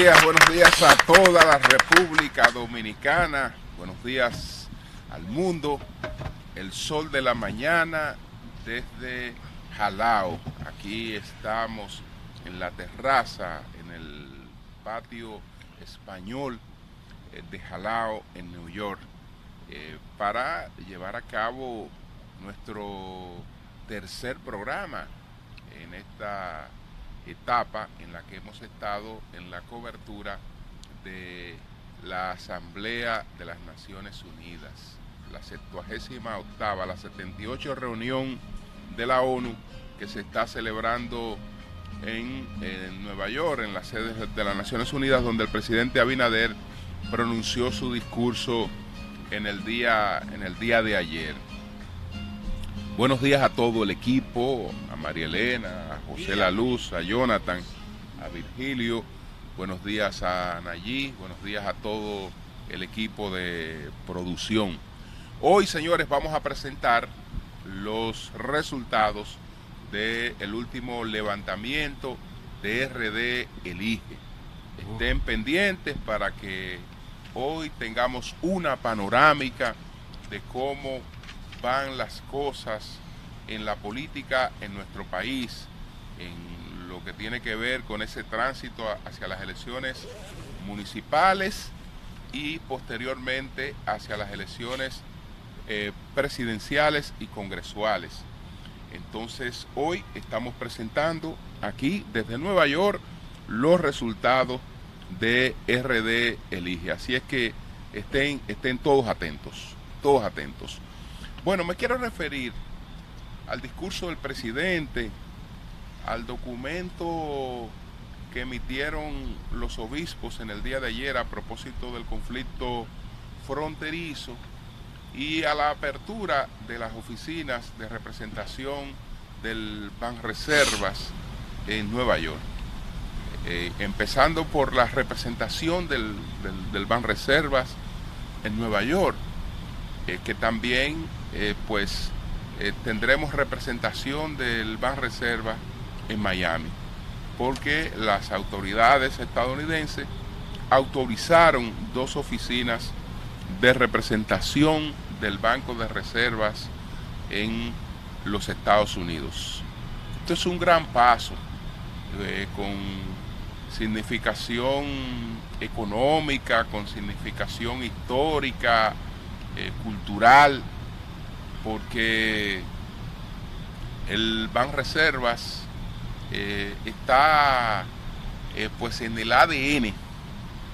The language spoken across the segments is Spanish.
buenos días a toda la República Dominicana, buenos días al mundo, el sol de la mañana desde Jalao. Aquí estamos en la terraza, en el patio español eh, de Jalao, en New York, eh, para llevar a cabo nuestro tercer programa en esta etapa en la que hemos estado en la cobertura de la Asamblea de las Naciones Unidas, la 78, la 78 reunión de la ONU que se está celebrando en, en, Nueva York, en la sede de las Naciones Unidas, donde el presidente Abinader pronunció su discurso en el día, en el día de ayer. Buenos días a todo el equipo, a María Elena, a José La Luz, a Jonathan, a Virgilio. Buenos días a Nayí, buenos días a todo el equipo de producción. Hoy, señores, vamos a presentar los resultados del último levantamiento de RD Elige. Estén pendientes para que hoy tengamos una panorámica de cómo van las cosas en la política en nuestro país, en lo que tiene que ver con ese tránsito hacia las elecciones municipales y posteriormente hacia las elecciones eh, presidenciales y congresuales. Entonces hoy estamos presentando aquí desde Nueva York los resultados de RD Elige. Así es que estén, estén todos atentos, todos atentos. Bueno, me quiero referir al discurso del presidente, al documento que emitieron los obispos en el día de ayer a propósito del conflicto fronterizo y a la apertura de las oficinas de representación del Banreservas en Nueva York. Eh, empezando por la representación del, del, del Banreservas en Nueva York, eh, que también eh, pues eh, tendremos representación del Banreserva en Miami, porque las autoridades estadounidenses autorizaron dos oficinas de representación del Banco de Reservas en los Estados Unidos. Esto es un gran paso eh, con significación económica, con significación histórica, cultural, porque el Ban Reservas eh, está eh, pues en el ADN,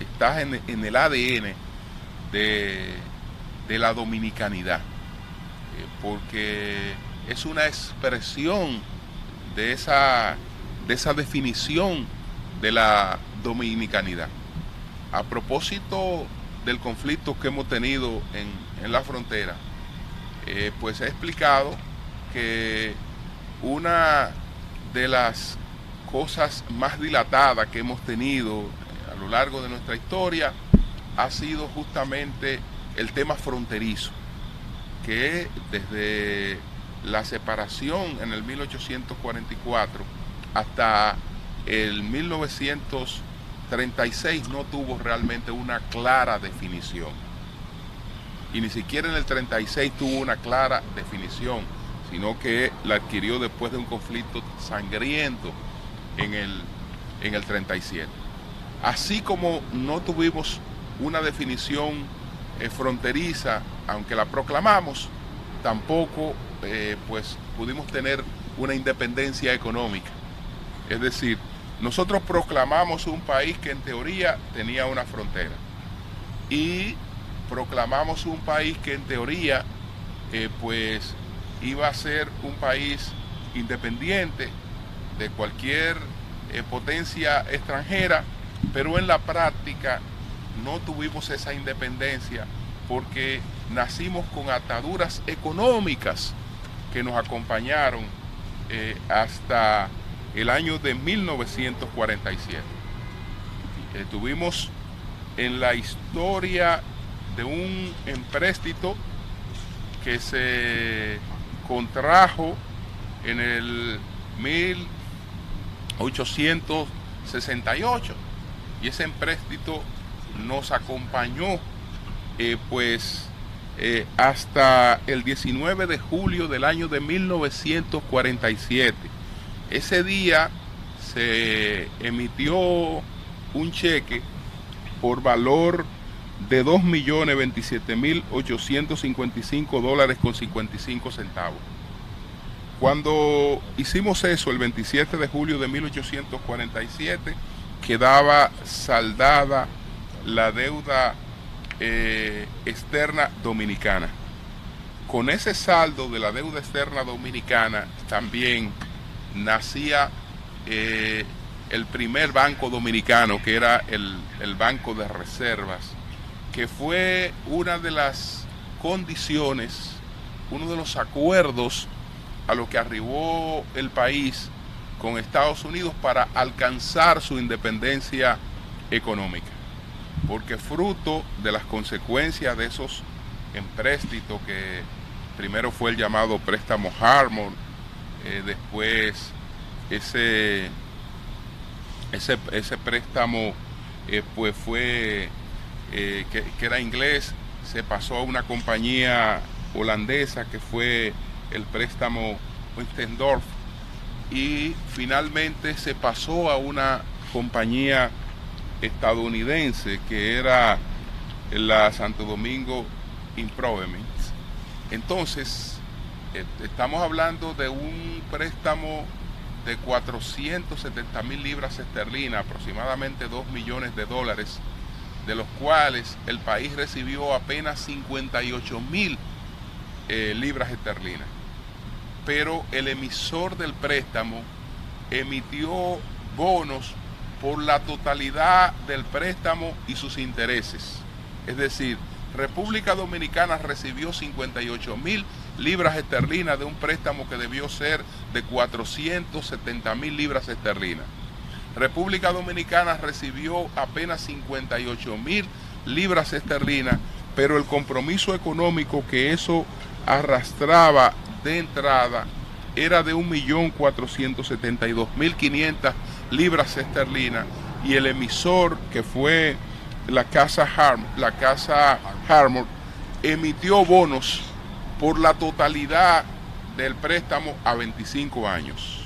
está en, en el ADN de, de la dominicanidad, eh, porque es una expresión de esa, de esa definición de la dominicanidad. A propósito del conflicto que hemos tenido en, en la frontera, eh, pues he explicado que una de las cosas más dilatadas que hemos tenido a lo largo de nuestra historia ha sido justamente el tema fronterizo, que desde la separación en el 1844 hasta el 1936 no tuvo realmente una clara definición. Y ni siquiera en el 36 tuvo una clara definición, sino que la adquirió después de un conflicto sangriento en el, en el 37. Así como no tuvimos una definición eh, fronteriza, aunque la proclamamos, tampoco eh, pues pudimos tener una independencia económica. Es decir, nosotros proclamamos un país que en teoría tenía una frontera y proclamamos un país que en teoría eh, pues iba a ser un país independiente de cualquier eh, potencia extranjera, pero en la práctica no tuvimos esa independencia porque nacimos con ataduras económicas que nos acompañaron eh, hasta el año de 1947. Eh, tuvimos en la historia de un empréstito que se contrajo en el 1868 y ese empréstito nos acompañó eh, pues eh, hasta el 19 de julio del año de 1947. Ese día se emitió un cheque por valor de 2.027.855 dólares con 55 centavos. Cuando hicimos eso el 27 de julio de 1847, quedaba saldada la deuda eh, externa dominicana. Con ese saldo de la deuda externa dominicana también nacía eh, el primer banco dominicano, que era el, el Banco de Reservas, que fue una de las condiciones, uno de los acuerdos a lo que arribó el país con Estados Unidos para alcanzar su independencia económica. Porque fruto de las consecuencias de esos empréstitos que primero fue el llamado préstamo Harmon, eh, después ese, ese, ese préstamo eh, pues fue eh, que, era inglés, se pasó a una compañía holandesa que fue el préstamo Wintendorf y finalmente se pasó a una compañía estadounidense que era la Santo Domingo Improvements. Entonces, eh, estamos hablando de un préstamo de 470 mil libras esterlinas, aproximadamente 2 millones de dólares, de los cuales el país recibió apenas 58 mil eh, libras esterlinas pero el emisor del préstamo emitió bonos por la totalidad del préstamo y sus intereses. Es decir, República Dominicana recibió 58 mil libras esterlinas de un préstamo que debió ser de 470 mil libras esterlinas. República Dominicana recibió apenas 58 mil libras esterlinas, pero el compromiso económico que eso arrastraba de entrada era de 1.472.500 libras esterlinas y el emisor que fue la casa Harm, la casa Harmon emitió bonos por la totalidad del préstamo a 25 años.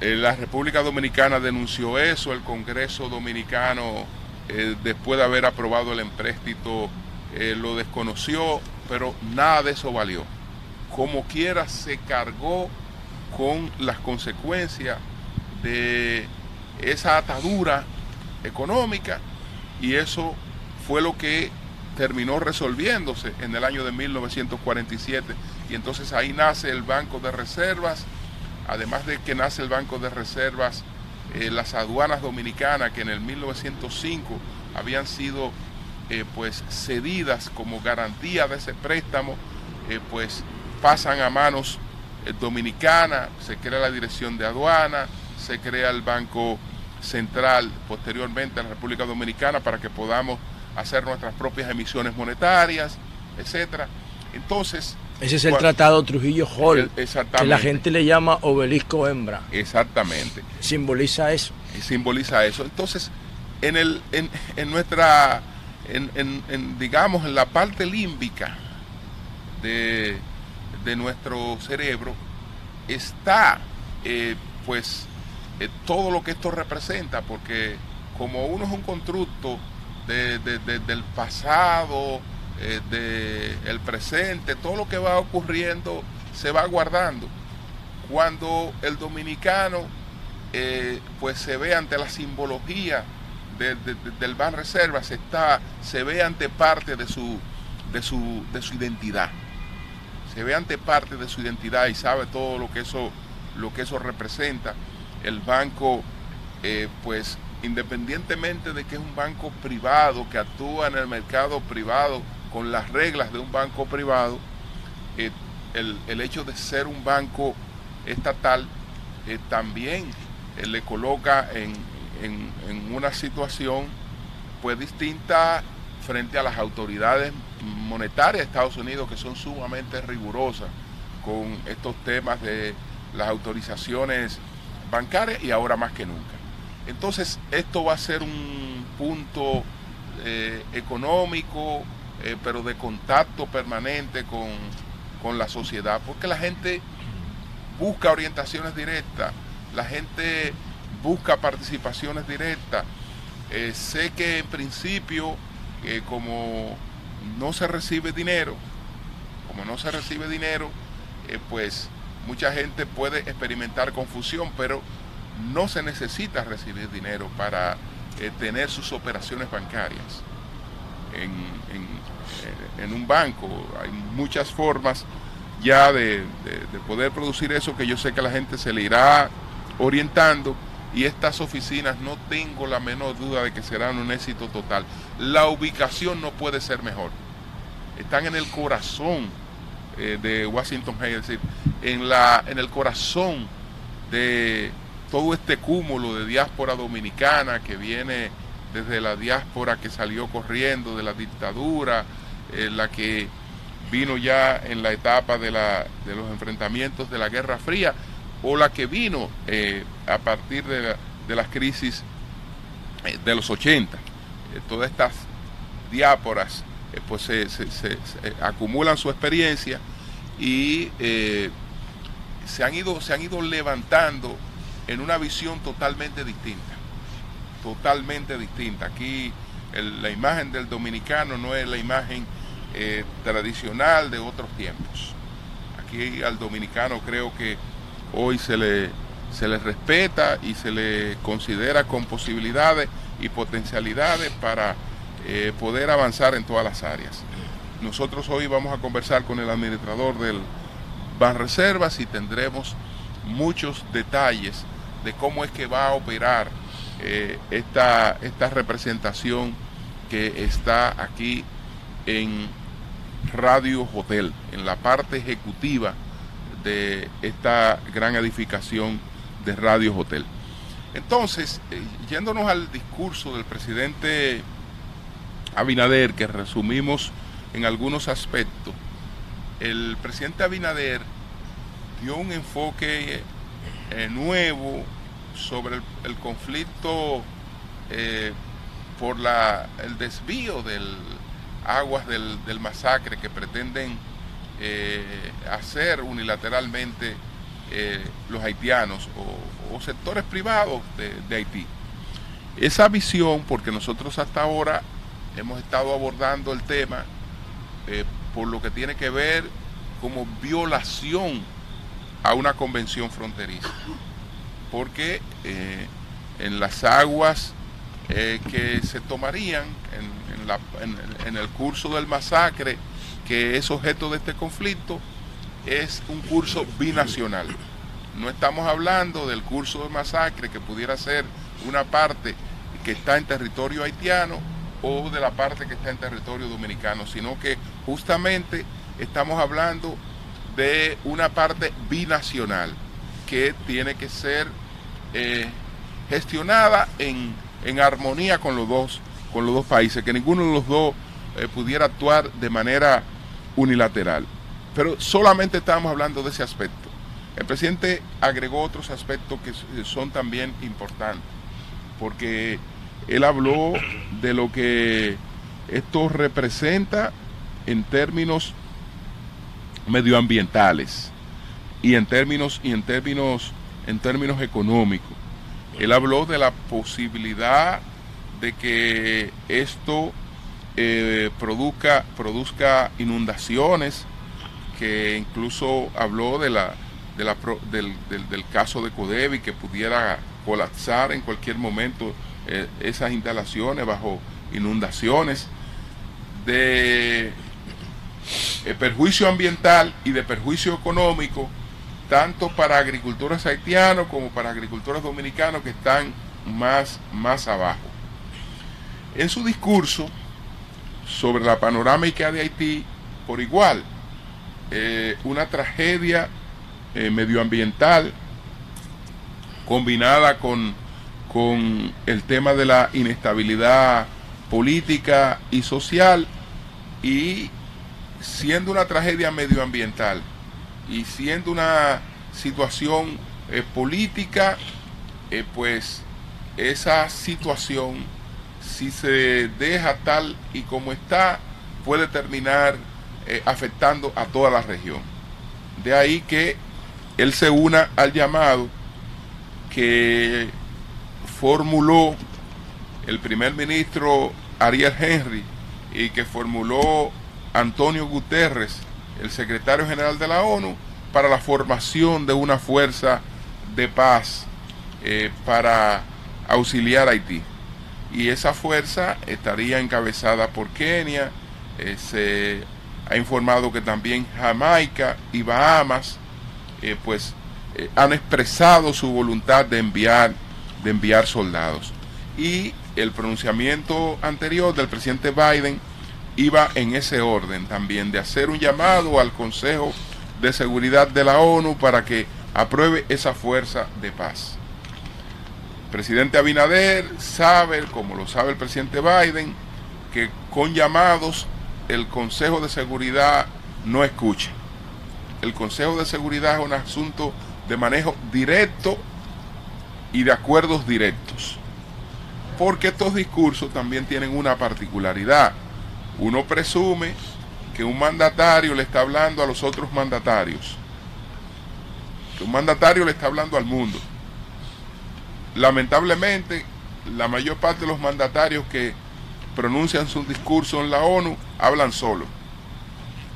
Eh, la República Dominicana denunció eso, el Congreso Dominicano, eh, después de haber aprobado el empréstito, eh, lo desconoció pero nada de eso valió. Como quiera se cargó con las consecuencias de esa atadura económica y eso fue lo que terminó resolviéndose en el año de 1947 y entonces ahí nace el Banco de Reservas, además de que nace el Banco de Reservas, eh, las aduanas dominicanas que en el 1905 habían sido eh, pues cedidas como garantía de ese préstamo, eh, pues pasan a manos dominicanas, se crea la dirección de aduana, se crea el Banco Central posteriormente en la República Dominicana para que podamos hacer nuestras propias emisiones monetarias, etcétera. Entonces, ese es el tratado Trujillo Hall, que la gente le llama obelisco hembra. Exactamente. Simboliza eso. Simboliza eso. Entonces, en, el, en, en nuestra en, digamos, en la parte límbica de, nuestro cerebro está, eh, pues, eh, todo lo que esto representa, porque como uno es un constructo del pasado, eh, del presente, todo lo que va ocurriendo se va guardando. Cuando el dominicano pues se ve ante la simbología del Ban Reservas está, se ve ante parte de su, de, su, de su identidad. Se ve ante parte de su identidad y sabe todo lo que eso, lo que eso representa. El banco, eh, pues independientemente de que es un banco privado, que actúa en el mercado privado con las reglas de un banco privado, eh, el, hecho de ser un banco estatal eh, también le coloca en, en, una situación pues distinta frente a las autoridades monetarias de Estados Unidos que son sumamente rigurosas con estos temas de las autorizaciones bancarias y ahora más que nunca. Entonces, esto va a ser un punto eh, económico, eh, pero de contacto permanente con, con la sociedad, porque la gente busca orientaciones directas, la gente busca participaciones directas. Eh, sé que en principio, como no se recibe dinero, como no se recibe dinero, pues mucha gente puede experimentar confusión, pero no se necesita recibir dinero para eh, tener sus operaciones bancarias en, en, un banco. Hay muchas formas ya de, poder producir eso que yo sé que la gente se le irá orientando y estas oficinas no tengo la menor duda de que serán un éxito total. La ubicación no puede ser mejor. Están en el corazón eh, de Washington Heights, es decir, en, la, en el corazón de todo este cúmulo de diáspora dominicana que viene desde la diáspora que salió corriendo de la dictadura, eh, la que vino ya en la etapa de, la, los enfrentamientos de la Guerra Fría, o la que vino eh, a partir de, las crisis eh, de los 80. todas estas diáporas pues se, acumulan su experiencia y se, han ido, se han ido levantando en una visión totalmente distinta, totalmente distinta. Aquí la imagen del dominicano no es la imagen eh, tradicional de otros tiempos. Aquí al dominicano creo que hoy se le, se le respeta y se le considera con posibilidades y potencialidades para eh, poder avanzar en todas las áreas. Nosotros hoy vamos a conversar con el administrador del Banreservas y tendremos muchos detalles de cómo es que va a operar eh, esta, esta representación que está aquí en Radio Hotel, en la parte ejecutiva de esta gran edificación de Radio Hotel. Entonces, eh, yéndonos al discurso del presidente Abinader, que resumimos en algunos aspectos, el presidente Abinader dio un enfoque eh, nuevo sobre el, conflicto eh, por la, el desvío del aguas del, masacre que pretenden eh, hacer unilateralmente los haitianos o, sectores privados de, de, Haití. Esa visión, porque nosotros hasta ahora hemos estado abordando el tema por lo que tiene que ver como violación a una convención fronteriza, porque eh, en las aguas eh, que se tomarían en, el curso del masacre que es objeto de este conflicto es un curso binacional. No estamos hablando del curso de masacre que pudiera ser una parte que está en territorio haitiano o de la parte que está en territorio dominicano, sino que justamente estamos hablando de una parte binacional que tiene que ser eh, gestionada en, armonía con los, dos, con los dos países, que ninguno de los dos eh, pudiera actuar de manera unilateral. Pero solamente estamos hablando de ese aspecto. El presidente agregó otros aspectos que son también importantes, porque él habló de lo que esto representa en términos medioambientales y en términos y en términos en términos económicos. Él habló de la posibilidad de que esto eh, produzca, inundaciones, que incluso habló de la, de la del, del, caso de Codevi, que pudiera colapsar en cualquier momento eh, esas instalaciones bajo inundaciones, de el perjuicio ambiental y de perjuicio económico, tanto para agricultores haitianos como para agricultores dominicanos que están más, más abajo. En su discurso sobre la panorámica de Haití, por igual, eh, una tragedia eh, medioambiental combinada con, con el tema de la inestabilidad política y social y siendo una tragedia medioambiental y siendo una situación eh, política, eh, pues esa situación, si se deja tal y como está, puede terminar eh, afectando a toda la región. De ahí que él se una al llamado que formuló el primer ministro Ariel Henry y que formuló Antonio Guterres, el secretario general de la ONU, para la formación de una fuerza de paz eh, para auxiliar a Haití. Y esa fuerza estaría encabezada por Kenia, eh, se ha informado que también Jamaica y Bahamas eh, pues han expresado su voluntad de enviar, de enviar soldados. Y el pronunciamiento anterior del presidente Biden iba en ese orden también, de hacer un llamado al Consejo de Seguridad de la ONU para que apruebe esa fuerza de paz. El presidente Abinader sabe, como lo sabe el presidente Biden, que con llamados el Consejo de Seguridad no escucha. El Consejo de Seguridad es un asunto de manejo directo y de acuerdos directos. Porque estos discursos también tienen una particularidad uno presume que un mandatario le está hablando a los otros mandatarios, que un mandatario le está hablando al mundo. Lamentablemente, la mayor parte de los mandatarios que pronuncian sus discursos en la ONU hablan solo.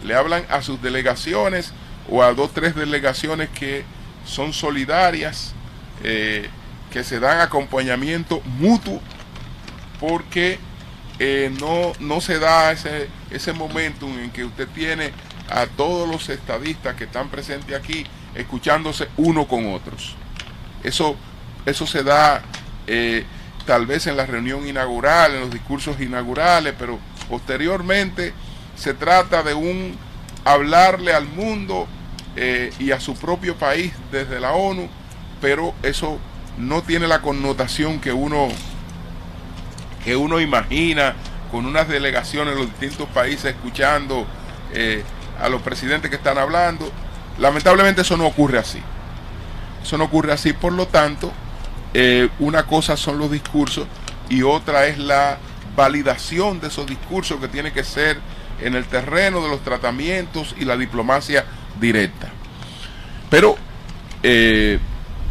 Le hablan a sus delegaciones o a dos, tres delegaciones que son solidarias, eh, que se dan acompañamiento mutuo, porque eh, no, no se da ese, ese momentum en que usted tiene a todos los estadistas que están presentes aquí escuchándose uno con otros. Eso, eso se da eh, tal vez en la reunión inaugural, en los discursos inaugurales, pero posteriormente se trata de un hablarle al mundo eh, y a su propio país desde la ONU, pero eso no tiene la connotación que uno que uno imagina con unas delegaciones en los distintos países escuchando eh, a los presidentes que están hablando. Lamentablemente eso no ocurre así. Eso no ocurre así, por lo tanto, eh, una cosa son los discursos y otra es la validación de esos discursos que tiene que ser en el terreno de los tratamientos y la diplomacia directa. Pero eh,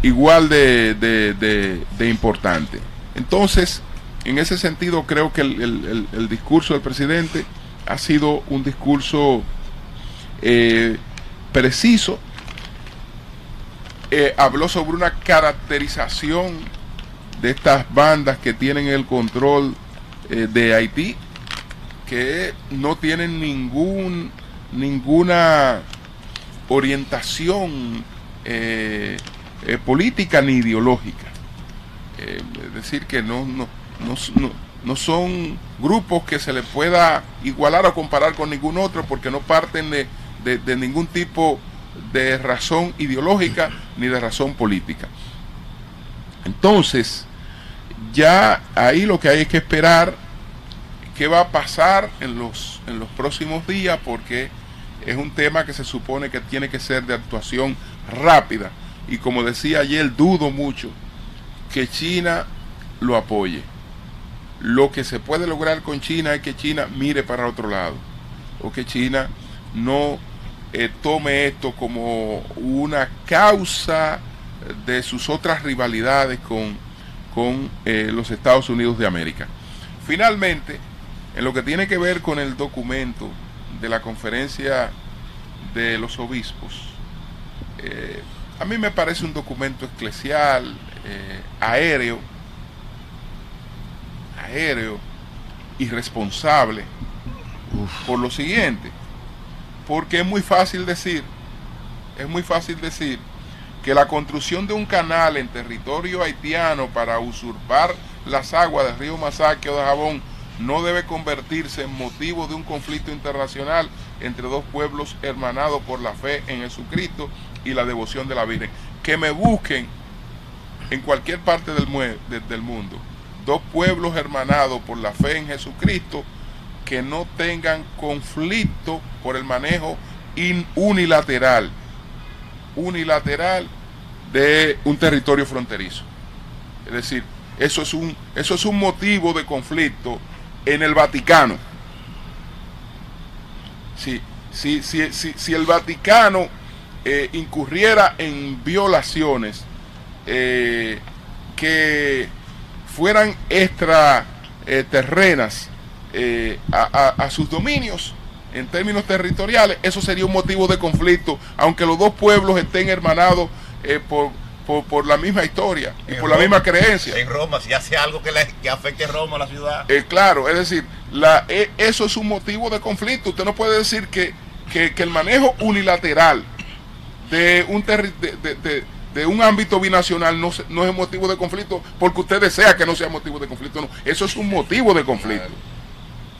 igual de, de importante. Entonces, en ese sentido creo que el, discurso del presidente ha sido un discurso eh, preciso. Eh, habló sobre una caracterización de estas bandas que tienen el control eh, de Haití, que no tienen ningún, ninguna orientación política ni ideológica. es decir, que no, no no, son grupos que se le pueda igualar o comparar con ningún otro porque no parten de, ningún tipo de razón ideológica ni de razón política. Entonces, ya ahí lo que hay es que esperar qué va a pasar en los próximos días porque es un tema que se supone que tiene que ser de actuación rápida. Y como decía ayer, dudo mucho que China lo apoye. Lo que se puede lograr con China es que China mire para otro lado, o que China no eh, tome esto como una causa de sus otras rivalidades con, con eh, los Estados Unidos de América. Finalmente, en lo que tiene que ver con el documento de la conferencia de los obispos, eh, a mí me parece un documento eclesial, aéreo, aéreo, irresponsable, por lo siguiente, porque es muy fácil decir, es muy fácil decir que la construcción de un canal en territorio haitiano para usurpar las aguas del río Masacre o de Jabón no debe convertirse en motivo de un conflicto internacional entre dos pueblos hermanados por la fe en Jesucristo y la devoción de la Virgen. Que me busquen en cualquier parte del mundo dos pueblos hermanados por la fe en Jesucristo que no tengan conflicto por el manejo unilateral, unilateral de un territorio fronterizo. Es decir, eso es un, eso es un motivo de conflicto en el Vaticano. Si, si, si, si el Vaticano eh, incurriera en violaciones eh, que fueran extraterrenas eh, a, sus dominios en términos territoriales, eso sería un motivo de conflicto, aunque los dos pueblos estén hermanados por, por, la misma historia y por la misma creencia. En Roma, si hace algo que, le, que afecte a Roma, la ciudad. claro, es decir, la, eso es un motivo de conflicto. Usted no puede decir que, que, el manejo unilateral de un, de, de, un ámbito binacional no, no es motivo de conflicto porque usted desea que no sea motivo de conflicto. No, eso es un motivo de conflicto.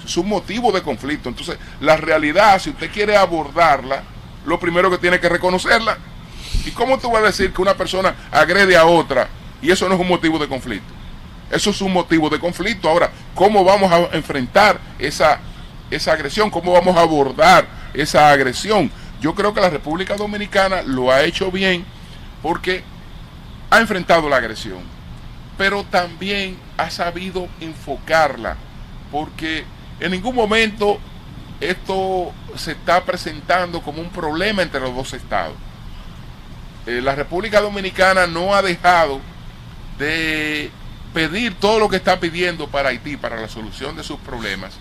Es un motivo de conflicto. Entonces, la realidad, si usted quiere abordarla, lo primero que tiene que reconocerla. ¿Y cómo tú vas a decir que una persona agrede a otra y eso no es un motivo de conflicto? Eso es un motivo de conflicto. Ahora, ¿cómo vamos a enfrentar esa, esa agresión? ¿Cómo vamos a abordar esa agresión? Yo creo que la República Dominicana lo ha hecho bien porque ha enfrentado la agresión, pero también ha sabido enfocarla, porque en ningún momento esto se está presentando como un problema entre los dos estados. Eh, la República Dominicana no ha dejado de pedir todo lo que está pidiendo para Haití, para la solución de sus problemas,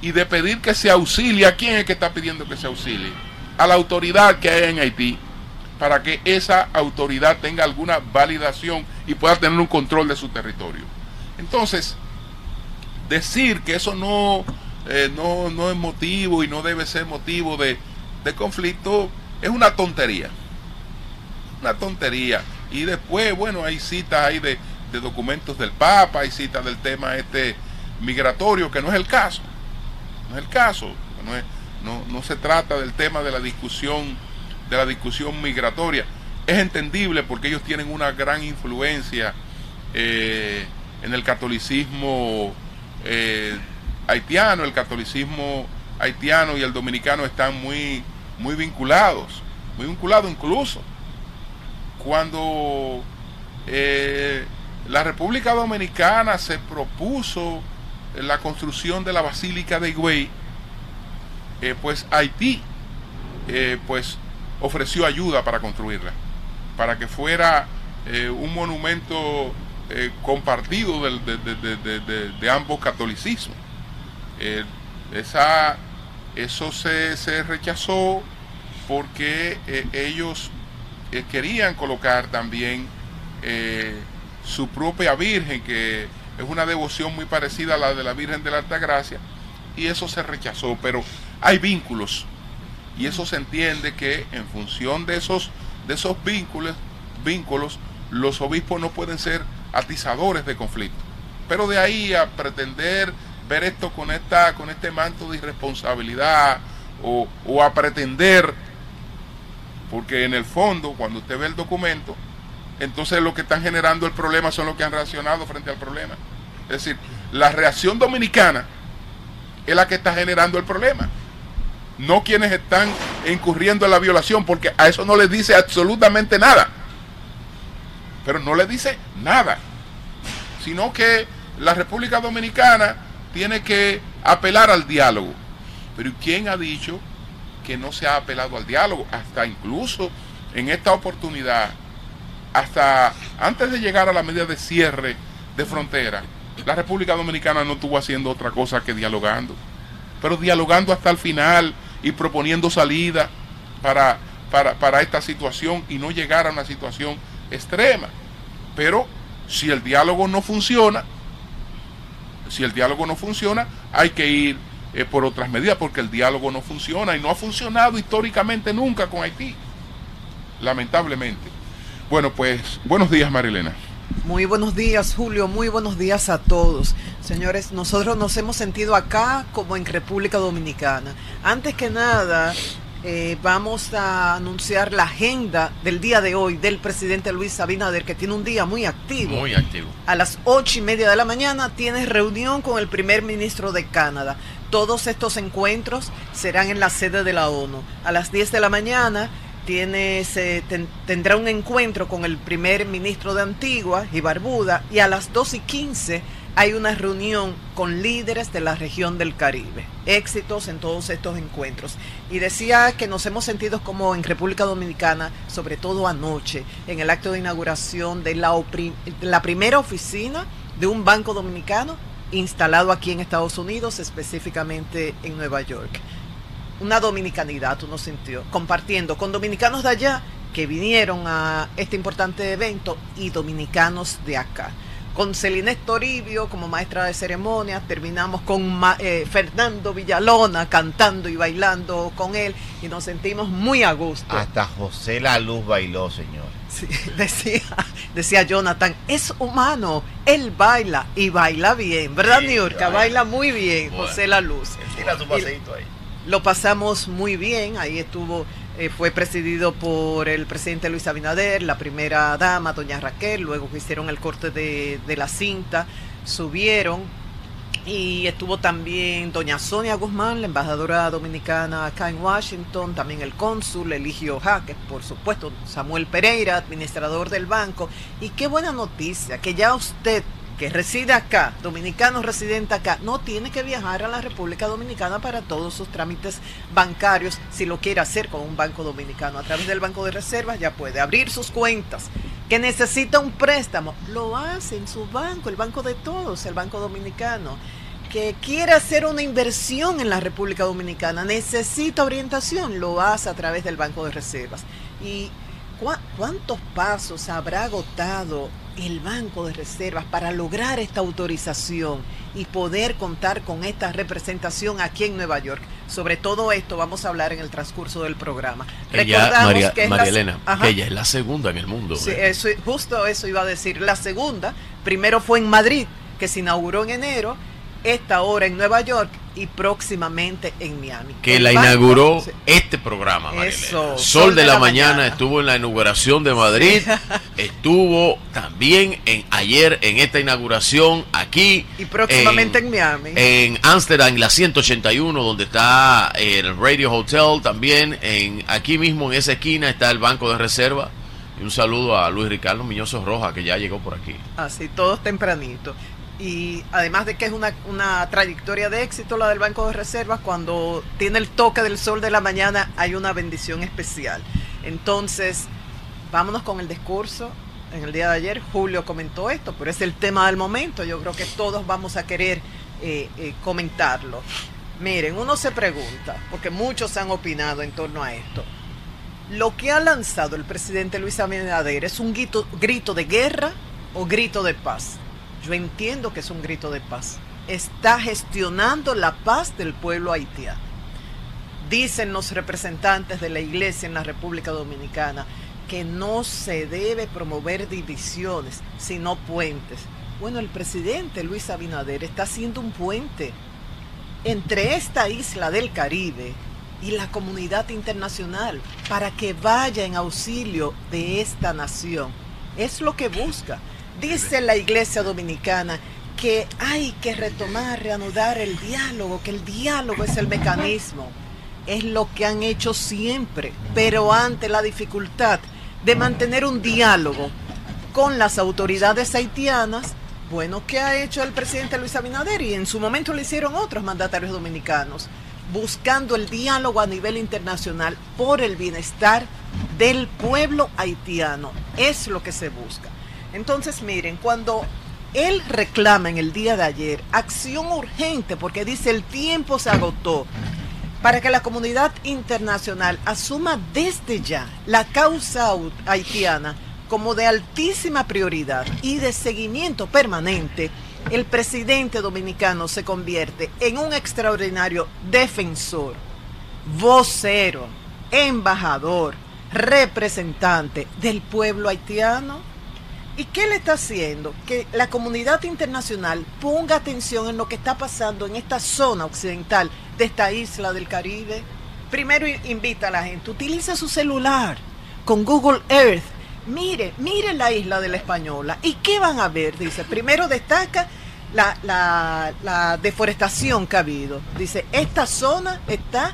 y de pedir que se auxilie. ¿A quién es que está pidiendo que se auxilie? a la autoridad que hay en Haití para que esa autoridad tenga alguna validación y pueda tener un control de su territorio. Entonces, decir que eso no, eh, no, no, es motivo y no debe ser motivo de, conflicto es una tontería. Una tontería. Y después, bueno, hay citas ahí de, de documentos del Papa, hay citas del tema este migratorio, que no es el caso. No es el caso. No es, no, se trata del tema de la discusión, de la discusión migratoria. Es entendible porque ellos tienen una gran influencia eh, en el catolicismo eh, haitiano, el catolicismo haitiano y el dominicano están muy, muy vinculados, muy vinculados incluso. Cuando eh, la República Dominicana se propuso la construcción de la Basílica de Higüey, pues Haití pues ofreció ayuda para construirla, para que fuera eh, un monumento compartido de, ambos catolicismos. esa, eso se, se, rechazó porque ellos querían colocar también su propia Virgen, que es una devoción muy parecida a la de la Virgen de la Alta Gracia, y eso se rechazó, pero hay vínculos y eso se entiende que en función de esos, de esos vínculos, vínculos, los obispos no pueden ser atizadores de conflicto. Pero de ahí a pretender ver esto con, esta, con este manto de irresponsabilidad o, o a pretender, porque en el fondo, cuando usted ve el documento, entonces lo que están generando el problema son los que han reaccionado frente al problema. Es decir, la reacción dominicana es la que está generando el problema no quienes están incurriendo en la violación, porque a eso no les dice absolutamente nada. Pero no les dice nada, sino que la República Dominicana tiene que apelar al diálogo. Pero ¿quién ha dicho que no se ha apelado al diálogo? Hasta incluso en esta oportunidad, hasta antes de llegar a la medida de cierre de frontera, la República Dominicana no estuvo haciendo otra cosa que dialogando. Pero dialogando hasta el final, y proponiendo salida para, para, esta situación y no llegar a una situación extrema. Pero si el diálogo no funciona, si el diálogo no funciona, hay que ir eh, por otras medidas, porque el diálogo no funciona y no ha funcionado históricamente nunca con Haití, lamentablemente. Bueno, pues buenos días, Marilena. Muy buenos días, Julio. Muy buenos días a todos. Señores, nosotros nos hemos sentido acá como en República Dominicana. Antes que nada, eh, vamos a anunciar la agenda del día de hoy del presidente Luis Abinader, que tiene un día muy activo. Muy activo. A las ocho y media de la mañana tiene reunión con el primer ministro de Canadá. Todos estos encuentros serán en la sede de la ONU. A las 10 de la mañana tiene, se, tendrá un encuentro con el primer ministro de Antigua y Barbuda y a las 2 y 15 hay una reunión con líderes de la región del Caribe. Éxitos en todos estos encuentros. Y decía que nos hemos sentido como en República Dominicana, sobre todo anoche, en el acto de inauguración de la, la primera oficina de un banco dominicano instalado aquí en Estados Unidos, específicamente en Nueva York. Una dominicanidad uno sintió, compartiendo con dominicanos de allá que vinieron a este importante evento y dominicanos de acá con Celine Toribio como maestra de ceremonias, terminamos con eh, Fernando Villalona cantando y bailando con él y nos sentimos muy a gusto. Hasta José La Luz bailó, señor. Sí, decía, decía Jonathan, es humano, él baila y baila bien, ¿verdad, sí, Baila muy bien, José La Luz. Tira su paseito ahí. Lo pasamos muy bien, ahí estuvo eh, fue presidido por el presidente Luis Abinader, la primera dama, doña Raquel, luego hicieron el corte de, la cinta, subieron. Y estuvo también doña Sonia Guzmán, la embajadora dominicana acá en Washington, también el cónsul Eligio Jaques, por supuesto, Samuel Pereira, administrador del banco. Y qué buena noticia, que ya usted que reside acá, dominicano residente acá, no tiene que viajar a la República Dominicana para todos sus trámites bancarios si lo quiere hacer con un banco dominicano. A través del Banco de Reservas ya puede abrir sus cuentas. Que necesita un préstamo, lo hace en su banco, el banco de todos, el Banco Dominicano. Que quiere hacer una inversión en la República Dominicana, necesita orientación, lo hace a través del Banco de Reservas. Y ¿Cuántos pasos habrá agotado el Banco de Reservas para lograr esta autorización y poder contar con esta representación aquí en Nueva York? Sobre todo esto vamos a hablar en el transcurso del programa. María, que Elena, ella es la segunda en el mundo. Sí, ¿eh? justo eso iba a decir. La segunda, primero fue en Madrid, que se inauguró en enero, esta hora en Nueva York y próximamente en Miami. Que la inauguró este programa, Eso, Sol, de, la, mañana, estuvo en la inauguración de Madrid, estuvo también en ayer en esta inauguración aquí. Y próximamente en, Miami. En Amsterdam, la 181, donde está el Radio Hotel también. En, aquí mismo en esa esquina está el Banco de Reserva. Y un saludo a Luis Ricardo Miñoso Roja, que ya llegó por aquí. Así, todos tempranito y además de que es una, una, trayectoria de éxito la del Banco de Reservas, cuando tiene el toque del sol de la mañana hay una bendición especial. Entonces, vámonos con el discurso. En el día de ayer Julio comentó esto, pero es el tema del momento. Yo creo que todos vamos a querer eh, eh, comentarlo. Miren, uno se pregunta, porque muchos han opinado en torno a esto. ¿Lo que ha lanzado el presidente Luis Abinader es un grito, grito de guerra o grito de paz? Yo entiendo que es un grito de paz. Está gestionando la paz del pueblo haitiano. Dicen los representantes de la iglesia en la República Dominicana que no se debe promover divisiones, sino puentes. Bueno, el presidente Luis Abinader está haciendo un puente entre esta isla del Caribe y la comunidad internacional para que vaya en auxilio de esta nación. Es lo que busca. Dice la iglesia dominicana que hay que retomar, reanudar el diálogo, que el diálogo es el mecanismo. Es lo que han hecho siempre, pero ante la dificultad de mantener un diálogo con las autoridades haitianas, bueno, ¿qué ha hecho el presidente Luis Abinader? Y en su momento lo hicieron otros mandatarios dominicanos, buscando el diálogo a nivel internacional por el bienestar del pueblo haitiano. Es lo que se busca. Entonces, miren, cuando él reclama en el día de ayer acción urgente, porque dice el tiempo se agotó, para que la comunidad internacional asuma desde ya la causa haitiana como de altísima prioridad y de seguimiento permanente, el presidente dominicano se convierte en un extraordinario defensor, vocero, embajador, representante del pueblo haitiano ¿Y qué le está haciendo? Que la comunidad internacional ponga atención en lo que está pasando en esta zona occidental de esta isla del Caribe. primero invita a la gente, utiliza su celular con Google Earth. Mire, mire la isla de la Española. ¿Y qué van a ver? Dice, primero destaca la, la deforestación que ha habido. Dice, esta zona está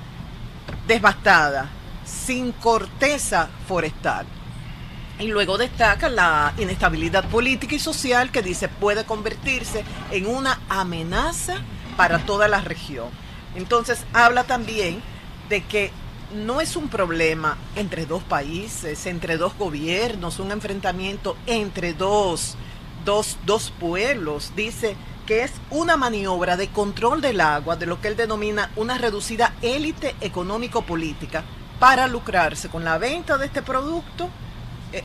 devastada, sin corteza forestal. Y luego destaca la inestabilidad política y social que dice puede convertirse en una amenaza para toda la región. Entonces habla también de que no es un problema entre dos países, entre dos gobiernos, un enfrentamiento entre dos, dos, dos pueblos. Dice que es una maniobra de control del agua, de lo que él denomina una reducida élite económico-política, para lucrarse con la venta de este producto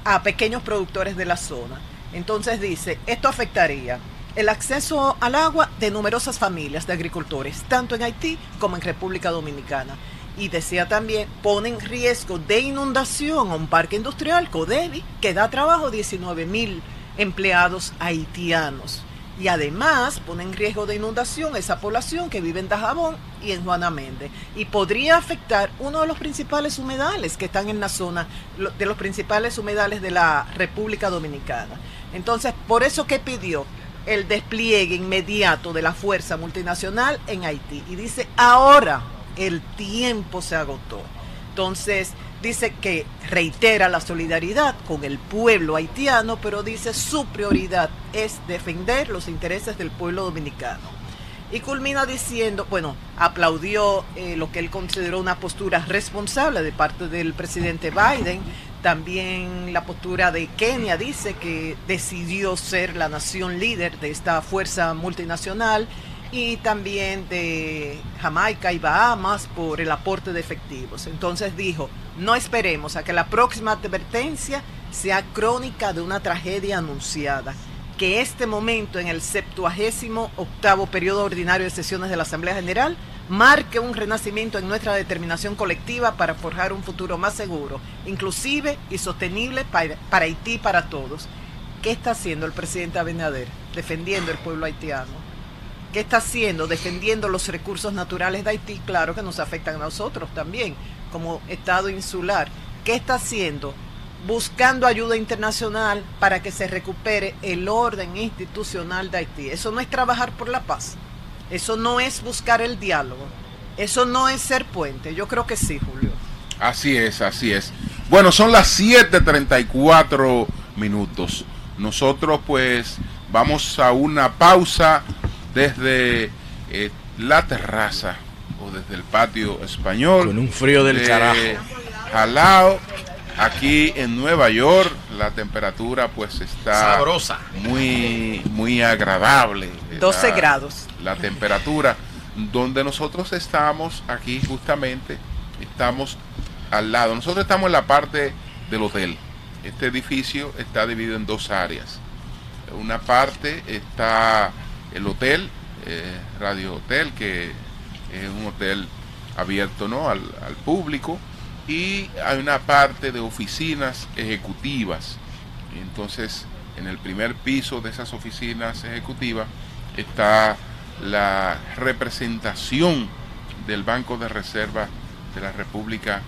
a pequeños productores de la zona. Entonces dice, esto afectaría el acceso al agua de numerosas familias de agricultores, tanto en Haití como en República Dominicana. Y decía también, pone en riesgo de inundación a un parque industrial, Codevi, que da trabajo a 19 mil empleados haitianos. Y además pone en riesgo de inundación esa población que vive en Dajabón y en Juana Méndez. Y podría afectar uno de los principales humedales que están en la zona, de los principales humedales de la República Dominicana. Entonces, por eso que pidió el despliegue inmediato de la fuerza multinacional en Haití. Y dice, ahora el tiempo se agotó. Entonces, dice que reitera la solidaridad con el pueblo haitiano, pero dice su prioridad es defender los intereses del pueblo dominicano. Y culmina diciendo, bueno, aplaudió eh, lo que él consideró una postura responsable de parte del presidente Biden, también la postura de Kenia dice que decidió ser la nación líder de esta fuerza multinacional y también de Jamaica y Bahamas por el aporte de efectivos. Entonces dijo, no esperemos a que la próxima advertencia sea crónica de una tragedia anunciada, que este momento en el septuagésimo octavo periodo ordinario de sesiones de la Asamblea General marque un renacimiento en nuestra determinación colectiva para forjar un futuro más seguro, inclusive y sostenible para, Haití y para todos. ¿Qué está haciendo el presidente Abinader? Defendiendo el pueblo haitiano. ¿Qué está haciendo? Defendiendo los recursos naturales de Haití, claro que nos afectan a nosotros también, como Estado insular. ¿Qué está haciendo? Buscando ayuda internacional para que se recupere el orden institucional de Haití. Eso no es trabajar por la paz. Eso no es buscar el diálogo. Eso no es ser puente. Yo creo que sí, Julio. Así es, así es. Bueno, son las 7.34 minutos. Nosotros pues vamos a una pausa desde eh, la terraza o desde el patio español. Con un frío del carajo. Jalao, aquí en Nueva York, la temperatura pues está sabrosa. Muy, muy agradable. 12 grados la temperatura. Donde nosotros estamos aquí justamente, estamos al lado. Nosotros estamos en la parte del hotel. Este edificio está dividido en dos áreas. Una parte está el hotel, eh, Radio Hotel, que es un hotel abierto ¿no? al, al público, y hay una parte de oficinas ejecutivas. Entonces, en el primer piso de esas oficinas ejecutivas está la representación del Banco de Reserva de la República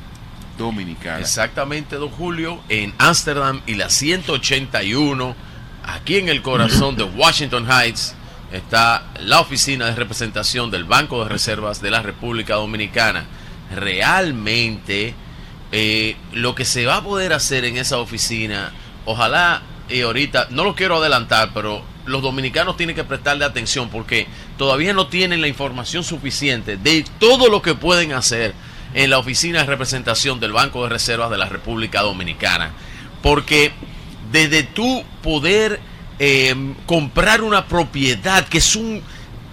Dominicana. Exactamente, don Julio, en Ámsterdam y la 181, aquí en el corazón de Washington Heights, está la oficina de representación del Banco de Reservas de la República Dominicana. Realmente, eh, lo que se va a poder hacer en esa oficina, ojalá y ahorita, no lo quiero adelantar, pero los dominicanos tienen que prestarle atención porque todavía no tienen la información suficiente de todo lo que pueden hacer en la oficina de representación del Banco de Reservas de la República Dominicana. Porque desde tu poder em, comprar una propiedad que es un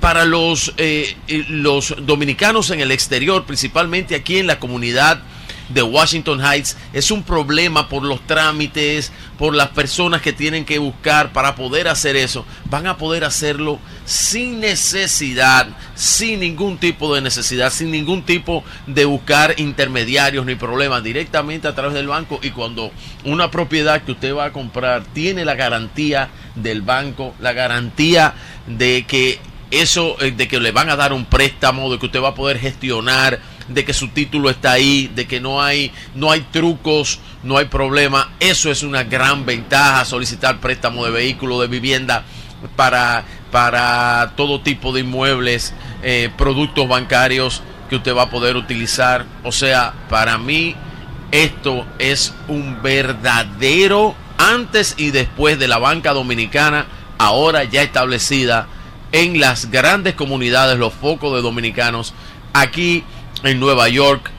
para los, eh, los dominicanos en el exterior, principalmente aquí en la comunidad de Washington Heights es un problema por los trámites, por las personas que tienen que buscar para poder hacer eso. Van a poder hacerlo sin necesidad, sin ningún tipo de necesidad, sin ningún tipo de buscar intermediarios ni problemas, directamente a través del banco. Y cuando una propiedad que usted va a comprar tiene la garantía del banco, la garantía de que eso, eh, de que le van a dar un préstamo, de que usted va a poder gestionar de que su título está ahí, de que no hay, no hay trucos, no hay problema. Eso es una gran ventaja, solicitar préstamo de vehículo, de vivienda para, para todo tipo de inmuebles, eh, productos bancarios que usted va a poder utilizar. O sea, para mí esto es un verdadero antes y después de la banca dominicana, ahora ya establecida en las grandes comunidades, los focos de dominicanos, aquí en Nueva York,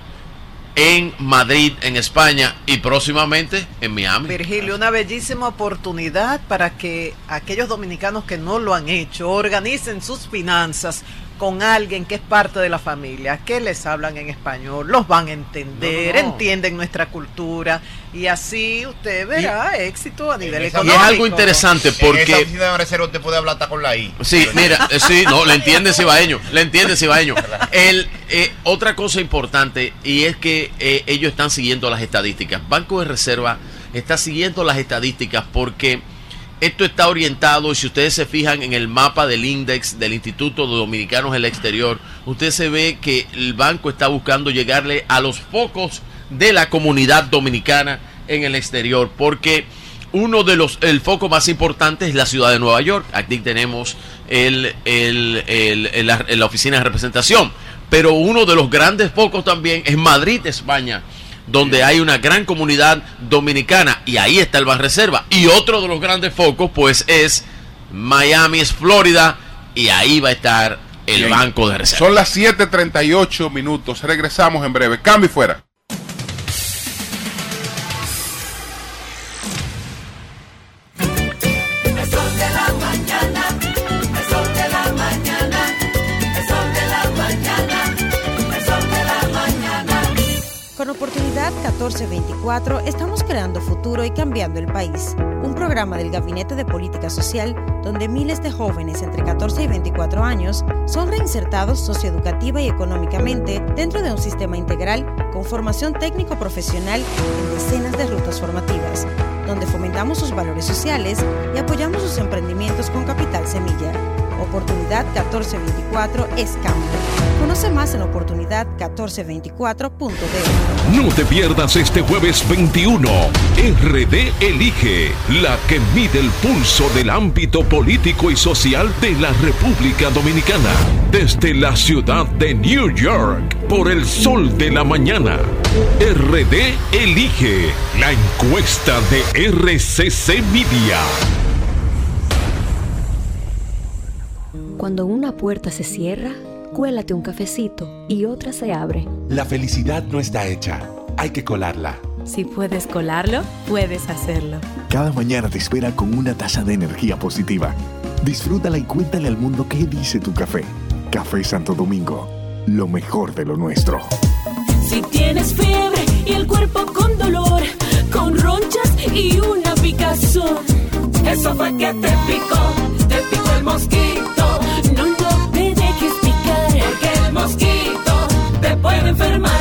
en Madrid, en España y próximamente en Miami. Virgilio, una bellísima oportunidad para que aquellos dominicanos que no lo han hecho organicen sus finanzas con alguien que es parte de la familia, que les hablan en español, los van a entender, entienden nuestra cultura y así usted verá éxito a nivel económico. Y es algo interesante porque... En esa oficina de reserva usted puede hablar hasta con la I. Sí, mira, eh, sí, no, le entiende Cibaeño, le entiende Cibaeño. El, eh, otra cosa importante y es que eh, ellos están siguiendo las estadísticas. Banco de Reserva está siguiendo las estadísticas porque esto está orientado, y si ustedes se fijan en el mapa del índice del Instituto de Dominicanos en el Exterior, usted se ve que el banco está buscando llegarle a los focos de la comunidad dominicana en el exterior, porque uno de los, el foco más importante es la ciudad de Nueva York. Aquí tenemos el, el, la oficina de representación, pero uno de los grandes focos también es Madrid, España donde hay una gran comunidad dominicana y ahí está el Reserva. Y otro de los grandes focos pues es Miami, es Florida y ahí va a estar el Banco de Reserva. Son las 7:38 minutos. Regresamos en breve. Cambio y fuera. 1424 estamos creando futuro y cambiando el país. Un programa del Gabinete de Política Social donde miles de jóvenes entre 14 y 24 años son reinsertados socioeducativa y económicamente dentro de un sistema integral con formación técnico-profesional en decenas de rutas formativas, donde fomentamos sus valores sociales y apoyamos sus emprendimientos con capital semilla. Oportunidad 1424 es cambio. Conoce más en oportunidad1424.de. No te pierdas este jueves 21. RD Elige, la que mide el pulso del ámbito político y social de la República Dominicana. Desde la ciudad de New York, por el sol de la mañana. RD Elige, la encuesta de RCC Media. Cuando una puerta se cierra, cuélate un cafecito y otra se abre. La felicidad no está hecha, hay que colarla. Si puedes colarlo, puedes hacerlo. Cada mañana te espera con una taza de energía positiva. Disfrútala y cuéntale al mundo qué dice tu café. Café Santo Domingo, lo mejor de lo nuestro. Si tienes fiebre y el cuerpo con dolor, con ronchas y una picazón, eso fue que te picó, te picó el mosquito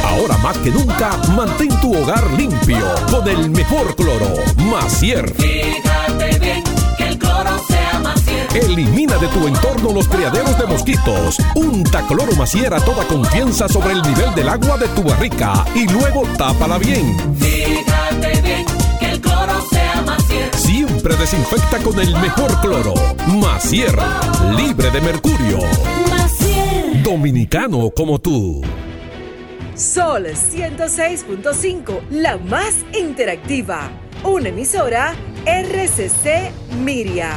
Ahora más que nunca, mantén tu hogar limpio con el mejor cloro, Macier. Fíjate bien que el cloro sea Macier. Elimina de tu entorno los criaderos de mosquitos. Unta cloro Macier a toda confianza sobre el nivel del agua de tu barrica y luego tápala bien. Fíjate Macier. Siempre desinfecta con el mejor cloro, Macier, libre de mercurio. Macier. Dominicano como tú. Sol 106.5, la más interactiva. Una emisora RCC Miria.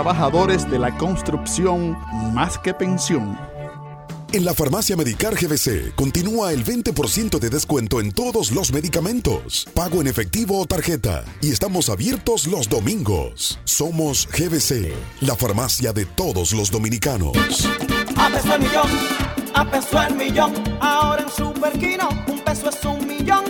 de la construcción más que pensión. En la farmacia Medicar GBC continúa el 20% de descuento en todos los medicamentos, pago en efectivo o tarjeta, y estamos abiertos los domingos. Somos GBC, la farmacia de todos los dominicanos. A peso el millón, a peso el millón, ahora en Superquino, un peso es un millón.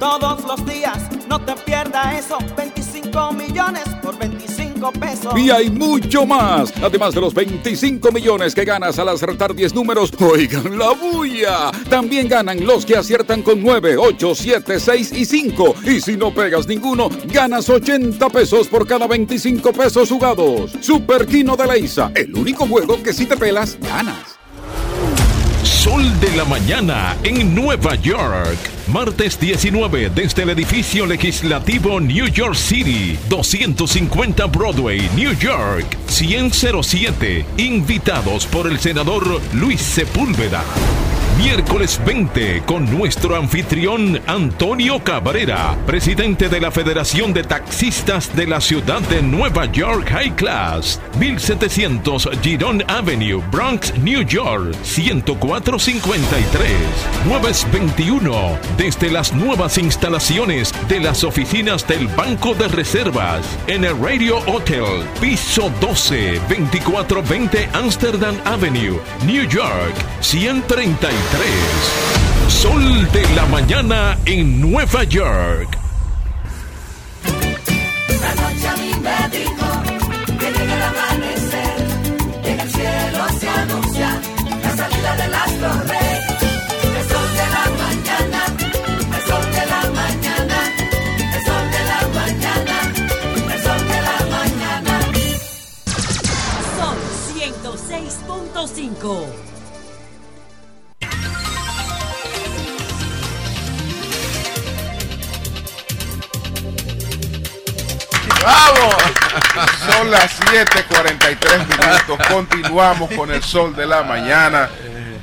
Todos los días, no te pierdas eso, 25 millones por 25 pesos. Y hay mucho más. Además de los 25 millones que ganas al acertar 10 números, oigan la bulla. También ganan los que aciertan con 9, 8, 7, 6 y 5. Y si no pegas ninguno, ganas 80 pesos por cada 25 pesos jugados. Super Kino de la Isa, el único juego que si te pelas, ganas. Sol de la mañana en Nueva York. Martes 19 desde el edificio legislativo New York City, 250 Broadway, New York, 10007. Invitados por el senador Luis Sepúlveda. Miércoles 20 con nuestro anfitrión Antonio Cabrera, presidente de la Federación de Taxistas de la Ciudad de Nueva York High Class, 1700 Giron Avenue, Bronx, New York, 10453. Jueves 21 desde las nuevas instalaciones de las oficinas del Banco de Reservas en el Radio Hotel, piso 12, 2420 Amsterdam Avenue, New York, 133. Sol de la mañana en Nueva York. La noche a mí me dijo que llega el amanecer, en el cielo se anuncia la salida del astro rey. El sol de la mañana, el sol de la mañana, el sol de la mañana, el sol de la mañana. Son 106.5. ¡Vamos! Son las 7:43 minutos. Continuamos con el sol de la mañana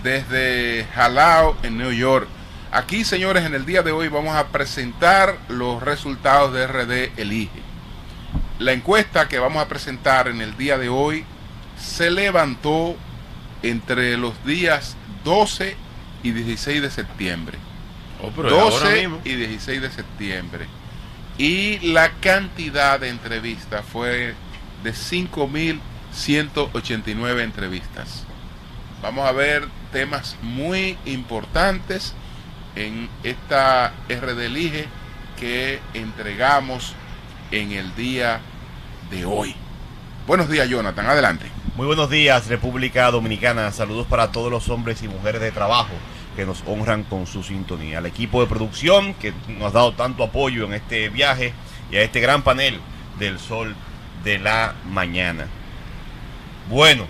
desde Jalao, en New York. Aquí, señores, en el día de hoy vamos a presentar los resultados de RD Elige. La encuesta que vamos a presentar en el día de hoy se levantó entre los días 12 y 16 de septiembre. Oh, pero es ahora 12 mismo. y 16 de septiembre. Y la cantidad de entrevistas fue de 5.189 entrevistas. Vamos a ver temas muy importantes en esta RD Elige que entregamos en el día de hoy. Buenos días, Jonathan. Adelante. Muy buenos días, República Dominicana. Saludos para todos los hombres y mujeres de trabajo que nos honran con su sintonía. Al equipo de producción que nos ha dado tanto apoyo en este viaje y a este gran panel del sol de la mañana. Bueno,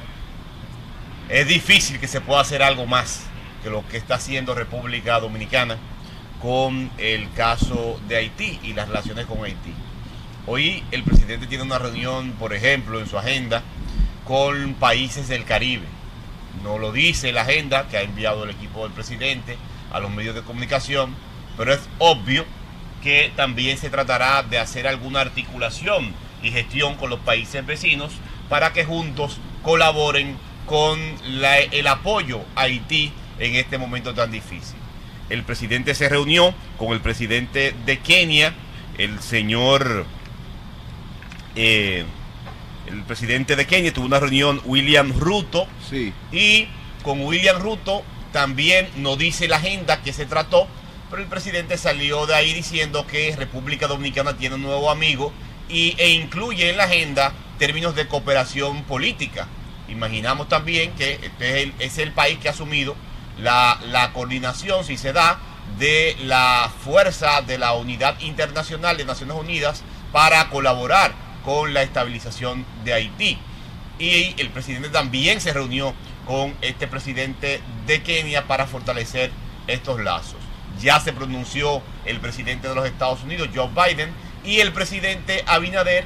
es difícil que se pueda hacer algo más que lo que está haciendo República Dominicana con el caso de Haití y las relaciones con Haití. Hoy el presidente tiene una reunión, por ejemplo, en su agenda con países del Caribe. No lo dice la agenda que ha enviado el equipo del presidente a los medios de comunicación, pero es obvio que también se tratará de hacer alguna articulación y gestión con los países vecinos para que juntos colaboren con el apoyo a Haití en este momento tan difícil. El presidente se reunió con el presidente de Kenia, el señor eh, el presidente de Kenia tuvo una reunión, William Ruto, y con William Ruto también no dice la agenda que se trató, pero el presidente salió de ahí diciendo que República Dominicana tiene un nuevo amigo y, e incluye en la agenda términos de cooperación política. Imaginamos también que este es el, es el país que ha asumido la, la coordinación, si se da, de la fuerza de la unidad internacional de Naciones Unidas para colaborar con la estabilización de Haití. Y el presidente también se reunió con este presidente de Kenia para fortalecer estos lazos. Ya se pronunció el presidente de los Estados Unidos, Joe Biden, y el presidente Abinader,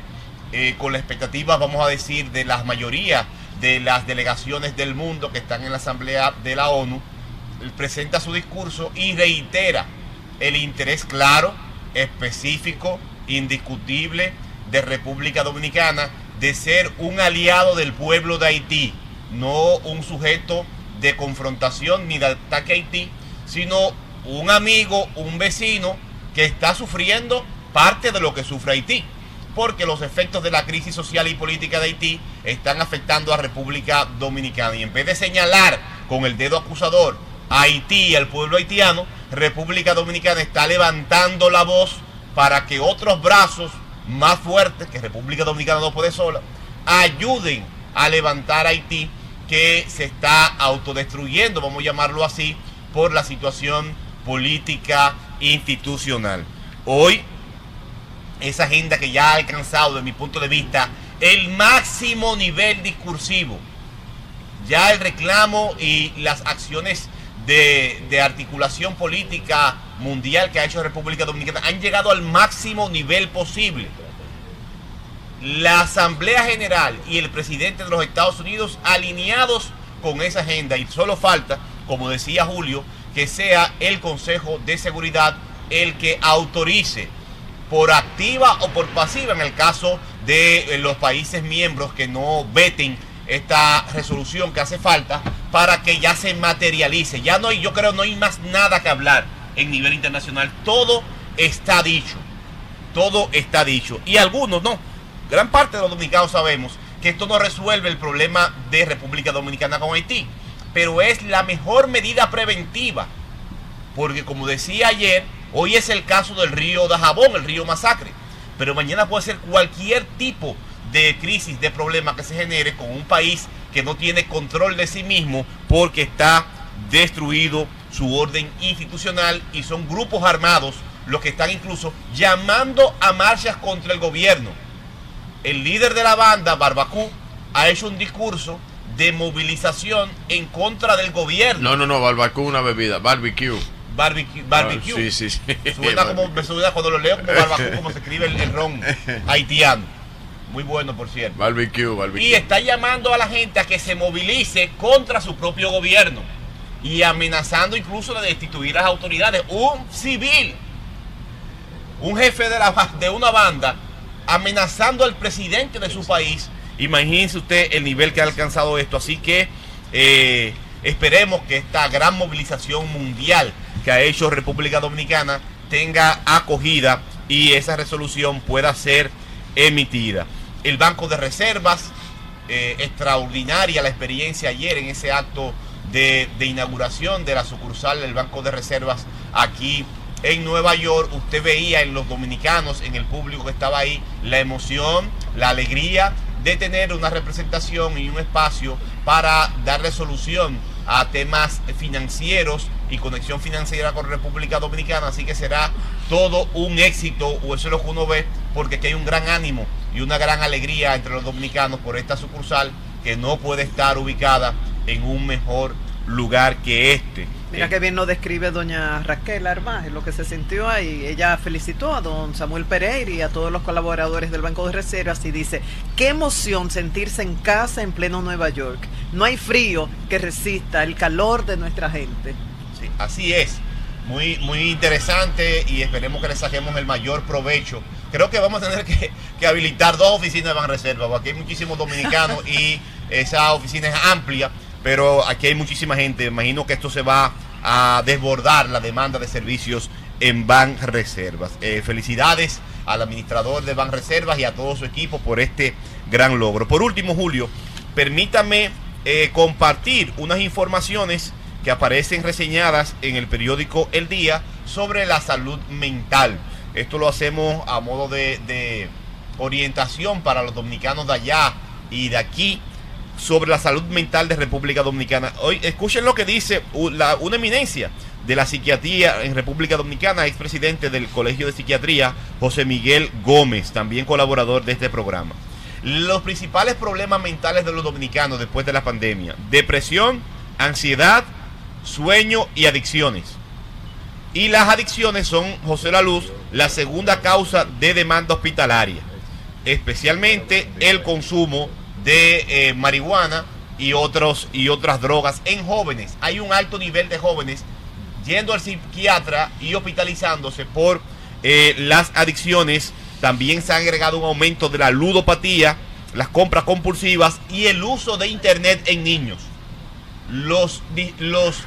eh, con la expectativa, vamos a decir, de la mayoría de las delegaciones del mundo que están en la Asamblea de la ONU, presenta su discurso y reitera el interés claro, específico, indiscutible de República Dominicana de ser un aliado del pueblo de Haití, no un sujeto de confrontación ni de ataque a Haití, sino un amigo, un vecino que está sufriendo parte de lo que sufre Haití, porque los efectos de la crisis social y política de Haití están afectando a República Dominicana. Y en vez de señalar con el dedo acusador a Haití y al pueblo haitiano, República Dominicana está levantando la voz para que otros brazos más fuertes, que República Dominicana no puede sola, ayuden a levantar Haití que se está autodestruyendo, vamos a llamarlo así, por la situación política institucional. Hoy, esa agenda que ya ha alcanzado, de mi punto de vista, el máximo nivel discursivo, ya el reclamo y las acciones de, articulación política mundial que ha hecho República Dominicana han llegado al máximo nivel posible. La Asamblea General y el presidente de los Estados Unidos alineados con esa agenda y solo falta, como decía Julio, que sea el Consejo de Seguridad el que autorice por activa o por pasiva en el caso de los países miembros que no veten esta resolución que hace falta para que ya se materialice. Ya no hay, yo creo, no hay más nada que hablar en nivel internacional. Todo está dicho. Todo está dicho. Y algunos no. Gran parte de los dominicanos sabemos que esto no resuelve el problema de República Dominicana con Haití. Pero es la mejor medida preventiva. Porque como decía ayer, hoy es el caso del río Dajabón, el río Masacre. Pero mañana puede ser cualquier tipo de crisis, de problema que se genere con un país que no tiene control de sí mismo porque está destruido su orden institucional y son grupos armados los que están incluso llamando a marchas contra el gobierno. El líder de la banda, Barbacú, ha hecho un discurso de movilización en contra del gobierno. No, no, no, Barbacú una bebida, barbecue. Barbecue. barbecue. Ah, sí, sí, sí. Suena como, me suena cuando lo leo como barbacú, como se escribe el, el ron haitiano. Muy bueno, por cierto. Barbecue, barbecue. Y está llamando a la gente a que se movilice contra su propio gobierno y amenazando incluso de destituir a las autoridades. Un civil, un jefe de, la, de una banda, amenazando al presidente de su país. Imagínense usted el nivel que ha alcanzado esto. Así que eh, esperemos que esta gran movilización mundial que ha hecho República Dominicana tenga acogida y esa resolución pueda ser emitida. El Banco de Reservas, eh, extraordinaria la experiencia ayer en ese acto de, inauguración de la sucursal del Banco de Reservas aquí en Nueva York. Usted veía en los dominicanos, en el público que estaba ahí, la emoción, la alegría de tener una representación y un espacio para darle solución a temas financieros y conexión financiera con República Dominicana, así que será todo un éxito, o eso es lo que uno ve, porque aquí hay un gran ánimo y una gran alegría entre los dominicanos por esta sucursal que no puede estar ubicada en un mejor lugar que este. Mira que bien nos describe doña Raquel Armás, lo que se sintió ahí. Ella felicitó a don Samuel Pereira y a todos los colaboradores del Banco de Reservas y dice, qué emoción sentirse en casa en pleno Nueva York. No hay frío que resista el calor de nuestra gente. Sí, así es. Muy, muy interesante y esperemos que le saquemos el mayor provecho. Creo que vamos a tener que, habilitar dos oficinas de Banreserva, porque hay muchísimos dominicanos y esa oficina es amplia, pero aquí hay muchísima gente. Imagino que esto se va a desbordar la demanda de servicios en Banreservas. Eh, felicidades al administrador de Banreservas y a todo su equipo por este gran logro. Por último, Julio, permítame eh, compartir unas informaciones que aparecen reseñadas en el periódico El Día sobre la salud mental. Esto lo hacemos a modo de, orientación para los dominicanos de allá y de aquí sobre la salud mental de República Dominicana. Hoy escuchen lo que dice una eminencia de la psiquiatría en República Dominicana, expresidente del Colegio de Psiquiatría, José Miguel Gómez, también colaborador de este programa. Los principales problemas mentales de los dominicanos después de la pandemia, depresión, ansiedad, sueño y adicciones. Y las adicciones son, José La Luz, la segunda causa de demanda hospitalaria, especialmente el consumo de eh, marihuana y, otros, y otras drogas en jóvenes. Hay un alto nivel de jóvenes yendo al psiquiatra y hospitalizándose por eh, las adicciones. También se ha agregado un aumento de la ludopatía, las compras compulsivas y el uso de internet en niños. los, los,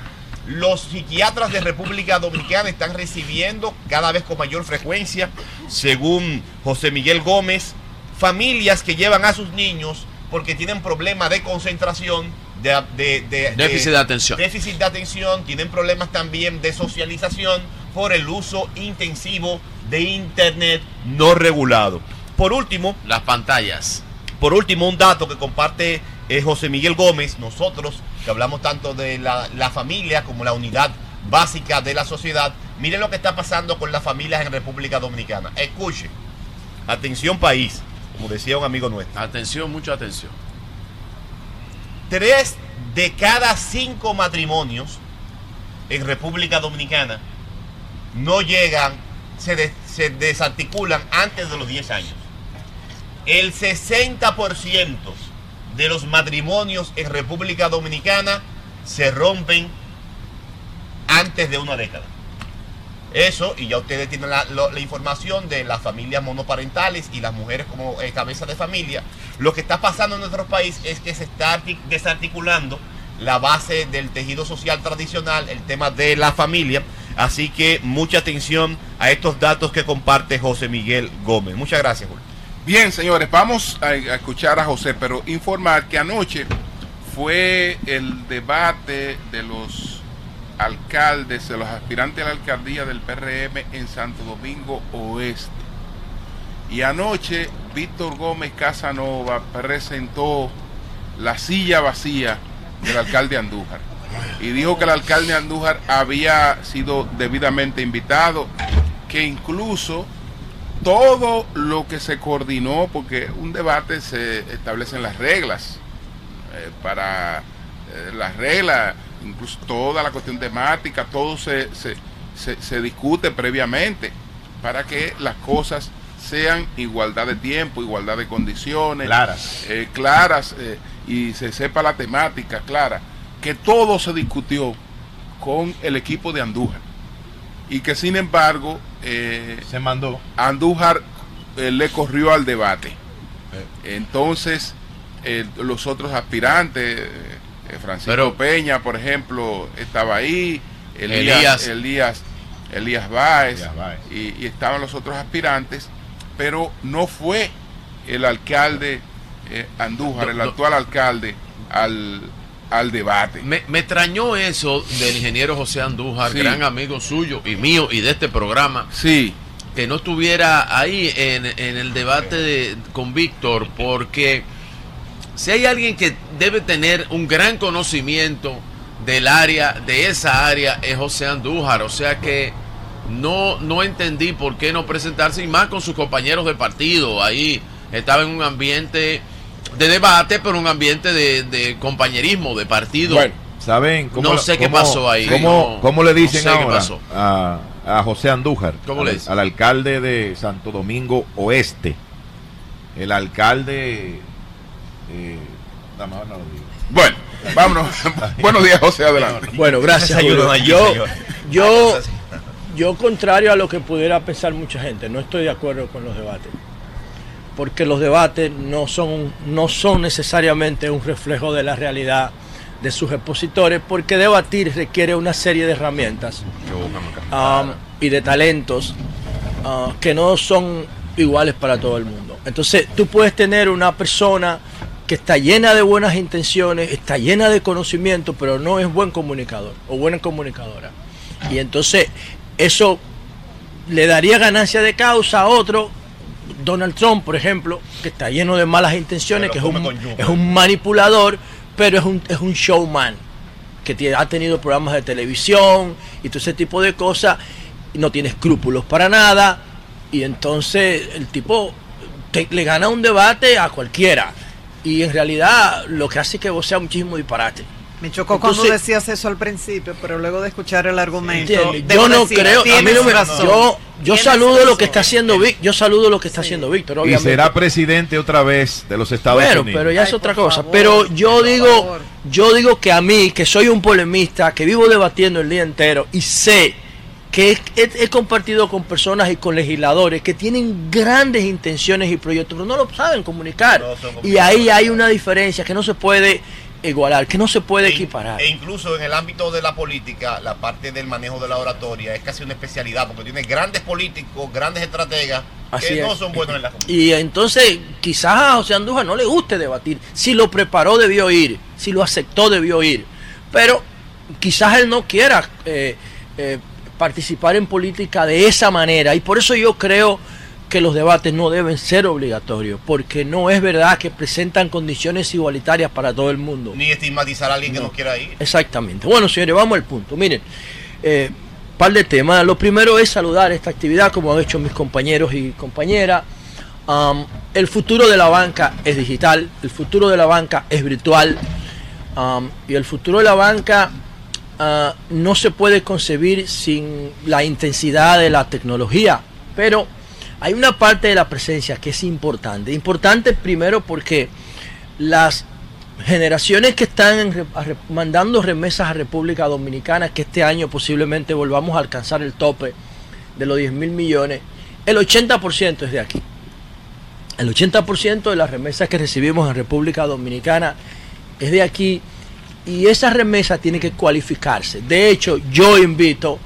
los psiquiatras de República Dominicana están recibiendo cada vez con mayor frecuencia, según José Miguel Gómez, familias que llevan a sus niños porque tienen problemas de concentración, de, déficit de atención. Déficit de atención, tienen problemas también de socialización por el uso intensivo de Internet no regulado. Por último, las pantallas. Por último, un dato que comparte eh, José Miguel Gómez, nosotros que hablamos tanto de la, la familia como la unidad básica de la sociedad, miren lo que está pasando con las familias en República Dominicana. Escuche, atención país, como decía un amigo nuestro. Atención, mucha atención. Tres de cada cinco matrimonios en República Dominicana no llegan, se, se desarticulan antes de los 10 años. El 60% de los matrimonios en República Dominicana se rompen antes de una década. Eso, y ya ustedes tienen la, información de las familias monoparentales y las mujeres como eh, cabeza de familia. Lo que está pasando en nuestro país es que se está desarticulando la base del tejido social tradicional, el tema de la familia. Así que mucha atención a estos datos que comparte José Miguel Gómez. Muchas gracias, Julio. Bien, señores, vamos a, escuchar a José, pero informar que anoche fue el debate de los alcaldes, de los aspirantes a la alcaldía del PRM en Santo Domingo Oeste. Y anoche Víctor Gómez Casanova presentó la silla vacía del alcalde Andújar. Y dijo que el alcalde Andújar había sido debidamente invitado, que incluso todo lo que se coordinó, porque un debate se establecen las reglas, eh, para eh, las reglas, incluso toda la cuestión temática, todo se, se, discute previamente para que las cosas sean igualdad de tiempo, igualdad de condiciones, claras, eh, claras y se sepa la temática clara, que todo se discutió con el equipo de Andújar y que sin embargo eh, se mandó. Andújar eh, le corrió al debate. Eh. Entonces, los otros aspirantes, Francisco Peña, por ejemplo, estaba ahí, Elías, Elías, Elías, Báez, Y, estaban los otros aspirantes, pero no fue el alcalde Andújar, el actual alcalde, al, al debate. Me, extrañó eso del ingeniero José Andújar, gran amigo suyo y mío y de este programa. Sí. Que no estuviera ahí en, el debate con Víctor, porque si hay alguien que debe tener un gran conocimiento del área, de esa área, es José Andújar. O sea que no, no entendí por qué no presentarse, y más con sus compañeros de partido. Ahí estaba en un ambiente de debate, pero un ambiente de, compañerismo, de partido. Bueno, ¿saben cómo, No sé qué pasó ahí. ¿Cómo, le dicen ahora a, a, José Andújar? ¿Cómo al, le al alcalde de Santo Domingo Oeste. El alcalde... Eh, bueno, vámonos. Buenos días, José, adelante. Bueno, gracias. yo, yo, yo, contrario a lo que pudiera pensar mucha gente, no estoy de acuerdo con los debates porque los debates no son, no son necesariamente un reflejo de la realidad de sus expositores, porque debatir requiere una serie de herramientas um, y de talentos uh, que no son iguales para todo el mundo. Entonces, tú puedes tener una persona que está llena de buenas intenciones, está llena de conocimiento, pero no es buen comunicador o buena comunicadora. Y entonces, eso le daría ganancia de causa a otro Donald Trump, por ejemplo, que está lleno de malas intenciones, que es un, es un manipulador, pero es un, es un showman, que ha tenido programas de televisión y todo ese tipo de cosas, no tiene escrúpulos para nada, y entonces el tipo le gana un debate a cualquiera. Y en realidad lo que hace es que vos sea muchísimo disparate. Me chocó cuando decías eso al principio, pero luego de escuchar el argumento. Yo no creo, a mí no me, yo, yo saludo lo que está haciendo Víctor, yo saludo lo que está haciendo Víctor, obviamente. Y será presidente otra vez de los Estados Unidos. pero ya es otra cosa. pero yo digo, yo digo que a mí, que soy un polemista, que vivo debatiendo el día entero y sé que he, compartido con personas y con legisladores que tienen grandes intenciones y proyectos, pero no lo saben comunicar. y ahí hay una diferencia que no se puede igualar, que no se puede E- equiparar. E incluso en el ámbito de la política, la parte del manejo de la oratoria es casi una especialidad, porque tiene grandes políticos, grandes estrategas Así que no son buenos en la comunicación. Y entonces quizás a José Andújar no le guste debatir. Si lo preparó debió ir, si lo aceptó debió ir. Pero quizás él no quiera eh, eh, participar en política de esa manera. Y por eso yo creo que los debates no deben ser obligatorios, porque no es verdad que presentan condiciones igualitarias para todo el mundo. Ni estigmatizar a alguien que no quiera ir. Exactamente. Bueno, señores, vamos al punto. Miren, eh, par de temas. Lo primero es saludar esta actividad, como han hecho mis compañeros y compañeras. El futuro de la banca es digital, el futuro de la banca es virtual y el futuro de la banca ah, no se puede concebir sin la intensidad de la tecnología. Pero hay una parte de la presencia que es importante. Importante primero porque las generaciones que están mandando remesas a República Dominicana, que este año posiblemente volvamos a alcanzar el tope de los 10 mil millones, el 80% es de aquí. El 80% de las remesas que recibimos en República Dominicana es de aquí y esa remesa tiene que cualificarse. De hecho, yo invito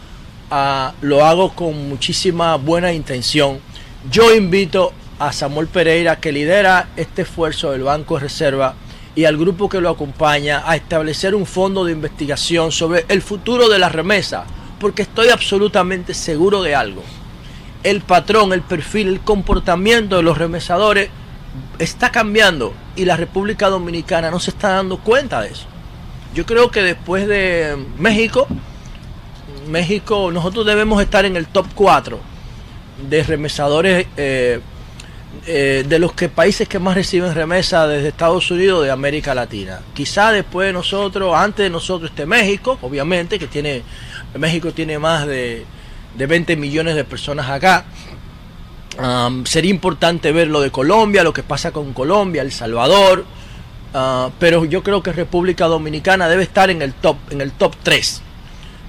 a, lo hago con muchísima buena intención, yo invito a Samuel Pereira que lidera este esfuerzo del Banco de Reserva y al grupo que lo acompaña a establecer un fondo de investigación sobre el futuro de la remesa, porque estoy absolutamente seguro de algo. El patrón, el perfil, el comportamiento de los remesadores está cambiando y la República Dominicana no se está dando cuenta de eso. Yo creo que después de México, México, nosotros debemos estar en el top 4 de remesadores eh, eh, de los que países que más reciben remesa desde Estados Unidos de América Latina. Quizá después de nosotros, antes de nosotros esté México, obviamente, que tiene, México tiene más de, de 20 millones de personas acá. Sería importante ver lo de Colombia, lo que pasa con Colombia, El Salvador, ah, pero yo creo que República Dominicana debe estar en el top, en el top 3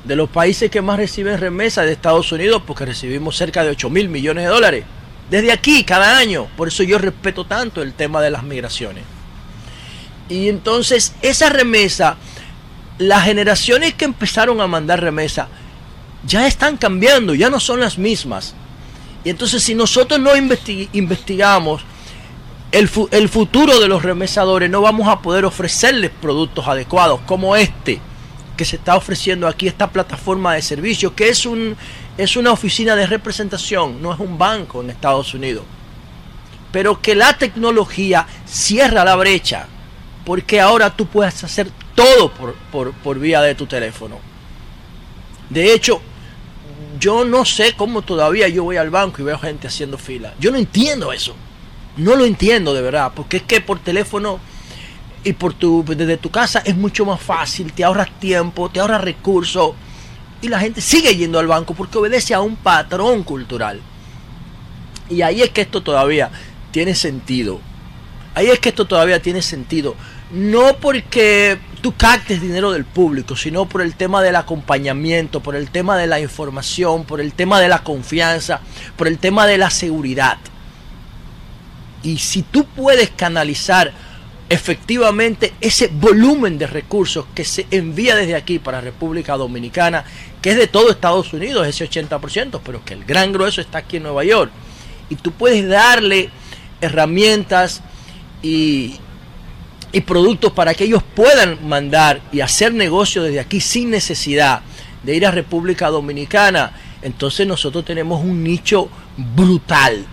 de los países que más reciben remesas de Estados Unidos, porque recibimos cerca de 8 mil millones de dólares. Desde aquí, cada año. Por eso yo respeto tanto el tema de las migraciones. Y entonces, esa remesa, las generaciones que empezaron a mandar remesa, ya están cambiando, ya no son las mismas. Y entonces, si nosotros no investi- investigamos el, fu- el futuro de los remesadores, no vamos a poder ofrecerles productos adecuados como este que se está ofreciendo aquí, esta plataforma de servicios, que es, un, es una oficina de representación, no es un banco en Estados Unidos. Pero que la tecnología cierra la brecha, porque ahora tú puedes hacer todo por, por, por vía de tu teléfono. De hecho, yo no sé cómo todavía yo voy al banco y veo gente haciendo fila. Yo no entiendo eso. No lo entiendo de verdad, porque es que por teléfono y por tu desde tu casa es mucho más fácil, te ahorras tiempo, te ahorras recursos y la gente sigue yendo al banco porque obedece a un patrón cultural. Y ahí es que esto todavía tiene sentido. Ahí es que esto todavía tiene sentido. No porque tú captes dinero del público, sino por el tema del acompañamiento, por el tema de la información, por el tema de la confianza, por el tema de la seguridad. Y si tú puedes canalizar efectivamente ese volumen de recursos que se envía desde aquí para República Dominicana, que es de todo Estados Unidos, ese 80%, pero que el gran grueso está aquí en Nueva York. Y tú puedes darle herramientas y, y productos para que ellos puedan mandar y hacer negocio desde aquí sin necesidad de ir a República Dominicana. Entonces nosotros tenemos un nicho brutal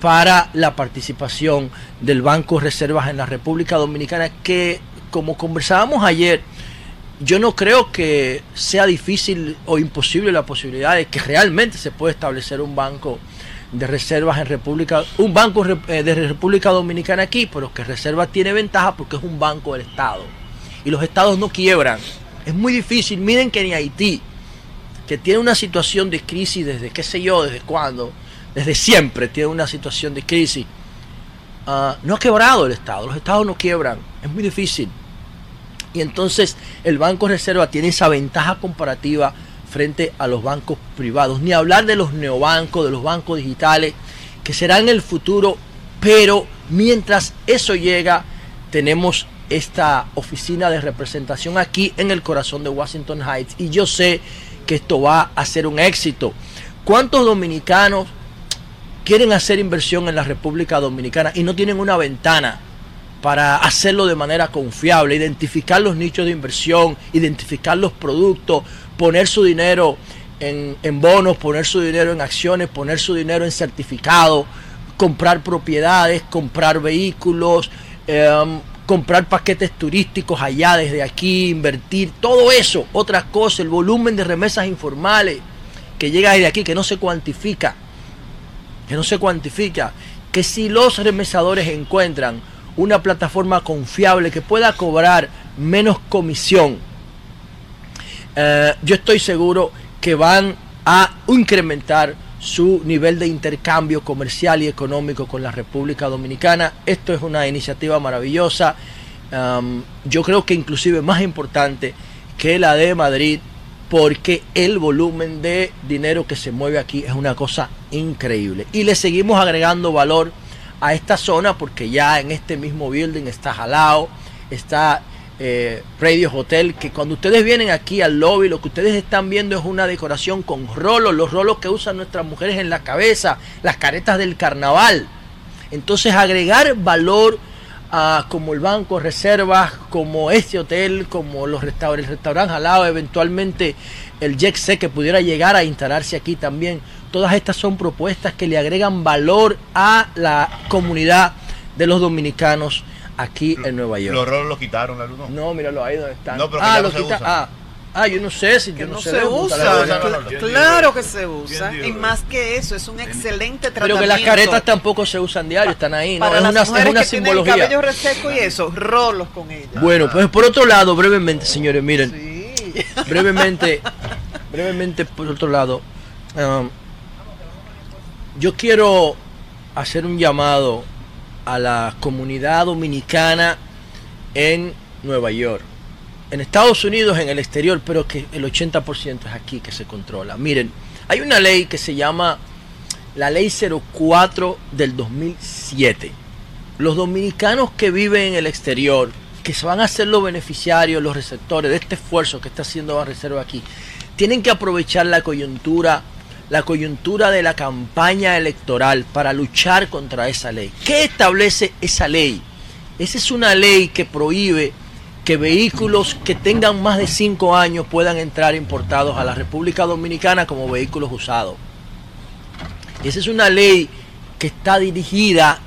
para la participación del Banco de Reservas en la República Dominicana que como conversábamos ayer yo no creo que sea difícil o imposible la posibilidad de que realmente se pueda establecer un banco de reservas en República, un banco eh, de República Dominicana aquí, pero que Reserva tiene ventaja porque es un banco del Estado. Y los estados no quiebran. Es muy difícil. Miren que ni Haití, que tiene una situación de crisis desde qué sé yo, desde cuándo, desde siempre tiene una situación de crisis. ah, no ha quebrado el Estado, los Estados no quiebran, es muy difícil. Y entonces el Banco Reserva tiene esa ventaja comparativa frente a los bancos privados. Ni hablar de los neobancos, de los bancos digitales, que serán el futuro, pero mientras eso llega, tenemos esta oficina de representación aquí en el corazón de Washington Heights y yo sé que esto va a ser un éxito. ¿Cuántos dominicanos quieren hacer inversión en la República Dominicana y no tienen una ventana para hacerlo de manera confiable, identificar los nichos de inversión, identificar los productos, poner su dinero en, en bonos, poner su dinero en acciones, poner su dinero en certificados, comprar propiedades, comprar vehículos, em, comprar paquetes turísticos allá desde aquí, invertir, todo eso, otras cosas, el volumen de remesas informales que llega desde aquí, que no se cuantifica, que no se cuantifica, que si los remesadores encuentran una plataforma confiable que pueda cobrar menos comisión, eh, yo estoy seguro que van a incrementar su nivel de intercambio comercial y económico con la República Dominicana. Esto es una iniciativa maravillosa. Um, yo creo que inclusive más importante que la de Madrid porque el volumen de dinero que se mueve aquí es una cosa increíble. Y le seguimos agregando valor a esta zona porque ya en este mismo building está Jalao, está eh, Radio Hotel, que cuando ustedes vienen aquí al lobby, lo que ustedes están viendo es una decoración con rolos, los rolos que usan nuestras mujeres en la cabeza, las caretas del carnaval. Entonces agregar valor a como el banco reservas, como este hotel, como los restaurantes, el restaurante Jalao, eventualmente el Jet que pudiera llegar a instalarse aquí también. Todas estas son propuestas que le agregan valor a la comunidad de los dominicanos aquí en Nueva York. Los rolos los quitaron, la luz no. No, míralo ahí donde están. No, pero que ah, ya no los se usan. ah, ah, yo no sé si yo no, no sé se usa. la- claro que se usa. Y más que eso, es un excelente Pero tratamiento. que las caretas tampoco se usan diario, están ahí, ¿no? Para Es las una, es mujeres una que tienen el simbología. cabello reseco y eso, rolos con ella. Bueno, pues por otro lado, brevemente, señores, miren. Brevemente, brevemente, por otro lado, um, yo quiero hacer un llamado a la comunidad dominicana en Nueva York. En Estados Unidos, en el exterior, pero que el 80% es aquí que se controla. Miren, hay una ley que se llama la Ley 04 del 2007 los dominicanos que viven en el exterior, que se van a ser los beneficiarios, los receptores de este esfuerzo que está haciendo la Reserva aquí, tienen que aprovechar la coyuntura, la coyuntura de la campaña electoral para luchar contra esa ley. ¿Qué establece esa ley? Esa es una ley que prohíbe que vehículos que tengan más de 5 años puedan entrar importados a la República Dominicana como vehículos usados. Esa es una ley que está dirigida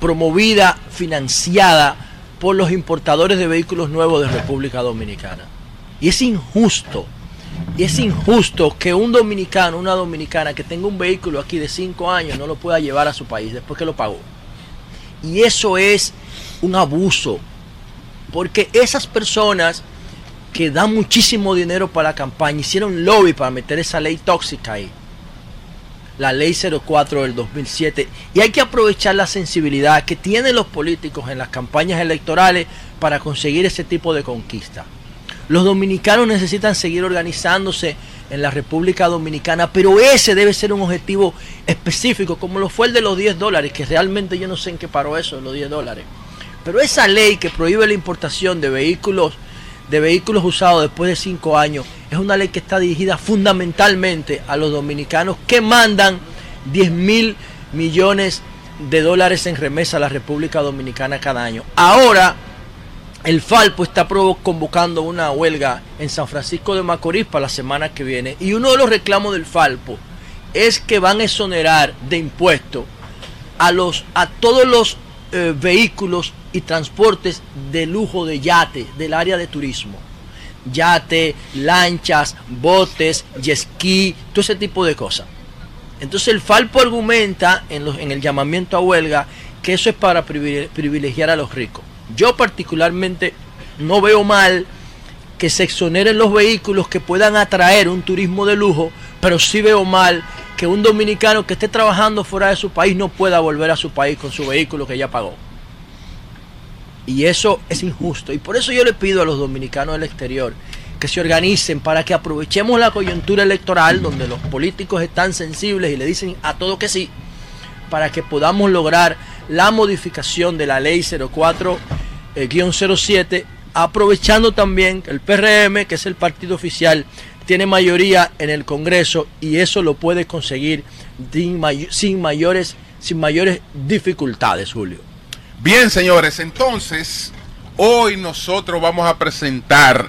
promovida, financiada por los importadores de vehículos nuevos de República Dominicana. Y es injusto, y es injusto que un dominicano, una dominicana que tenga un vehículo aquí de 5 años no lo pueda llevar a su país después que lo pagó. Y eso es un abuso, porque esas personas que dan muchísimo dinero para la campaña hicieron lobby para meter esa ley tóxica ahí la ley 04 del 2007 y hay que aprovechar la sensibilidad que tienen los políticos en las campañas electorales para conseguir ese tipo de conquista. Los dominicanos necesitan seguir organizándose en la República Dominicana, pero ese debe ser un objetivo específico, como lo fue el de los 10 dólares, que realmente yo no sé en qué paró eso, los 10 dólares. Pero esa ley que prohíbe la importación de vehículos de vehículos usados después de 5 años es una ley que está dirigida fundamentalmente a los dominicanos que mandan 10 mil millones de dólares en remesa a la República Dominicana cada año. Ahora el Falpo está convocando una huelga en San Francisco de Macorís para la semana que viene y uno de los reclamos del Falpo es que van a exonerar de impuestos a los a todos los eh, vehículos y transportes de lujo de yate del área de turismo. Yate, lanchas, botes, jet todo ese tipo de cosas. Entonces el Falpo argumenta en, los- en el llamamiento a huelga que eso es para privile- privilegiar a los ricos. Yo particularmente no veo mal que se exoneren los vehículos que puedan atraer un turismo de lujo, pero sí veo mal que un dominicano que esté trabajando fuera de su país no pueda volver a su país con su vehículo que ya pagó. Y eso es injusto. Y por eso yo le pido a los dominicanos del exterior que se organicen para que aprovechemos la coyuntura electoral donde los políticos están sensibles y le dicen a todo que sí, para que podamos lograr la modificación de la ley 04 eh, guion 07, aprovechando también el PRM, que es el partido oficial, tiene mayoría en el Congreso y eso lo puede conseguir sin, may- sin mayores, sin mayores dificultades, Julio. Bien, señores, entonces hoy nosotros vamos a presentar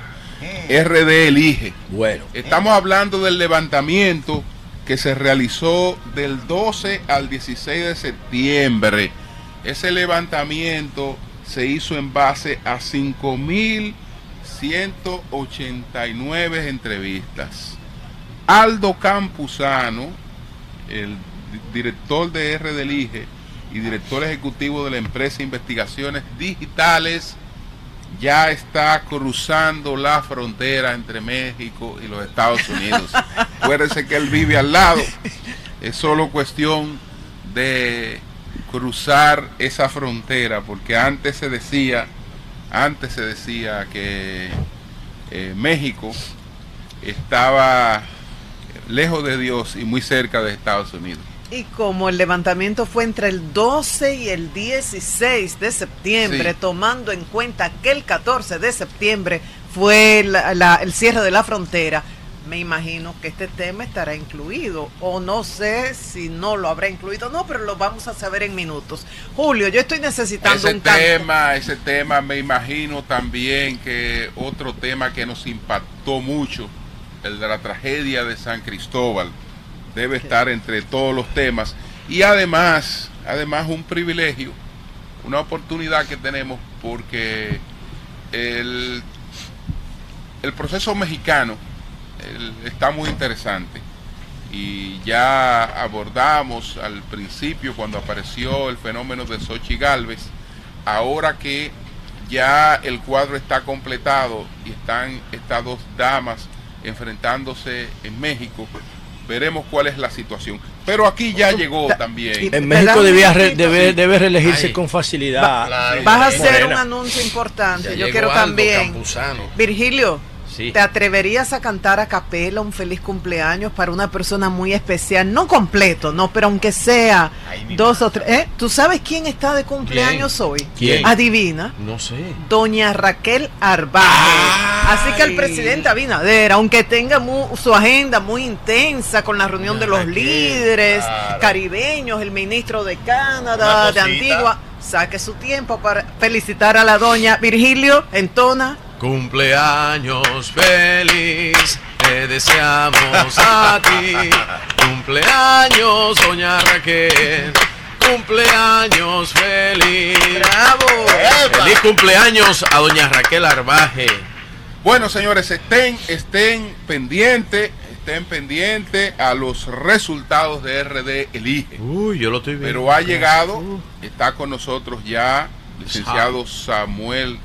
RD Elige. Bueno. Estamos hablando del levantamiento que se realizó del 12 al 16 de septiembre. Ese levantamiento se hizo en base a 5.189 entrevistas. Aldo Campuzano, el di- director de RD Elige y director ejecutivo de la empresa Investigaciones Digitales, ya está cruzando la frontera entre México y los Estados Unidos. Acuérdense que él vive al lado. Es solo cuestión de cruzar esa frontera, porque antes se decía, antes se decía que eh, México estaba lejos de Dios y muy cerca de Estados Unidos. Y como el levantamiento fue entre el 12 y el 16 de septiembre, Sí. tomando en cuenta que el 14 de septiembre fue la- la- el cierre de la frontera, me imagino que este tema estará incluido. O no sé si no lo habrá incluido, no, pero lo vamos a saber en minutos. Julio, yo estoy necesitando Ese un tema, ese tema me imagino también que otro tema que nos impactó mucho, el de la tragedia de San Cristóbal, debe estar entre todos los temas. Y además, además un privilegio, una oportunidad que tenemos porque el, el proceso mexicano está muy interesante y ya abordamos al principio cuando apareció el fenómeno de Sochi Galvez, ahora que ya el cuadro está completado y están estas dos damas enfrentándose en México, veremos cuál es la situación. Pero aquí ya llegó también. En México debía re- debe, Sí. debe reelegirse Ay. con facilidad. Vas a hacer Morena. un anuncio importante. Ya Yo quiero Aldo también. Campuzano. Virgilio, Sí. ¿te atreverías a cantar a capela un feliz cumpleaños para una persona muy especial? No completo, no, pero aunque sea dos o tres. ¿Eh? ¿Tú sabes quién está de cumpleaños hoy? ¿Quién? Adivina. No sé. Doña Raquel Arbaje. Así que el presidente Abinader, aunque tenga mu- su agenda muy intensa con la reunión de los líderes caribeños, el ministro de Canadá, de. Antigua, saque su tiempo para felicitar a la doña Virgilio, entona. Cumpleaños feliz, te deseamos a ti. Cumpleaños, doña Raquel. Cumpleaños feliz. ¡Bravo! Feliz cumpleaños a doña Raquel Arbaje. Bueno, señores, estén, estén pendientes, estén pendientes a los resultados de RD Elige. Uy, yo lo estoy viendo. Pero ha llegado, está con nosotros ya, licenciado Samuel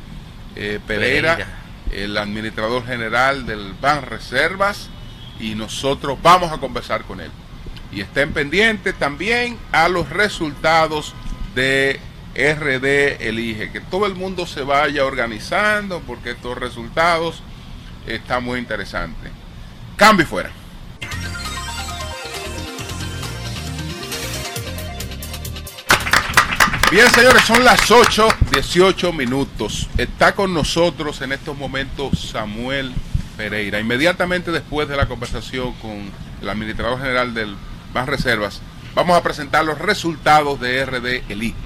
eh, Pereira, Pereira. el administrador general del Ban Reservas, y nosotros vamos a conversar con él. Y estén pendientes también a los resultados de RD Elige, que todo el mundo se vaya organizando porque estos resultados están muy interesantes. Cambio y fuera. Bien, señores, son las 8, 18 minutos. Está con nosotros en estos momentos Samuel Pereira. Inmediatamente después de la conversación con el administrador general del Ban Reservas, vamos a presentar los resultados de RD Elite.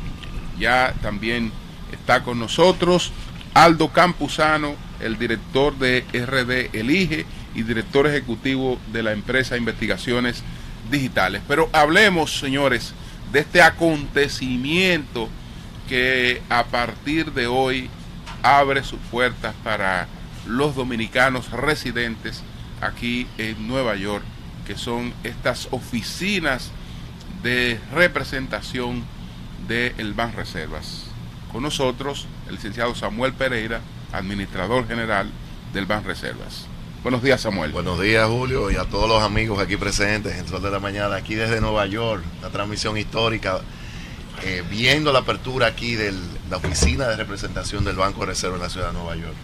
Ya también está con nosotros Aldo Campuzano, el director de RD Elige y director ejecutivo de la empresa Investigaciones Digitales. Pero hablemos, señores, de este acontecimiento que a partir de hoy abre sus puertas para los dominicanos residentes aquí en Nueva York, que son estas oficinas de representación del Ban Reservas. Con nosotros, el licenciado Samuel Pereira, administrador general del Ban Reservas. Buenos días, Samuel. Buenos días, Julio, y a todos los amigos aquí presentes en Sol de la Mañana, aquí desde Nueva York, la transmisión histórica, eh, viendo la apertura aquí de la oficina de representación del Banco de Reserva en la ciudad de Nueva York.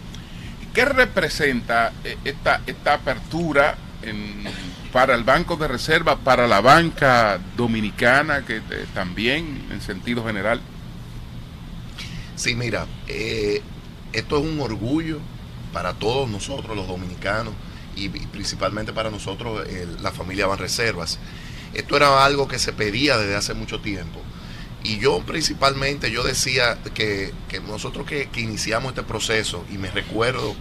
¿Qué representa eh, esta, esta apertura en- para el Banco de Reserva, para la banca dominicana, que eh, también en sentido general? Sí, mira, eh, esto es un orgullo para todos nosotros los dominicanos y, principalmente para nosotros la familia Banreservas. Esto era algo que se pedía desde hace mucho tiempo. Y yo principalmente, yo decía que, que nosotros que, que iniciamos este proceso, y me recuerdo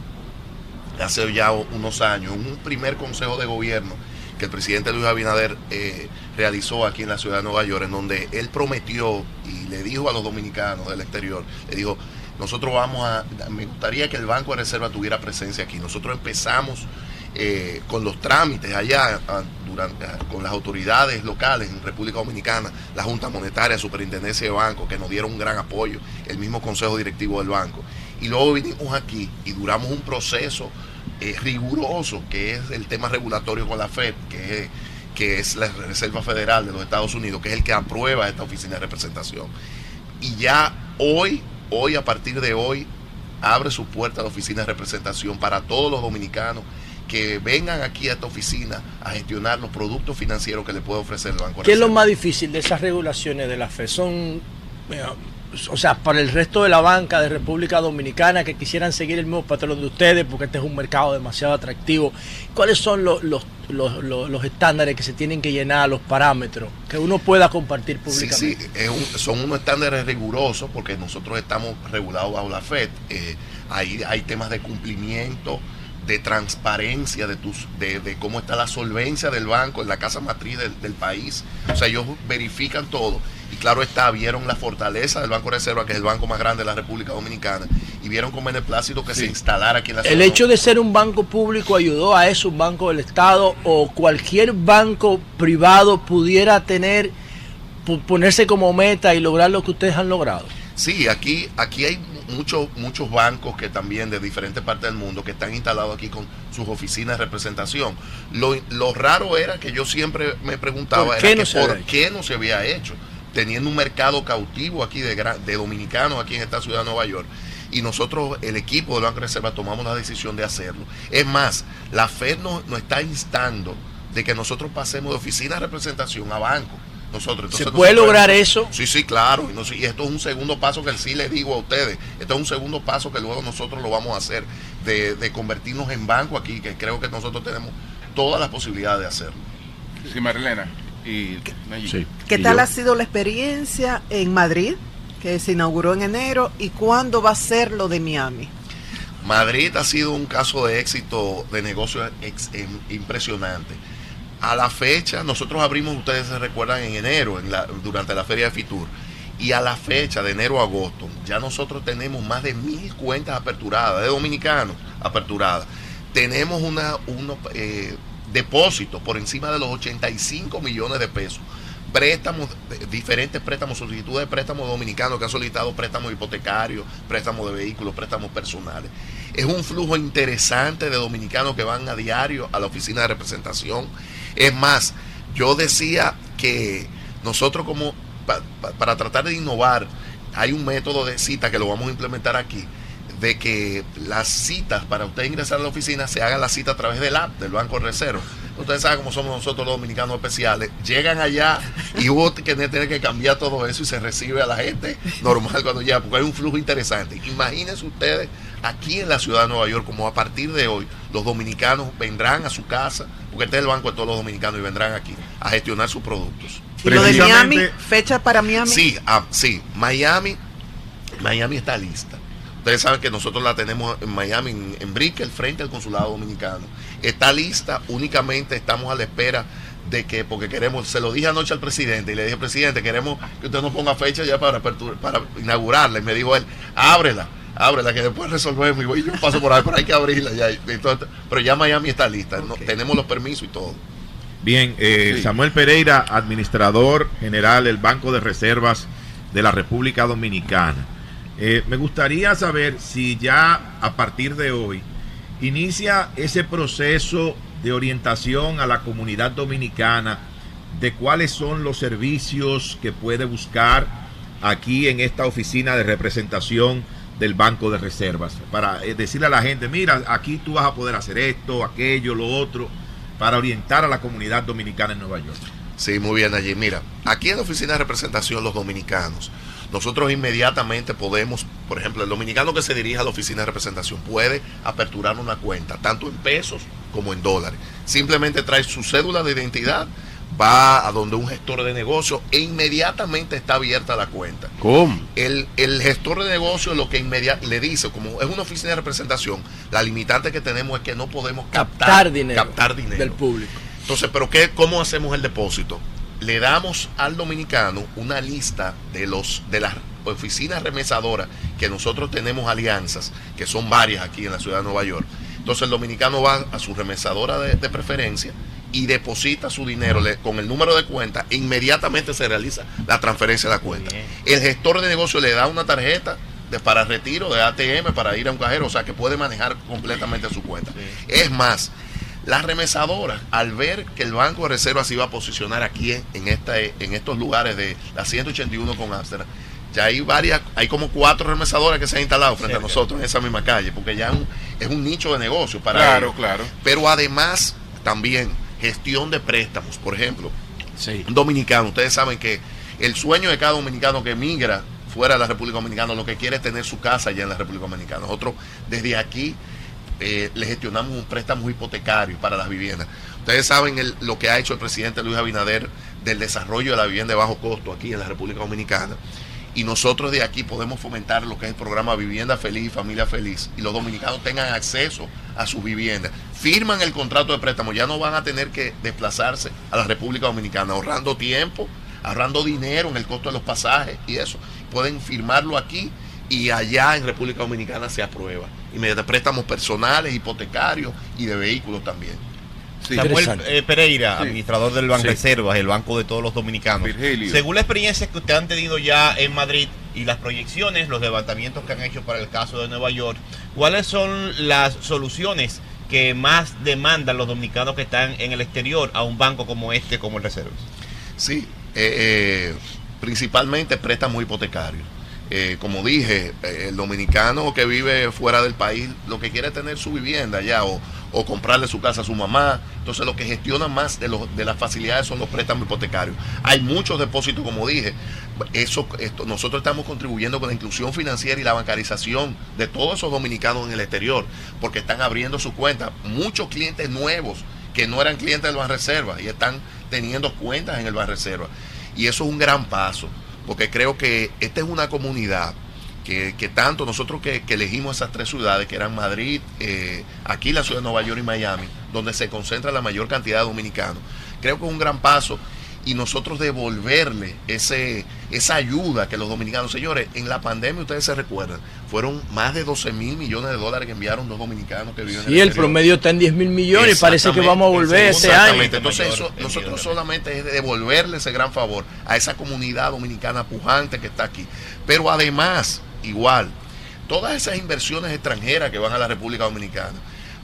hace ya unos años, un primer consejo de gobierno que el presidente Luis Abinader eh, realizó aquí en la ciudad de Nueva York, en donde él prometió y le dijo a los dominicanos del exterior, le dijo, nosotros vamos a, me gustaría que el Banco de Reserva tuviera presencia aquí. Nosotros empezamos eh, con los trámites allá durante, con las autoridades locales en República Dominicana, la Junta Monetaria, Superintendencia de Banco, que nos dieron un gran apoyo, el mismo Consejo Directivo del Banco. Y luego vinimos aquí y duramos un proceso eh, riguroso, que es el tema regulatorio con la FED, que es, que es la Reserva Federal de los Estados Unidos, que es el que aprueba esta oficina de representación. Y ya hoy, hoy, a partir de hoy, abre su puerta la oficina de representación para todos los dominicanos que vengan aquí a esta oficina a gestionar los productos financieros que le puede ofrecer el Banco ¿Qué es lo más difícil de esas regulaciones de la FED? Son, o sea, para el resto de la banca de República Dominicana que quisieran seguir el mismo patrón de ustedes, porque este es un mercado demasiado atractivo. ¿Cuáles son los, los, los, los- estándares que se tienen que llenar, los parámetros, que uno pueda compartir públicamente? sí, un- son unos estándares rigurosos porque nosotros estamos regulados bajo la FED. Eh, ahí hay temas de cumplimiento, de transparencia de tus de, de cómo está la solvencia del banco en la casa matriz del, del país. O sea, ellos verifican todo. Claro está, vieron la fortaleza del Banco de Reserva, que es el banco más grande de la República Dominicana, y vieron con beneplácito que se instalara aquí en la El ciudad. hecho de ser un banco público ayudó a eso, un banco del Estado o cualquier banco privado pudiera tener, ponerse como meta y lograr lo que ustedes han logrado. Sí, aquí, aquí hay muchos muchos bancos que también de diferentes partes del mundo que están instalados aquí con sus oficinas de representación. Lo, lo raro era que yo siempre me preguntaba ¿Por era qué que no por qué no se había hecho, teniendo un mercado cautivo aquí de, gran- de dominicanos aquí en esta ciudad de Nueva York. Y nosotros, el equipo del Banco de Reserva, tomamos la decisión de hacerlo. Es más, la FED nos, nos está instando de que nosotros pasemos de oficina de representación a banco. Nosotros, ¿Se puede nosotros- lograr eso? Sí, sí, claro. Y, no sé- y esto es un segundo paso que sí le digo a ustedes. Esto es un segundo paso que luego nosotros lo vamos a hacer de, de convertirnos en banco aquí, que creo que nosotros tenemos todas las posibilidades de hacerlo. Sí, Marilena. Y. ¿Qué tal ha sido la experiencia en Madrid, que se inauguró en enero, y cuándo va a ser lo de Miami? Madrid ha sido un caso de éxito de negocio ex- em, impresionante. A la fecha, nosotros abrimos, ustedes se recuerdan, en enero, en la- durante la feria de Fitur. Y a la fecha, de enero a agosto, ya nosotros tenemos más de mil cuentas aperturadas, de dominicanos aperturadas. Tenemos una, unos eh, depósitos por encima de los 85 millones de pesos. Préstamos, eh, diferentes préstamos, solicitudes de préstamos dominicanos que han solicitado préstamos hipotecarios, préstamos de vehículos, préstamos personales. Es un flujo interesante de dominicanos que van a diario a la oficina de representación. Es más, yo decía que nosotros como pa- pa- para tratar de innovar, hay un método de cita que lo vamos a implementar aquí, de que las citas para usted ingresar a la oficina se haga la cita a través del app del Banco Reserva. Ustedes saben cómo somos nosotros los dominicanos especiales. Llegan allá y hubo que tener que cambiar todo eso y se recibe a la gente normal cuando llega, porque hay un flujo interesante. Imagínense ustedes aquí en la ciudad de Nueva York, como a partir de hoy, los dominicanos vendrán a su casa, porque este es el banco de todos los dominicanos y vendrán aquí a gestionar sus productos. ¿Y lo de Miami? ¿Fecha para Miami? Sí, ah, sí, Miami, Miami está lista. Ustedes saben que nosotros la tenemos en Miami, en, en Brickell, frente al consulado dominicano. Está lista, únicamente estamos a la espera de que, porque queremos, se lo dije anoche al presidente y le dije, presidente, queremos que usted nos ponga fecha ya para apertura, para inaugurarla. Y me dijo él, ábrela, ábrela, que después resolvemos. Y voy, yo paso por ahí, pero hay que abrirla ya. Entonces, pero ya Miami está lista, no- tenemos los permisos y todo. Bien, eh, Sí. Samuel Pereira, administrador general del Banco de Reservas de la República Dominicana. Eh, me gustaría saber si ya a partir de hoy inicia ese proceso de orientación a la comunidad dominicana de cuáles son los servicios que puede buscar aquí en esta oficina de representación del Banco de Reservas, para eh, decirle a la gente, mira, aquí tú vas a poder hacer esto, aquello, lo otro, para orientar a la comunidad dominicana en Nueva York. Sí, muy bien allí. Mira, aquí en la oficina de representación los dominicanos, nosotros inmediatamente podemos, por ejemplo, el dominicano que se dirige a la oficina de representación puede aperturar una cuenta, tanto en pesos como en dólares. Simplemente trae su cédula de identidad, va a donde un gestor de negocio e inmediatamente está abierta la cuenta. ¿Cómo? El, el gestor de negocio lo que inmediatamente le dice, como es una oficina de representación, la limitante que tenemos es que no podemos captar, Captar dinero captar dinero. del público. Entonces, ¿pero qué, cómo hacemos el depósito? Le damos al dominicano una lista de los de las oficinas remesadoras que nosotros tenemos alianzas, que son varias aquí en la ciudad de Nueva York. Entonces el dominicano va a su remesadora de, de preferencia y deposita su dinero le- con el número de cuenta e inmediatamente se realiza la transferencia de la cuenta. El gestor de negocio le da una tarjeta de, para retiro de ATM para ir a un cajero, o sea que puede manejar completamente su cuenta. Es más, las remesadoras, al ver que el Banco de Reserva se iba a posicionar aquí en, esta, en estos lugares de la 181 con Amsterdam, ya hay varias, hay como cuatro remesadoras que se han instalado frente a nosotros en esa misma calle, porque ya es un, es un nicho de negocio para Claro, ellos. claro. Pero además, también gestión de préstamos, por ejemplo, un dominicano, ustedes saben que el sueño de cada dominicano que emigra fuera de la República Dominicana, lo que quiere es tener su casa allá en la República Dominicana. Nosotros desde aquí eh, le gestionamos un préstamo hipotecario para las viviendas. Ustedes saben lo que ha hecho el presidente Luis Abinader del desarrollo de la vivienda de bajo costo aquí en la República Dominicana. Y nosotros de aquí podemos fomentar lo que es el programa Vivienda Feliz, Familia Feliz, y los dominicanos tengan acceso a sus viviendas. Firman el contrato de préstamo, ya no van a tener que desplazarse a la República Dominicana, ahorrando tiempo, ahorrando dinero en el costo de los pasajes y eso. Pueden firmarlo aquí y allá en República Dominicana se aprueba. Y mediante préstamos personales, hipotecarios y de vehículos también. Samuel eh, Pereira, Sí. administrador del Banco Sí. Reservas, el banco de todos los dominicanos. Virgilio. Según la experiencia que usted han tenido ya en Madrid y las proyecciones, los levantamientos que han hecho para el caso de Nueva York, ¿cuáles son las soluciones que más demandan los dominicanos que están en el exterior a un banco como este, como el Reservas? Sí, eh, eh, principalmente préstamos hipotecarios. Eh, como dije, eh, el dominicano que vive fuera del país lo que quiere es tener su vivienda ya o, comprarle su casa a su mamá. Entonces lo que gestiona más de, de las facilidades son los préstamos hipotecarios. Hay muchos depósitos, como dije. Eso, nosotros estamos contribuyendo con la inclusión financiera y la bancarización de todos esos dominicanos en el exterior, porque están abriendo su cuenta. Muchos clientes nuevos que no eran clientes del Banreserva y están teniendo cuentas en el Banreserva. Y eso es un gran paso, porque creo que esta es una comunidad que, que tanto nosotros que, que elegimos esas tres ciudades, que eran Madrid, eh, aquí la ciudad de Nueva York y Miami, donde se concentra la mayor cantidad de dominicanos, creo que es un gran paso y nosotros devolverle ese, esa ayuda que los dominicanos, señores, en la pandemia ustedes se recuerdan, fueron más de 12 mil millones de dólares que enviaron los dominicanos que viven en Y el exterior. promedio está en 10 mil millones y parece que vamos a volver este año. Exactamente. Entonces, eso, nosotros solamente es devolverle ese gran favor a esa comunidad dominicana pujante que está aquí. Pero además, igual, todas esas inversiones extranjeras que van a la República Dominicana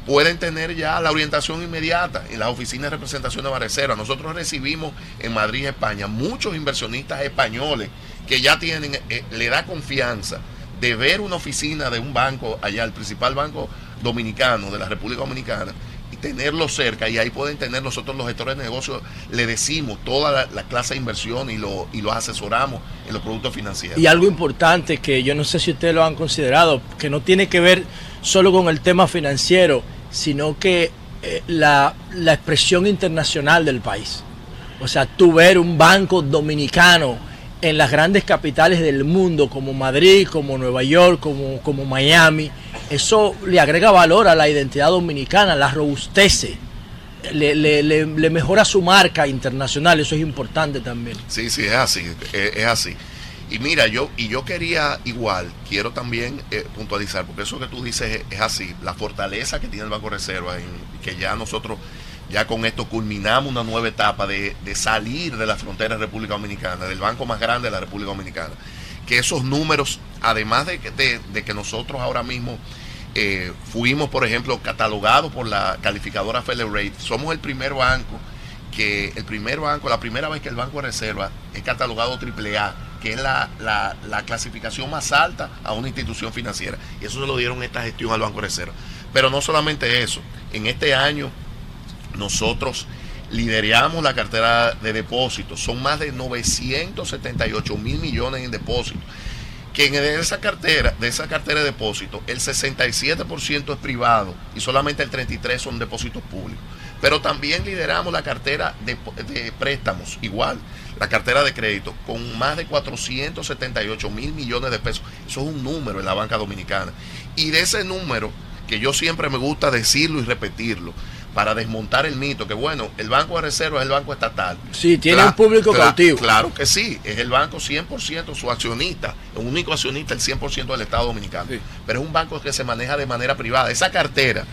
pueden tener ya la orientación inmediata en las oficinas de representación de Barrecera. Nosotros recibimos en Madrid, España, muchos inversionistas españoles que ya tienen, eh, le da confianza de ver una oficina de un banco allá, el principal banco dominicano de la República Dominicana, y tenerlo cerca, y ahí pueden tener nosotros los gestores de negocios, le decimos toda la, la clase de inversión y, lo, y los asesoramos en los productos financieros. Y algo importante que yo no sé si ustedes lo han considerado, que no tiene que ver solo con el tema financiero, sino que eh, la, la expresión internacional del país. O sea, tú ver un banco dominicano en las grandes capitales del mundo, como Madrid, como Nueva York, como, como Miami, eso le agrega valor a la identidad dominicana, la robustece, le, le- le- le mejora su marca internacional, eso es importante también. Sí, sí, es así, es, es así. Y mira, yo y yo quería igual, quiero también eh, puntualizar, porque eso que tú dices es, así, la fortaleza que tiene el Banco Reserva, en, que ya nosotros, ya con esto culminamos una nueva etapa de, salir de la frontera de República Dominicana, del banco más grande de la República Dominicana, que esos números, además de, que- de- de que nosotros ahora mismo eh, fuimos, por ejemplo, catalogados por la calificadora Rate, somos el primer banco que el primer banco, la primera vez que el Banco Reserva es catalogado AAA, que es la, la, la clasificación más alta a una institución financiera. Y eso se lo dieron esta gestión al Banco Reserva. Pero no solamente eso, en este año nosotros lideramos la cartera de depósitos. Son más de 978 mil millones en depósitos. Que en esa cartera, de esa cartera de depósitos, el 67% es privado y solamente el 33% son depósitos públicos. Pero también lideramos la cartera de préstamos, igual, la cartera de crédito, con más de 478 mil millones de pesos. Eso es un número en la banca dominicana. Y de ese número, que yo siempre me gusta decirlo y repetirlo, para desmontar el mito, que bueno, el Banco de Reserva es el banco estatal. Sí, tiene un público cautivo. Claro que sí, es el banco 100%, su accionista, el único accionista, el 100% del Estado Dominicano. Pero es un banco que se maneja de manera privada. Esa cartera,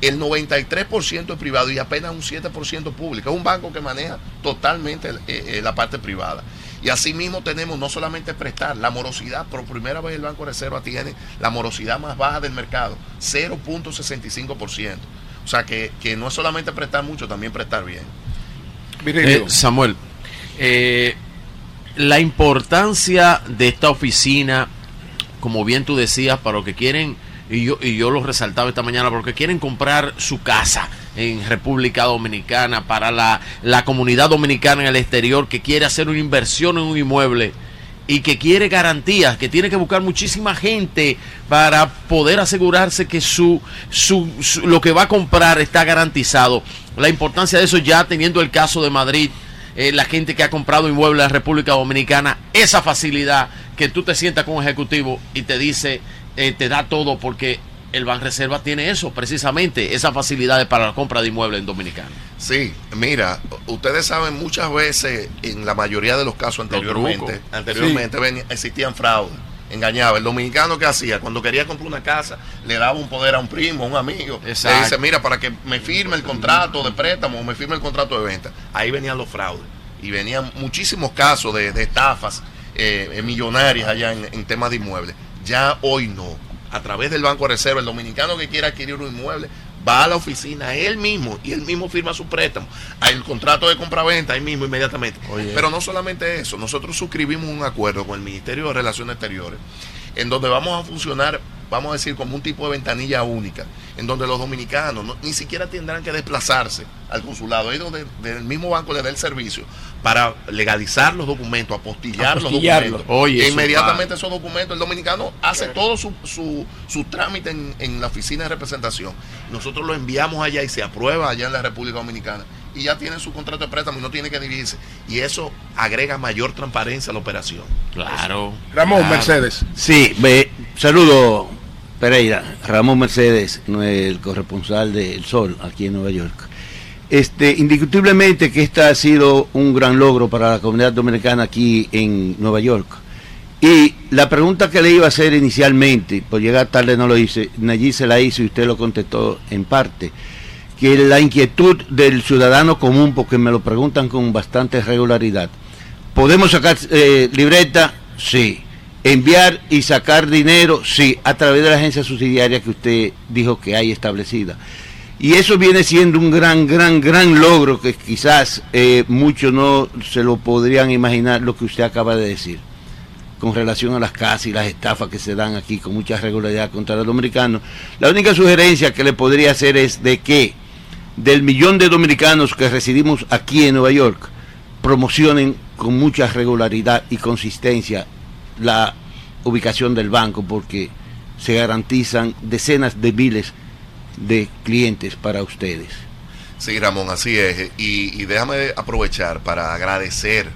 el 93% es privado y apenas un 7% público. Es un banco que maneja totalmente eh, eh, la parte privada. Y asimismo tenemos no solamente prestar, la morosidad, por primera vez el Banco de Reserva tiene la morosidad más baja del mercado, 0.65%. O sea que, que no es solamente prestar mucho, también prestar bien. Eh, Samuel, eh, la importancia de esta oficina, como bien tú decías, para los que quieren, y yo, y yo lo resaltaba esta mañana, para los que quieren comprar su casa en República Dominicana, para la, la comunidad dominicana en el exterior que quiere hacer una inversión en un inmueble y que quiere garantías, que tiene que buscar muchísima gente para poder asegurarse que su, su, lo que va a comprar está garantizado. La importancia de eso ya teniendo el caso de Madrid, eh, la gente que ha comprado inmuebles en República Dominicana, esa facilidad que tú te sientas con un ejecutivo y te dice, eh, te da todo porque el Banreserva tiene eso, precisamente, esas facilidades para la compra de inmuebles en Dominicana. Sí, mira, ustedes saben muchas veces, en la mayoría de los casos anteriormente, anteriormente existían fraudes, engañaba. El dominicano que hacía, cuando quería comprar una casa, le daba un poder a un primo, a un amigo. Exacto. Le dice, mira, para que me firme el contrato de préstamo me firme el contrato de venta. Ahí venían los fraudes. Y venían muchísimos casos de, de estafas eh, eh, millonarias allá en, en temas de inmuebles. Ya hoy no. A través del Banco de Reserva, el dominicano que quiera adquirir un inmueble va a la oficina él mismo y él mismo firma su préstamo. Hay el contrato de compraventa ahí mismo inmediatamente. Pero no solamente eso, nosotros suscribimos un acuerdo con el Ministerio de Relaciones Exteriores en donde vamos a funcionar, vamos a decir, como un tipo de ventanilla única, en donde los dominicanos no- ni siquiera tendrán que desplazarse al consulado, ahí donde del mismo banco le da el servicio para legalizar los documentos, apostillar los documentos. Oye, E eso inmediatamente esos documentos, el dominicano hace todo su, su, su trámite en, en la oficina de representación. Nosotros lo enviamos allá y se aprueba allá en la República Dominicana. Y ya tiene su contrato de préstamo y no tiene que dividirse. Y eso agrega mayor transparencia a la operación. Claro. Ramón claro. Mercedes. Sí, ve, saludo Pereira, Ramón Mercedes, el corresponsal de El Sol aquí en Nueva York. Este, indiscutiblemente que este ha sido un gran logro para la comunidad dominicana aquí en Nueva York. Y la pregunta que le iba a hacer inicialmente, por llegar tarde no lo hice, Nayib se la hizo y usted lo contestó en parte, que la inquietud del ciudadano común, porque me lo preguntan con bastante regularidad, ¿podemos sacar eh, libreta? Sí. ¿Enviar y sacar dinero? Sí, a través de la agencia subsidiaria que usted dijo que hay establecida. Y eso viene siendo un gran, gran, gran logro que quizás eh, muchos no se lo podrían imaginar lo que usted acaba de decir con relación a las casas y las estafas que se dan aquí con mucha regularidad contra los dominicanos. La única sugerencia que le podría hacer es de que del millón de dominicanos que residimos aquí en Nueva York, promocionen con mucha regularidad y consistencia la ubicación del banco porque se garantizan decenas de miles de clientes para ustedes. Sí, Ramón, así es. Y, déjame aprovechar para agradecer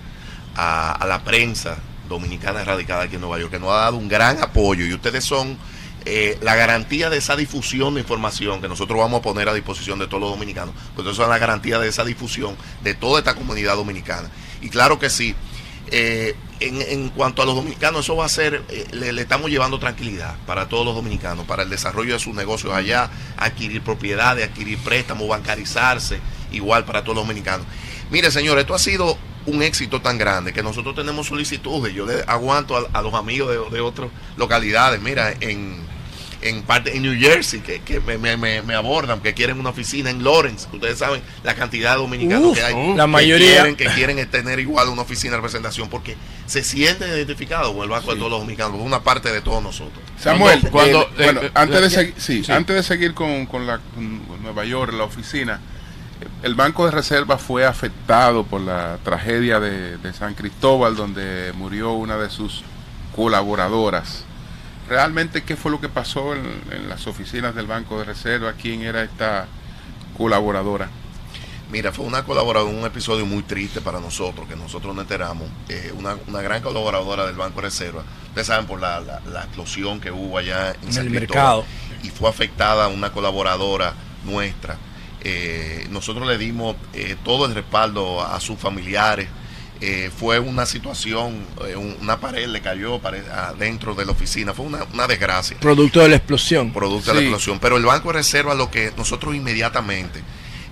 a, a la prensa dominicana radicada aquí en Nueva York, que nos ha dado un gran apoyo y ustedes son eh, la garantía de esa difusión de información que nosotros vamos a poner a disposición de todos los dominicanos, pues ustedes son la garantía de esa difusión de toda esta comunidad dominicana. Y claro que sí, eh, en, en cuanto a los dominicanos, eso va a ser, eh, le, estamos llevando tranquilidad para todos los dominicanos, para el desarrollo de sus negocios allá, adquirir propiedades, adquirir préstamos, bancarizarse, igual para todos los dominicanos. Mire, señor, esto ha sido un éxito tan grande que nosotros tenemos solicitudes. Yo le aguanto a, a los amigos de, de otras localidades. Mira, en, en parte en New Jersey que, que me, me- me- me abordan, que quieren una oficina en Lawrence. Ustedes saben la cantidad de dominicanos Uf, que hay. la que mayoría. quieren, que quieren tener igual una oficina de representación porque se sienten identificados con el Banco de todos los dominicanos, con una parte de todos nosotros. Samuel, Cuando- eh, cuando- bueno, eh, antes de eh, seguir, sí, sí. antes de seguir con, con la con Nueva York, la oficina, el Banco de Reserva fue afectado por la tragedia de, de San Cristóbal, donde murió una de sus colaboradoras. Realmente, ¿qué fue lo que pasó en, en las oficinas del Banco de Reserva? ¿Quién era esta colaboradora? Mira, fue una colaboradora, un episodio muy triste para nosotros, que nosotros nos enteramos. Eh, una, una gran colaboradora del Banco de Reserva. Ustedes saben por la, la- la explosión que hubo allá en, En San el Cristóbal. mercado. Y fue afectada una colaboradora nuestra. Eh, nosotros le dimos eh, todo el respaldo a, a sus familiares. Eh, fue una situación, eh, un- una pared le cayó pare- adentro de la oficina. Fue una, una desgracia Producto de la explosión. producto de la explosión. Pero el Banco de Reserva lo que nosotros inmediatamente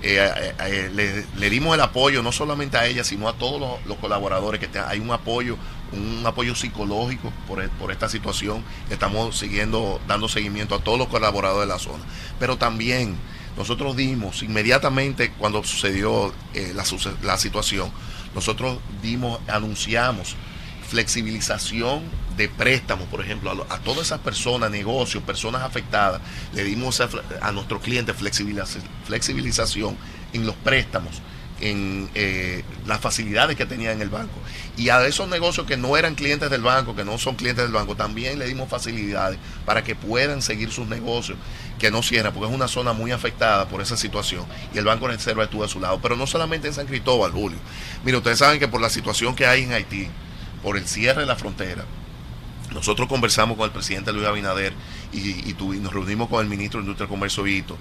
eh, eh, le, le dimos el apoyo no solamente a ella, sino a todos los, los colaboradores, que te- hay un apoyo, un apoyo psicológico por, e- por esta situación. Estamos siguiendo, dando seguimiento a todos los colaboradores de la zona. Pero también nosotros dimos inmediatamente cuando sucedió eh, la, la situación, nosotros dimos, anunciamos flexibilización de préstamos, por ejemplo, a, todas esas personas, negocios, personas afectadas, le dimos a, a nuestros clientes flexibiliza- flexibilización en los préstamos, en eh, las facilidades que tenían en el banco. Y a esos negocios que no eran clientes del banco, que no son clientes del banco, también le dimos facilidades para que puedan seguir sus negocios, que no cierran, porque es una zona muy afectada por esa situación. Y el Banco Reserva estuvo a su lado. Pero no solamente en San Cristóbal, Julio. Mire, ustedes saben que por la situación que hay en Haití, por el cierre de la frontera, nosotros conversamos con el presidente Luis Abinader y, y tuvi- nos reunimos con el ministro de Industria, Comercio y Hito.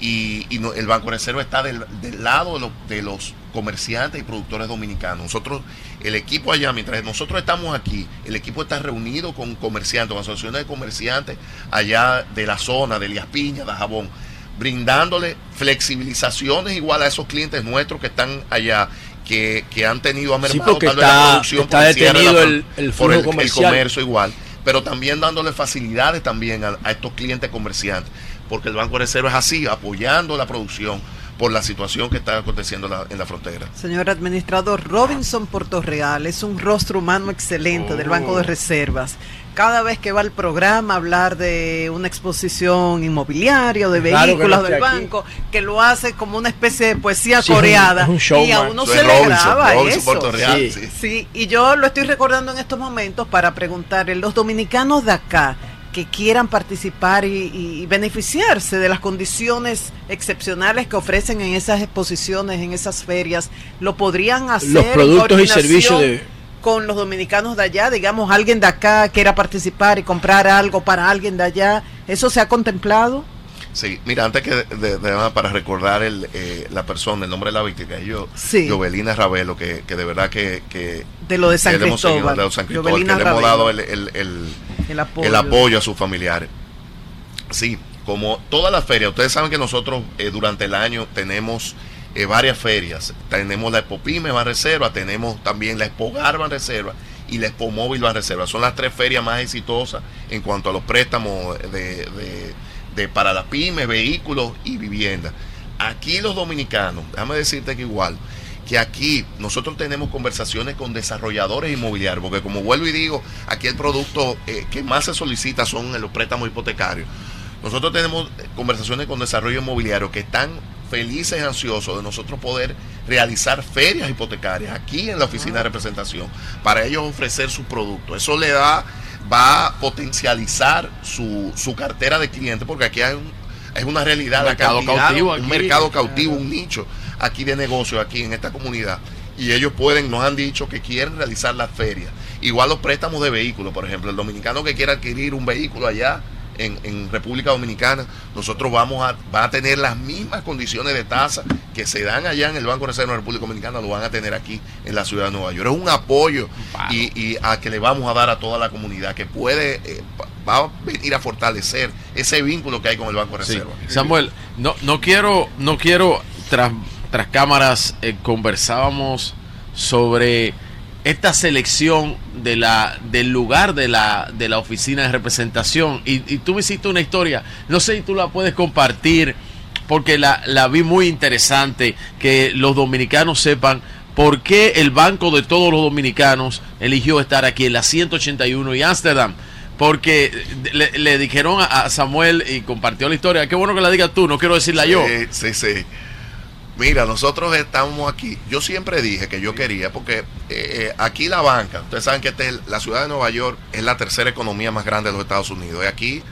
Y, y no- el Banco Reserva está del, del lado de, lo- de los comerciantes y productores dominicanos. Nosotros, el equipo allá, mientras nosotros estamos aquí, el equipo está reunido con comerciantes, con asociaciones de comerciantes allá de la zona, de Elías Piña, de Jabón, brindándole flexibilizaciones igual a esos clientes nuestros que están allá. Que, que han tenido a Sí, porque tal vez la está- producción está por la detenido el- el por comercio igual, pero también dándole facilidades también a, a estos clientes comerciantes, porque el Banco de Reserva es así, apoyando la producción por la situación que está aconteciendo en la, en la frontera. Señor administrador, Robinson Portorreal es un rostro humano excelente del Banco de Oh. Reservas. Cada vez que va al programa a hablar de una exposición inmobiliaria o de Claro que no vehículos del aquí. banco, que lo hace como una especie de poesía Sí, es un- coreada. es un y a uno se es le Robinson, graba Robinson eso. Portorreal, Sí. sí. Sí, y yo lo estoy recordando en estos momentos para preguntarle, los dominicanos de acá que quieran participar y, y beneficiarse de las condiciones excepcionales que ofrecen en esas exposiciones, en esas ferias, lo podrían hacer Los en productos y coordinación servicios de- con los dominicanos de allá, digamos, alguien de acá quiera participar y comprar algo para alguien de allá, ¿eso se ha contemplado? Sí, mira, antes que de, de- de- para recordar el, eh, la persona, el nombre de la víctima, es yo, Sí. Jovelina Ravelo, que, que de verdad que, que De lo de San que le hemos seguido, Cristóbal. de lo de San Cristóbal, Jovelina que le hemos Ravelo. dado el, el- el- El apoyo. a sus familiares. Sí, como todas las ferias, ustedes saben que nosotros eh, durante el año tenemos eh, varias ferias. Tenemos la Expo Pyme Ban Reserva, tenemos también la Expo Gar Ban Reserva y la Expo Móvil Reserva. Son las tres ferias más exitosas en cuanto a los préstamos de- para las pymes, vehículos y viviendas. Aquí los dominicanos, déjame decirte que igual, que aquí nosotros tenemos conversaciones con desarrolladores inmobiliarios, porque como vuelvo y digo, aquí el producto eh, que más se solicita son los préstamos hipotecarios. Nosotros tenemos conversaciones con desarrollo inmobiliario que están felices y ansiosos de nosotros poder realizar ferias hipotecarias aquí en la oficina de representación para ellos ofrecer su producto. Eso le da, va a potencializar su, su cartera de clientes porque aquí hay un, es una realidad, Un la mercado cantidad, cautivo un aquí. mercado cautivo, un nicho aquí de negocio, aquí en esta comunidad. Y ellos pueden, nos han dicho que quieren realizar las ferias. Igual los préstamos de vehículos, por ejemplo, el dominicano que quiera adquirir un vehículo allá en, en República Dominicana, nosotros vamos a, va a tener las mismas condiciones de tasa que se dan allá en el Banco de Reserva de la República Dominicana, lo van a tener aquí en la ciudad de Nueva York. Es un apoyo y, y a que le vamos a dar a toda la comunidad que puede, eh, va a venir a fortalecer ese vínculo que hay con el Banco de Sí. Reserva. Samuel, no, no quiero, no quiero tras, tras cámaras eh, conversábamos sobre esta selección de la, del lugar de la, de la oficina de representación. Y, y tú me hiciste una historia, no sé si tú la puedes compartir, porque la, vi muy interesante, que los dominicanos sepan por qué el Banco de todos los dominicanos eligió estar aquí en la 181 y Ámsterdam. Porque le, dijeron a, Samuel y compartió la historia. Qué bueno que la digas tú, no quiero decirla yo. Sí, sí, sí. Mira, nosotros estamos aquí. Yo siempre dije que yo quería, porque eh, eh, aquí la banca, ustedes saben que este es- la ciudad de Nueva York es la tercera economía más grande de los Estados Unidos. Y aquí,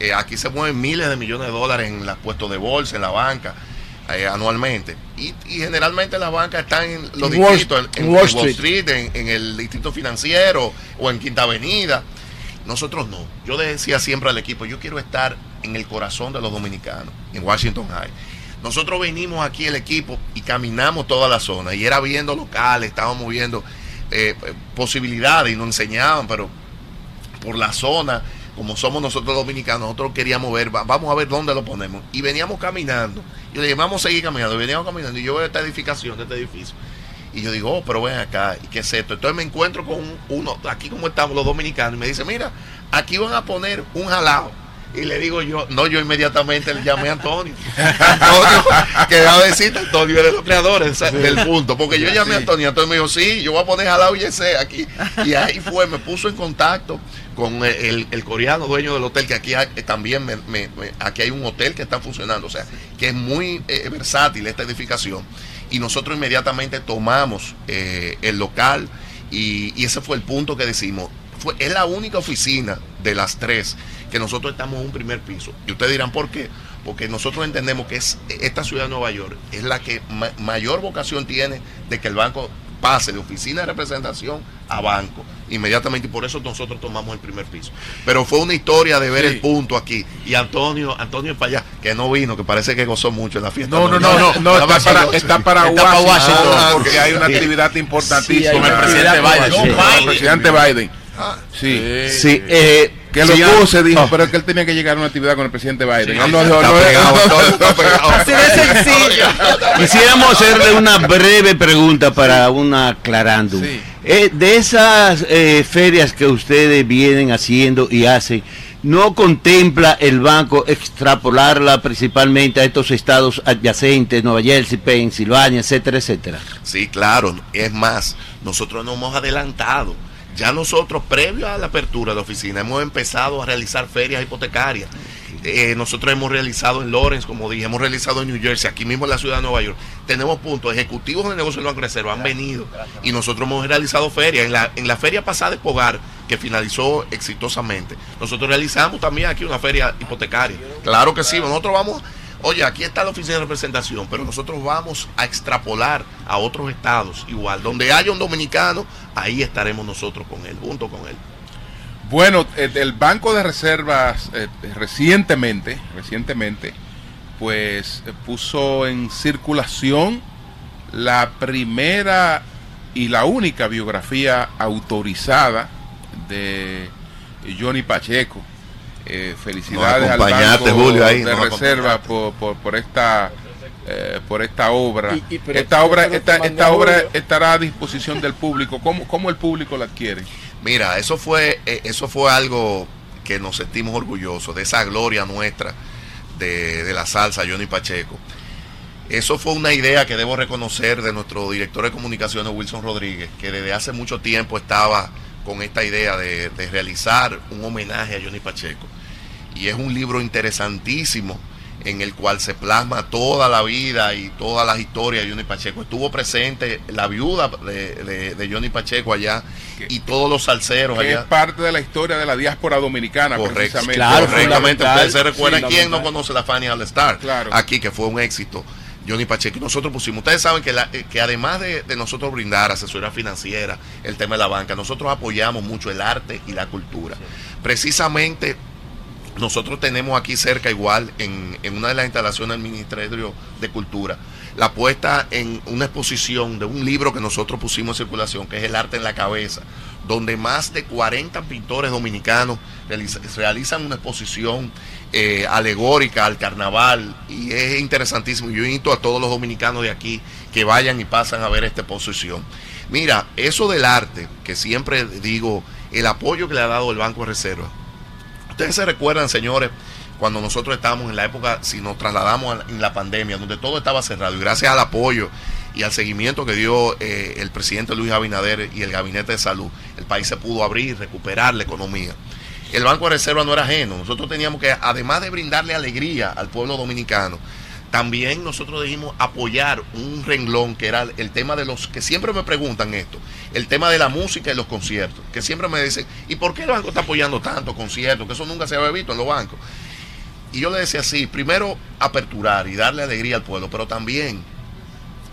eh, aquí se mueven miles de millones de dólares en los puestos de bolsa, en la banca, eh, anualmente. Y, y generalmente las bancas están en los Wall- distritos, en, Wall. Street, en, en el distrito financiero o en Quinta Avenida. Nosotros no. Yo decía siempre al equipo, yo quiero estar en el corazón de los dominicanos, en Washington High. Nosotros venimos aquí el equipo y caminamos toda la zona y era viendo locales, estábamos viendo eh, posibilidades y nos enseñaban, pero por la zona, como somos nosotros dominicanos, nosotros queríamos ver, va- vamos a ver dónde lo ponemos. Y veníamos caminando. Y le dije, vamos a seguir caminando. Y veníamos caminando. Y yo veo esta edificación, este edificio. Y yo digo, oh, pero ven acá, ¿y qué es esto? Entonces me encuentro con un- uno, aquí como estamos los dominicanos, y me dice, mira, aquí van a poner un jalao. Y le digo yo, no, yo inmediatamente le llamé a Antonio. Antonio, que va a decir, Antonio de los creadores esa- del punto. Porque yo llamé a Antonio, Antonio me dijo, sí, yo voy a poner jalao y ese aquí. Y ahí fue, me puso en contacto con el, el- el coreano dueño del hotel, que aquí hay- eh, también me- me- me- aquí hay un hotel que está funcionando, o sea, que es muy eh, versátil esta edificación. Y nosotros inmediatamente tomamos eh, el local y, y ese fue el punto que decimos. Fue, es la única oficina de las tres que nosotros estamos en un primer piso. Y ustedes dirán, ¿por qué? Porque nosotros entendemos que es, esta ciudad de Nueva York es la que ma- mayor vocación tiene de que el banco pase de oficina de representación a banco inmediatamente y por eso nosotros tomamos el primer piso. Pero fue una historia de ver el punto aquí y Antonio, Antonio para allá, que no vino, que parece que gozó mucho en la fiesta. No, no, no, no, no, está para, está para Washington, porque hay una actividad importantísima Sí, con Biden. el presidente Biden. Sí, Sí, eh, que lo señor- puse, dijo, Oh. pero es que él tenía que llegar a una actividad con el presidente Biden. Sí. Así de sencillo. Quisiéramos hacerle una breve pregunta para una aclarándum. Eh, de esas eh, ferias que ustedes vienen haciendo y hacen, ¿no contempla el banco extrapolarla principalmente a estos estados adyacentes, Nueva Jersey, Pensilvania, etcétera, etcétera? Sí, claro. Es más, nosotros nos hemos adelantado. Ya nosotros, previo a la apertura de la oficina, hemos empezado a realizar ferias hipotecarias. Eh, nosotros hemos realizado en Lawrence, como dije, hemos realizado en New Jersey, aquí mismo en la ciudad de Nueva York. Tenemos puntos ejecutivos de negocio del Banco Reserva, han venido y nosotros hemos realizado ferias. En la, en la feria pasada de Pogar, que finalizó exitosamente, nosotros realizamos también aquí una feria hipotecaria. Claro que sí, nosotros vamos Oye, aquí está la oficina de representación, pero nosotros vamos a extrapolar a otros estados igual. Donde haya un dominicano, ahí estaremos nosotros con él, junto con él. Bueno, el, Banco de Reservas eh, recientemente, recientemente, pues eh, puso en circulación la primera y la única biografía autorizada de Johnny Pacheco. Eh, felicidades al Banco Julio, ahí, de Reserva por, por, por esta eh, por esta obra. Y- y pero- esta obra esta, esta obra Julio. estará a disposición del público. ¿Cómo, cómo el público la adquiere? Mira, eso fue, eh, eso fue algo que nos sentimos orgullosos de esa gloria nuestra de, de la salsa, Johnny Pacheco. Eso fue una idea que debo reconocer de nuestro director de comunicaciones, Wilson Rodríguez, que desde hace mucho tiempo estaba con esta idea de, de realizar un homenaje a Johnny Pacheco. Y es un libro interesantísimo en el cual se plasma toda la vida y todas las historias de Johnny Pacheco. Estuvo presente la viuda de, de- de Johnny Pacheco allá y todos los salseros que es allá. parte de la historia de la diáspora dominicana, Correcto. precisamente. Correctamente. Ustedes se recuerdan Sí, quién no conoce la Fanny All Star Claro. aquí, que fue un éxito. Johnny Pacheco. Y nosotros pusimos, ustedes saben que, la- eh, que además de, de nosotros brindar asesoría financiera, el tema de la banca, nosotros apoyamos mucho el arte y la cultura. Precisamente nosotros tenemos aquí cerca igual, en, en una de las instalaciones del Ministerio de Cultura, la puesta en una exposición de un libro que nosotros pusimos en circulación, que es El arte en la cabeza, donde más de 40 pintores dominicanos realiza- realizan una exposición eh, alegórica al carnaval y es interesantísimo. Yo invito a todos los dominicanos de aquí que vayan y pasan a ver esta exposición. Mira, eso del arte, que siempre digo, el apoyo que le ha dado el Banco de Reserva, Ustedes se recuerdan, señores, cuando nosotros estábamos en la época, si nos trasladamos en la pandemia, donde todo estaba cerrado, y gracias al apoyo y al seguimiento que dio eh, el presidente Luis Abinader y el gabinete de salud, el país se pudo abrir, recuperar la economía. El Banco de Reserva no era ajeno. Nosotros teníamos que, además de brindarle alegría al pueblo dominicano, también nosotros dijimos apoyar un renglón que era el tema de los que siempre me preguntan esto, el tema de la música y los conciertos, que siempre me dicen, ¿y por qué el banco está apoyando tanto conciertos? Que eso nunca se había visto en los bancos. Y yo le decía así, primero aperturar y darle alegría al pueblo, pero también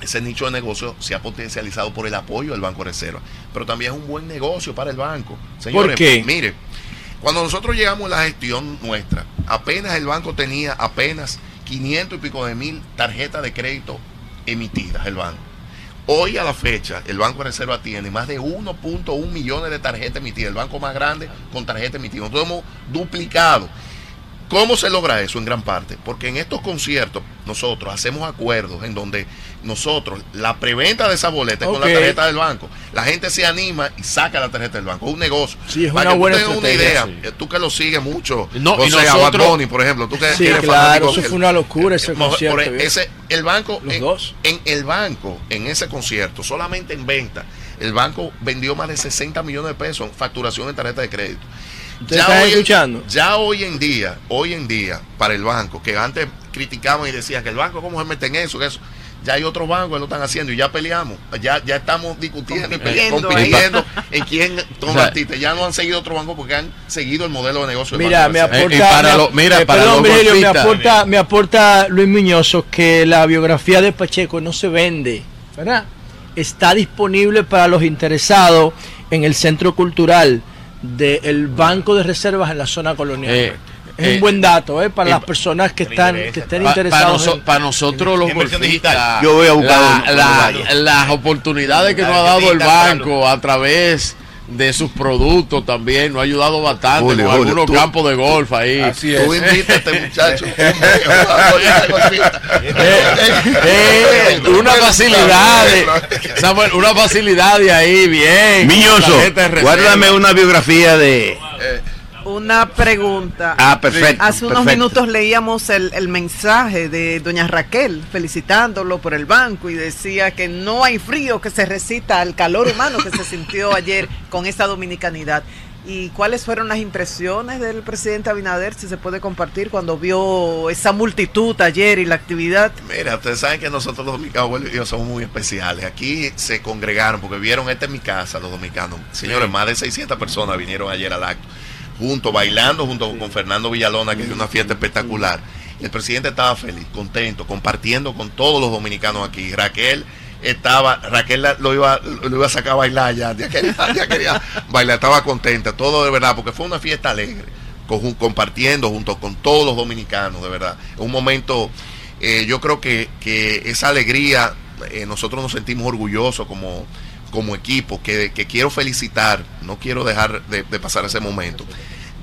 ese nicho de negocio se ha potencializado por el apoyo del Banco de Reserva, pero también es un buen negocio para el banco. Señores, ¿Por qué? mire, cuando nosotros llegamos a la gestión nuestra, apenas el banco tenía apenas 500 y pico de mil tarjetas de crédito emitidas, el banco. Hoy a la fecha, el Banco de Reserva tiene más de 1.1 millones de tarjetas emitidas, el banco más grande con tarjetas emitidas. Nosotros hemos duplicado. ¿Cómo se logra eso en gran parte? Porque en estos conciertos nosotros hacemos acuerdos en donde nosotros, la preventa de esa boleta es con la tarjeta del banco. La gente se anima y saca la tarjeta del banco. Es un negocio. Sí, es Para una que buena tú tengas una estrategia, idea, eh, tú que lo sigues mucho, No, y o sea, nosotros- Bad Bunny, por ejemplo, tú que Sí, eres claro, fanático, eso el- fue una locura ese por- concierto, por ¿viste? ese, el banco, Los en, dos. en el banco, en ese concierto, solamente en venta, el banco vendió más de 60 millones de pesos en facturación en tarjeta de crédito. ¿Ustedes están hoy en- escuchando? ya hoy en día, hoy en día, para el banco, que antes criticaban y decían que el banco, ¿cómo se mete en eso? Que eso. Ya hay otros bancos que lo están haciendo y ya peleamos. Ya, ya estamos discutiendo y pele- Compitiendo en quién toma O sea, artista. Ya no han seguido otro banco porque han seguido el modelo de negocio. Mira, me aporta, Eh, para lo- mira, eh, para perdón, me aporta, me aporta Luis Miñoso que la biografía de Pacheco no se vende, ¿verdad? Está disponible para los interesados en el Centro Cultural del Banco de Reservas en la zona colonial. Eh, es eh, un buen dato, ¿eh? Para eh, las personas que están interesa. que estén Pa- para, nosotros los en golfistas. Yo voy a buscar la- las oportunidades que La nos ha dado el banco a través de sus productos también nos ha ayudado bastante Julio, con Julio, algunos tú- campos de golf ahí. Así Tú es. invitas a este muchacho. Eh, una facilidad, Samuel, una facilidad de ahí, bien. Miñoso, guárdame una biografía de... Una pregunta. Ah, perfecto. Hace unos perfecto. minutos leíamos el, el mensaje de doña Raquel felicitándolo por el banco y decía que no hay frío que se recita al calor humano que se sintió ayer con esta dominicanidad. ¿Y cuáles fueron las impresiones del presidente Abinader, si se puede compartir, cuando vio esa multitud ayer y la actividad? Mira, ustedes saben que nosotros los dominicanos bueno, ellos somos muy especiales. Aquí se congregaron porque vieron, esta es mi casa, los dominicanos. Señores, más de 600 personas vinieron ayer al acto, juntos, bailando junto con Fernando Villalona, que es una fiesta espectacular. El presidente estaba feliz, contento, compartiendo con todos los dominicanos aquí. Raquel estaba, Raquel lo iba, lo iba a sacar a bailar ya, ya quería, ya quería bailar, estaba contenta, todo de verdad, porque fue una fiesta alegre, con- compartiendo junto con todos los dominicanos, de verdad. Un momento, eh, yo creo que, que esa alegría, eh, nosotros nos sentimos orgullosos como, como equipo, que, que quiero felicitar, no quiero dejar de, de pasar ese momento,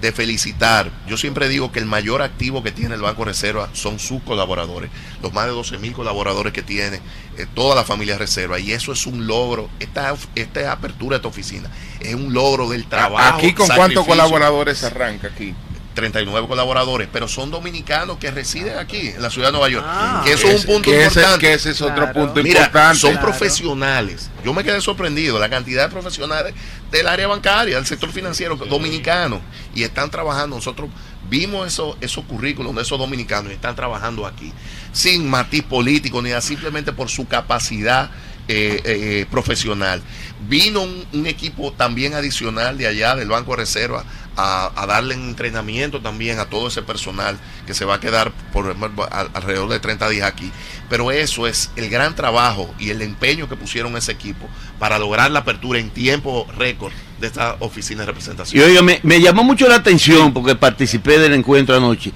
de felicitar. Yo siempre digo que el mayor activo que tiene el Banco Reserva son sus colaboradores, los más de 12 mil colaboradores que tiene eh, toda la familia Reserva, y eso es un logro, esta, esta apertura de esta oficina es un logro del trabajo. Aquí con cuántos colaboradores arranca aquí. 39 colaboradores, pero son dominicanos que residen aquí, en la ciudad de Nueva York. Ah. que eso es un punto que ese- importante. que ese es otro Claro. punto Mira, importante. son Claro. profesionales. Yo me quedé sorprendido la cantidad de profesionales del área bancaria, del sector financiero dominicano y están trabajando. Nosotros vimos esos esos currículos de esos dominicanos y están trabajando aquí sin matiz político ni nada, simplemente por su capacidad eh, eh, profesional. Vino un, un equipo también adicional de allá del Banco de Reserva a, a darle entrenamiento también a todo ese personal que se va a quedar por al- alrededor de 30 días aquí. Pero eso es el gran trabajo y el empeño que pusieron ese equipo para lograr la apertura en tiempo récord de esta oficina de Y representación. oiga, me, me llamó mucho la atención porque participé del encuentro anoche.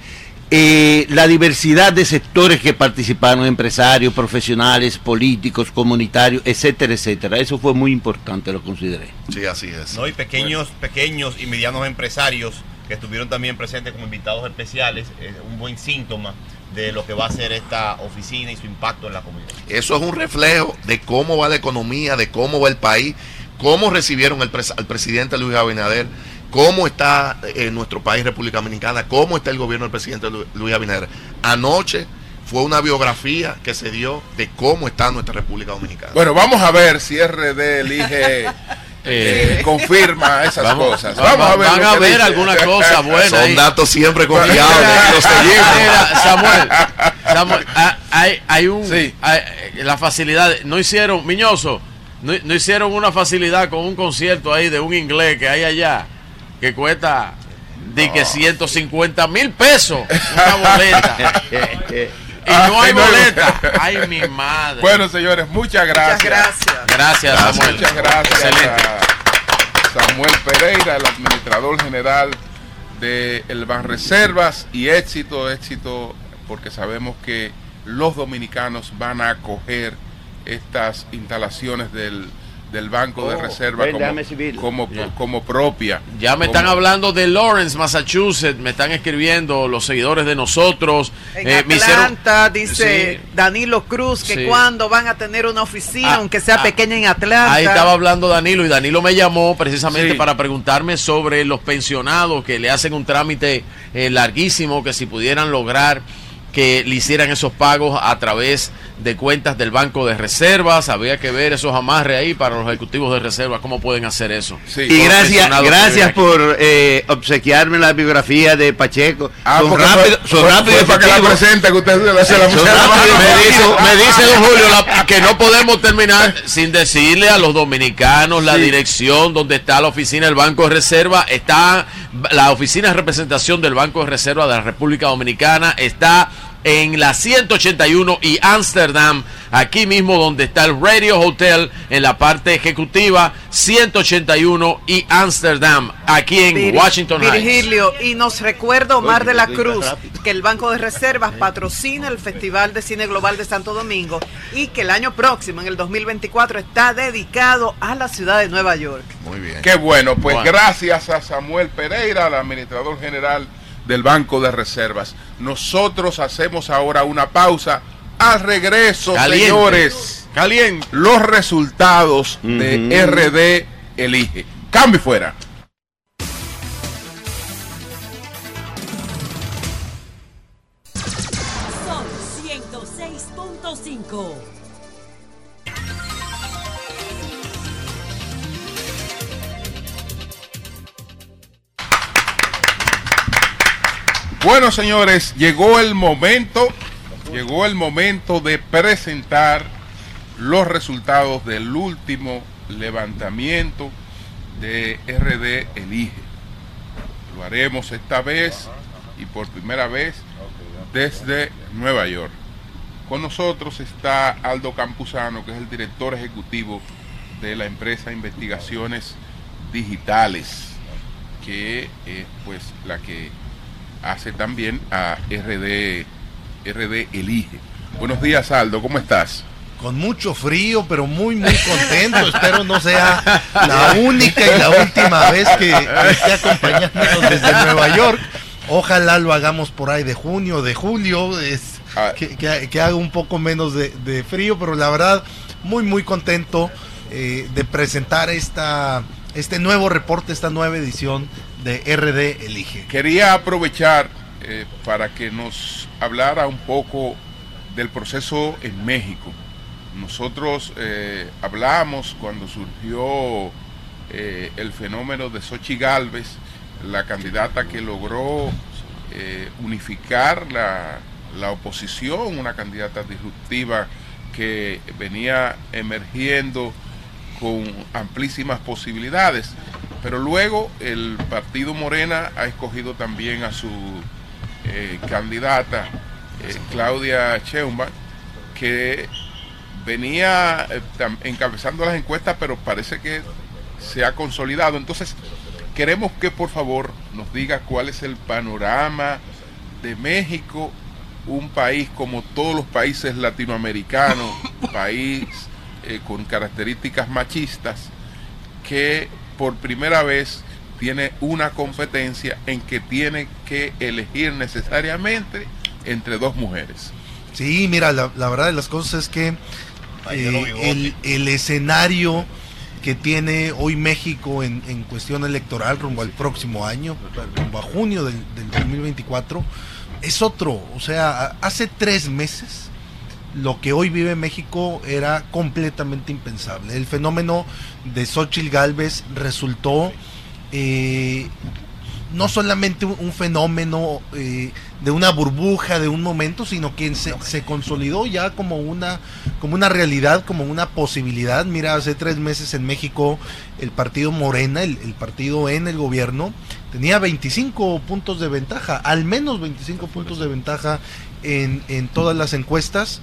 Eh, la diversidad de sectores que participaron, empresarios, profesionales, políticos, comunitarios, etcétera, etcétera. Eso fue muy importante, lo consideré. Sí, así es. ¿no? Y pequeños, pequeños y medianos empresarios que estuvieron también presentes como invitados especiales, es un buen síntoma de lo que va a ser esta oficina y su impacto en la comunidad. Eso es un reflejo de cómo va la economía, de cómo va el país, cómo recibieron el pres- al presidente Luis Abinader, cómo está eh, nuestro país, República Dominicana, cómo está el gobierno del presidente Lu- Luis Abinader. Anoche fue una biografía que se dio de cómo está nuestra República Dominicana. Bueno, vamos a ver si RD elige. eh, confirma esas Vamos- cosas. va- Vamos a ver. van a ver dice. alguna cosa buena Son ahí. datos siempre confiables, los seguimos. Mira, Samuel, Samuel, hay, hay un. hay- eh, la facilidad. No hicieron, Miñoso, no, no hicieron una facilidad con un concierto ahí de un inglés que hay allá que cuesta. De que 150 mil pesos una boleta. y no hay no. boleta. Ay, mi madre. Bueno, señores, muchas gracias. gracias. Gracias, Samuel. Muchas gracias Excelente. a Samuel Pereira, el administrador general de el Banreservas y éxito, éxito, porque sabemos que los dominicanos van a acoger estas instalaciones del, del Banco de Oh, Reserva como, como, como propia. Ya me Como- están hablando de Lawrence, Massachusetts. Me están escribiendo los seguidores de nosotros. En Eh, hicieron- Atlanta dice Sí. Danilo Cruz que Sí. cuando van a tener una oficina, Ah, aunque sea ah, pequeña en Atlanta. Ahí estaba hablando Danilo y Danilo me llamó precisamente Sí. para preguntarme sobre los pensionados que le hacen un trámite eh, larguísimo, que si pudieran lograr que le hicieran esos pagos a través de cuentas del Banco de Reservas. Había que ver esos amarres ahí para los ejecutivos de reserva, cómo pueden hacer eso. Y gracias, gracias por eh, obsequiarme la biografía de Pacheco. Ah, son rápido, fue- son rápido fue para que la presente, que usted se la- se la me dice, me dice don Julio la- que no podemos terminar sin decirle a los dominicanos la Sí. dirección donde está la oficina del Banco de Reserva. Está la oficina de representación del Banco de Reserva de la República Dominicana. Está en la 181 y Amsterdam, aquí mismo donde está el Radio Hotel en la parte ejecutiva, 181 y Amsterdam, aquí en Vir- Washington Heights. Virgilio, y nos recuerda Omar de la Cruz que el Banco de Reservas patrocina el Festival de Cine Global de Santo Domingo y que el año próximo, en el 2024, está dedicado a la ciudad de Nueva York. Muy bien. Qué bueno, pues Bueno. gracias a Samuel Pereira, el administrador general del Banco de Reservas. Nosotros hacemos ahora una pausa. Al regreso, Caliente. señores, Caliente. los resultados de. RD Elige. Cambio fuera. Bueno, señores, llegó el momento, llegó el momento de presentar los resultados del último levantamiento de RD Elige. Lo haremos esta vez y por primera vez desde Nueva York. Con nosotros está Aldo Campuzano, que es el director ejecutivo de la empresa Investigaciones Digitales, que es pues la que hace también a RD, RD Elige. Buenos días, Aldo, ¿cómo estás? Con mucho frío, pero muy, muy contento. Espero no sea la única y la última vez que esté acompañándonos desde Nueva York. Ojalá lo hagamos por ahí de junio, de julio, es, que, que- que haga un poco menos de, de frío, pero la verdad, muy, muy contento eh, de presentar esta, este nuevo reporte, esta nueva edición de RD Elige. Quería aprovechar eh, para que nos hablara un poco del proceso en México. Nosotros eh, hablamos cuando surgió eh, el fenómeno de Xochitl Galvez, la candidata que logró eh, unificar la, la oposición, una candidata disruptiva que venía emergiendo con amplísimas posibilidades. Pero luego el partido Morena ha escogido también a su eh, candidata, eh, Claudia Sheinbaum, que venía eh, encabezando las encuestas, pero parece que se ha consolidado. Entonces, queremos que por favor nos diga cuál es el panorama de México, un país como todos los países latinoamericanos, país con características machistas, que por primera vez tiene una competencia en que tiene que elegir necesariamente entre dos mujeres. Sí, mira, la, la verdad de las cosas es que eh, el, el escenario que tiene hoy México en, en cuestión electoral rumbo al próximo año, rumbo a junio del, del 2024, es otro. O sea, hace tres meses lo que hoy vive México era completamente impensable. El fenómeno de Xochitl Galvez resultó eh, no solamente un, fenómeno eh, de una burbuja, de un momento, sino que se, se consolidó ya como una, como una realidad, como una posibilidad. Mira, hace tres meses en México el partido Morena, el, el partido en el gobierno, tenía 25 puntos de ventaja, al menos 25 puntos de ventaja en, en todas las encuestas.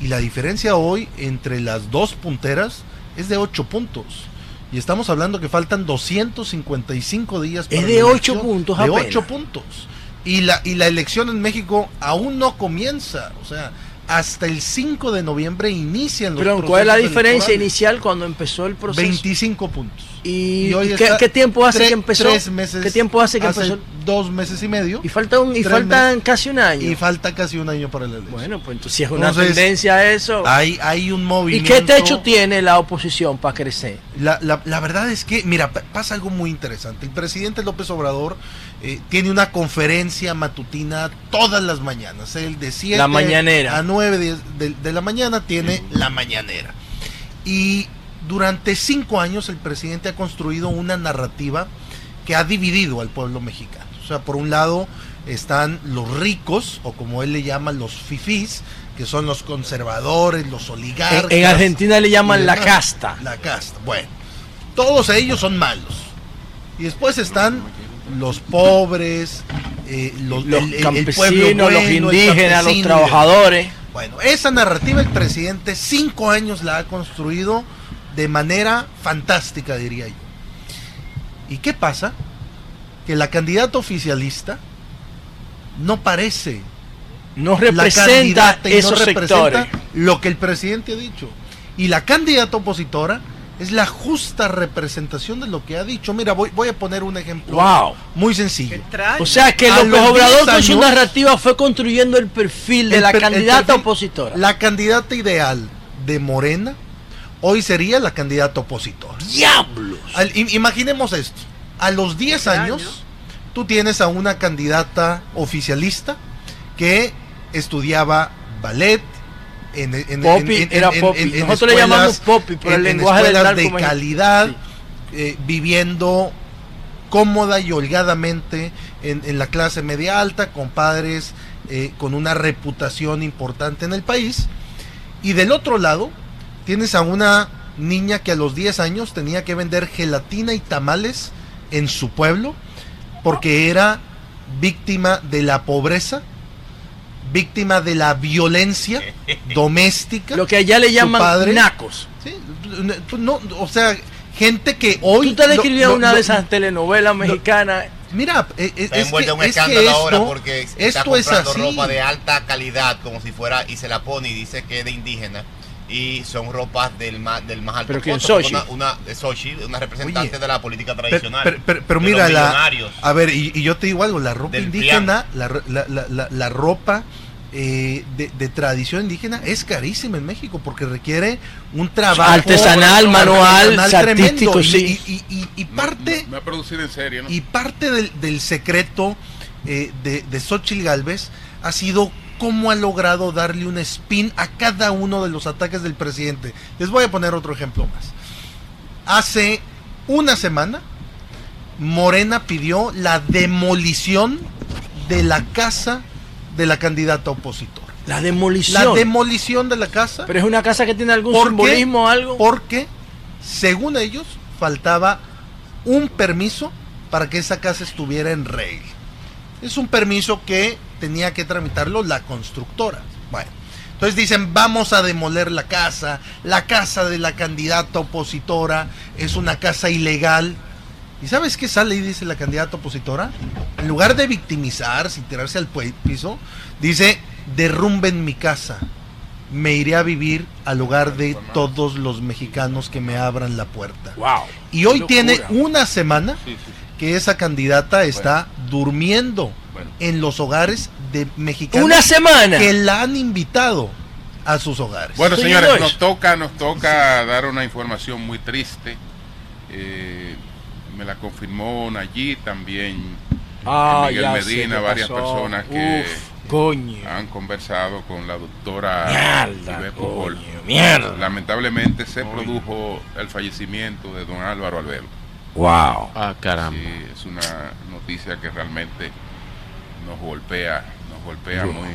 Y la diferencia hoy entre las dos punteras es de 8 puntos. Y estamos hablando que faltan 255 días Es la de ocho elección, puntos De apenas. 8 puntos. Y la, y la elección en México aún no comienza. O sea, hasta el 5 de noviembre inician los Pero ¿cuál es la diferencia inicial cuando empezó el proceso? 25 puntos. ¿Y, hoy y qué, está qué tiempo hace tre- que empezó? Tres meses. ¿Qué tiempo hace que hace empezó? Dos meses y medio. Y falta un, y Tres faltan meses. casi un año. Y falta casi un año para la elección. Bueno, pues entonces si es una Entonces, tendencia eso. Hay, hay un ¿Y movimiento. qué techo tiene la oposición para crecer? La, la- la verdad es que, mira, pa- pasa algo muy interesante. El presidente López Obrador eh, tiene una conferencia matutina todas las mañanas. El de 7 La mañanera. a 9 de, de- de la mañana tiene la mañanera. Y durante cinco años el presidente ha construido una narrativa que ha dividido al pueblo mexicano. O sea, por un lado están los ricos, o como él le llama los fifís, que son los conservadores, los oligarcas. En, en Argentina le llaman la casta. La casta. Bueno, todos ellos son malos. Y después están los pobres, eh, los, Los el- campesinos, pueblo los bueno, indígenas, los trabajadores. Bueno, esa narrativa el presidente cinco años la ha construido de manera fantástica, diría yo. ¿Y qué pasa? Que la candidata oficialista no parece No la representa candidata y no esos representa sectores. lo que el presidente ha dicho. Y la candidata opositora es la justa representación de lo que ha dicho. Mira, voy, voy a poner un ejemplo Wow. muy sencillo. O sea que A López los Obrador 10 con su narrativa fue construyendo el perfil de el la candidata perfil- opositora. La candidata ideal de Morena hoy sería la candidata opositora. ¡Diablos! Al- imaginemos esto. A los 10 años, tú tienes a una candidata oficialista que estudiaba ballet. En, en- Poppy, en- era en- Poppy. Nosotros le escuelas- llamamos Poppy por el en- en lenguaje escuelas de calidad, eh, viviendo cómoda y holgadamente en, en la clase media alta, con padres eh, con una reputación importante en el país. Y del otro lado, tienes a una niña que a los 10 años tenía que vender gelatina y tamales en su pueblo porque era víctima de la pobreza, víctima de la violencia doméstica. Lo que allá le llaman padre- nacos. Sí, no, o sea, gente que hoy... Tú te describías lo- una de esas telenovelas mexicanas. Mira, eh, Está es envuelta que, un es que escándalo ahora esto- porque está esto es comprando así. ropa de alta calidad como si fuera y se la pone y dice que es de indígena y son ropas del más del más alto Pero ¿quién, Xochitl? una, una de Xochitl, una representante Oye, de la política tradicional pero- pero- pero de mira, los la, a ver, y, y yo te digo algo, la ropa indígena, la, la- la- la- la ropa eh, de, de tradición indígena es carísima en México porque requiere un trabajo Artesanal, manual, artístico, y, sí. y- y- y- y parte Me ha producido en serio, ¿no? y parte del, del secreto eh, de, de Xochitl Galvez ha sido cómo ha logrado darle un spin a cada uno de los ataques del presidente. Les voy a poner otro ejemplo más. Hace una semana, Morena pidió la demolición de la casa de la candidata opositora. La demolición. La demolición de la casa. Pero es una casa que tiene algún simbolismo o algo. Porque, según ellos, faltaba un permiso para que esa casa estuviera en regla. Es un permiso que tenía que tramitarlo la constructora. Bueno, entonces dicen, vamos a demoler la casa, la casa de la candidata opositora es una casa ilegal. ¿Y sabes qué sale y dice la candidata opositora? En lugar de victimizarse y tirarse al piso, dice, derrumben mi casa, me iré a vivir al lugar de todos los mexicanos que me abran la puerta. Wow. Y hoy tiene una semana que esa candidata está durmiendo en los hogares de mexicanos. ¿Una semana? Que la han invitado a sus hogares. Bueno, Señor señores, nos toca, nos toca dar una información muy triste. Eh, me la confirmó Nayib también. Ah, Miguel Medina, varias pasó. personas que Uf, coño. han conversado con la doctora Mierda, coño, mierda. Lamentablemente se produjo el fallecimiento de don Álvaro Albelo. Wow. Ah, caramba. Sí, es una noticia que realmente nos golpea, nos golpea Duro. muy,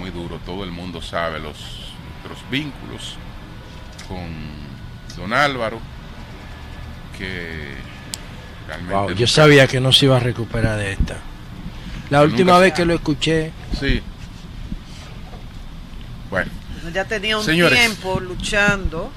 muy duro. Todo el mundo sabe los nuestros vínculos con Don Álvaro, que realmente Wow, yo sabía que no se iba a recuperar de esta. La última vez que lo escuché, Sí. Bueno, Ya tenía un Señores. tiempo luchando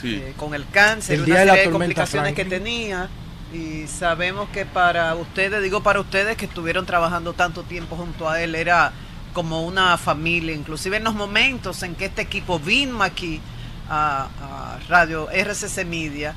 sí. eh, con el cáncer, El una de la de complicaciones que tenía. Y sabemos que para ustedes, digo para ustedes que estuvieron trabajando tanto tiempo junto a él, era como una familia. Inclusive en los momentos en que este equipo vino aquí a, a Radio RCC Media,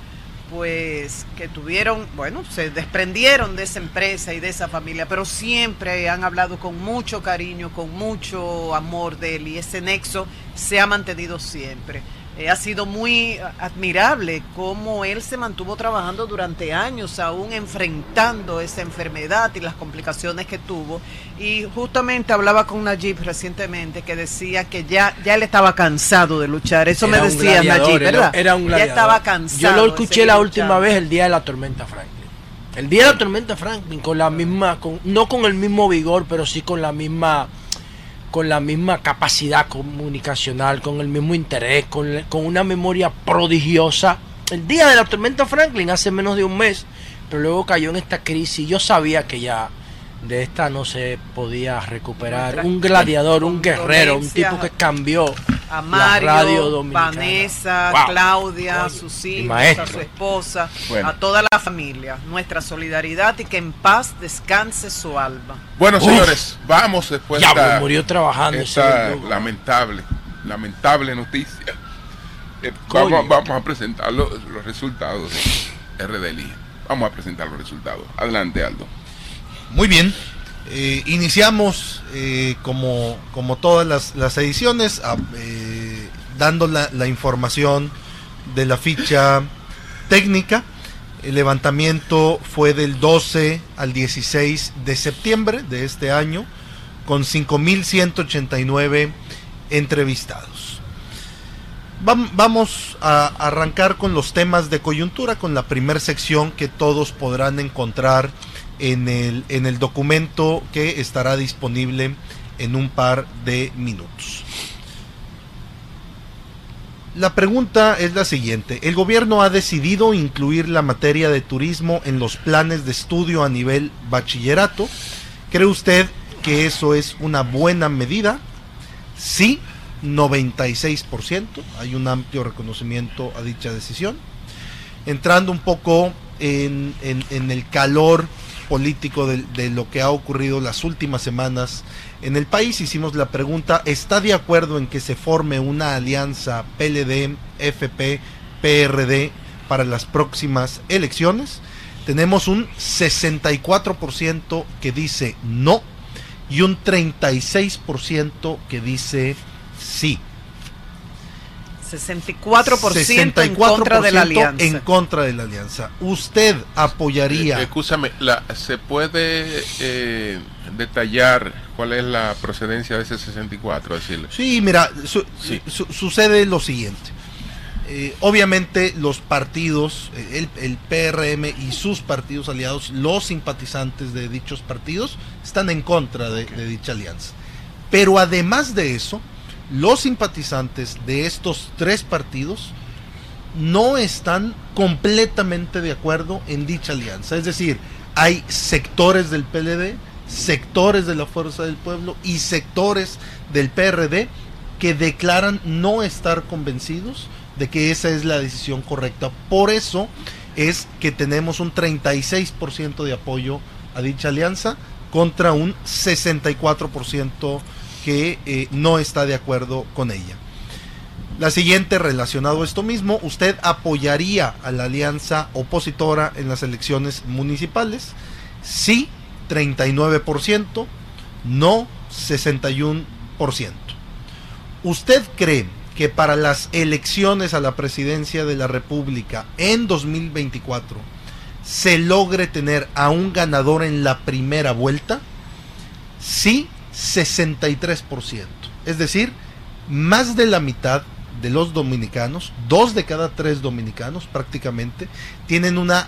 pues que tuvieron, bueno, se desprendieron de esa empresa y de esa familia, pero siempre han hablado con mucho cariño, con mucho amor de él y ese nexo se ha mantenido siempre. Eh, ha sido muy admirable cómo él se mantuvo trabajando durante años, aún enfrentando esa enfermedad y las complicaciones que tuvo. Y justamente hablaba con Najib recientemente que decía que ya, ya él estaba cansado de luchar. Eso Era me decía Najib, ¿verdad? Era un ya gladiador. estaba cansado. Yo lo escuché la última vez el día de la tormenta Franklin. El día de la tormenta Franklin, con la misma, con, no con el mismo vigor, pero sí con la misma con la misma capacidad comunicacional, con el mismo interés, con, con una memoria prodigiosa. El día de la tormenta Franklin, hace menos de un mes, pero luego cayó en esta crisis. Yo sabía que ya de esta no se podía recuperar. Un gladiador, un guerrero, un tipo que cambió a Mario. Vanessa, Wow. Claudia, Coño, sus hijos, a su esposa, Bueno. a toda la familia. Nuestra solidaridad y que en paz descanse su alma. Bueno, Uf. señores, vamos después Diablo, esta- murió trabajando ese esta lamentable, lamentable noticia. Eh, vamos a presentar los, los resultados de RDLI. Vamos a presentar los resultados. Adelante, Aldo. Muy bien. Eh, iniciamos eh, como, como todas las, ediciones eh, dando la, la información de la ficha técnica. El levantamiento fue del 12 al 16 de septiembre de este año con 5.189 entrevistados. Vam- Vamos a arrancar con los temas de coyuntura, con la primera sección que todos podrán encontrar en el, en el documento que estará disponible en un par de minutos. La pregunta es la siguiente. El gobierno ha decidido incluir la materia de turismo en los planes de estudio a nivel bachillerato. ¿Cree usted que eso es una buena medida? Sí, 96%. Hay un amplio reconocimiento a dicha decisión. Entrando un poco en, en- en el calor político de, lo que ha ocurrido las últimas semanas en el país, hicimos la pregunta, ¿está de acuerdo en que se forme una alianza PLD, FP, PRD para las próximas elecciones? Tenemos un 64% que dice no y un 36% que dice sí. 64%, en contra de la 64% alianza. en contra de la alianza. ¿Usted apoyaría? Eh, escúchame, la- ¿se puede eh, detallar cuál es la procedencia de ese 64? Decirle. Sí, mira, su- Sí. su- sucede lo siguiente. Eh, obviamente los partidos, el, el PRM y sus partidos aliados, los simpatizantes de dichos partidos, están en contra de, de dicha alianza. Pero además de eso, los simpatizantes de estos tres partidos no están completamente de acuerdo en dicha alianza. Es decir, hay sectores del PLD, sectores de la Fuerza del Pueblo y sectores del PRD que declaran no estar convencidos de que esa es la decisión correcta. Por eso es que tenemos un 36% de apoyo a dicha alianza contra un 64% que eh, no está de acuerdo con ella. La siguiente, relacionado a esto mismo, ¿usted apoyaría a la alianza opositora en las elecciones municipales? Sí, 39%, no 61%. ¿Usted cree que para las elecciones a la presidencia de la República en 2024 se logre tener a un ganador en la primera vuelta? Sí, 63%. Es decir, más de la mitad de los dominicanos, dos de cada tres dominicanos prácticamente, tienen una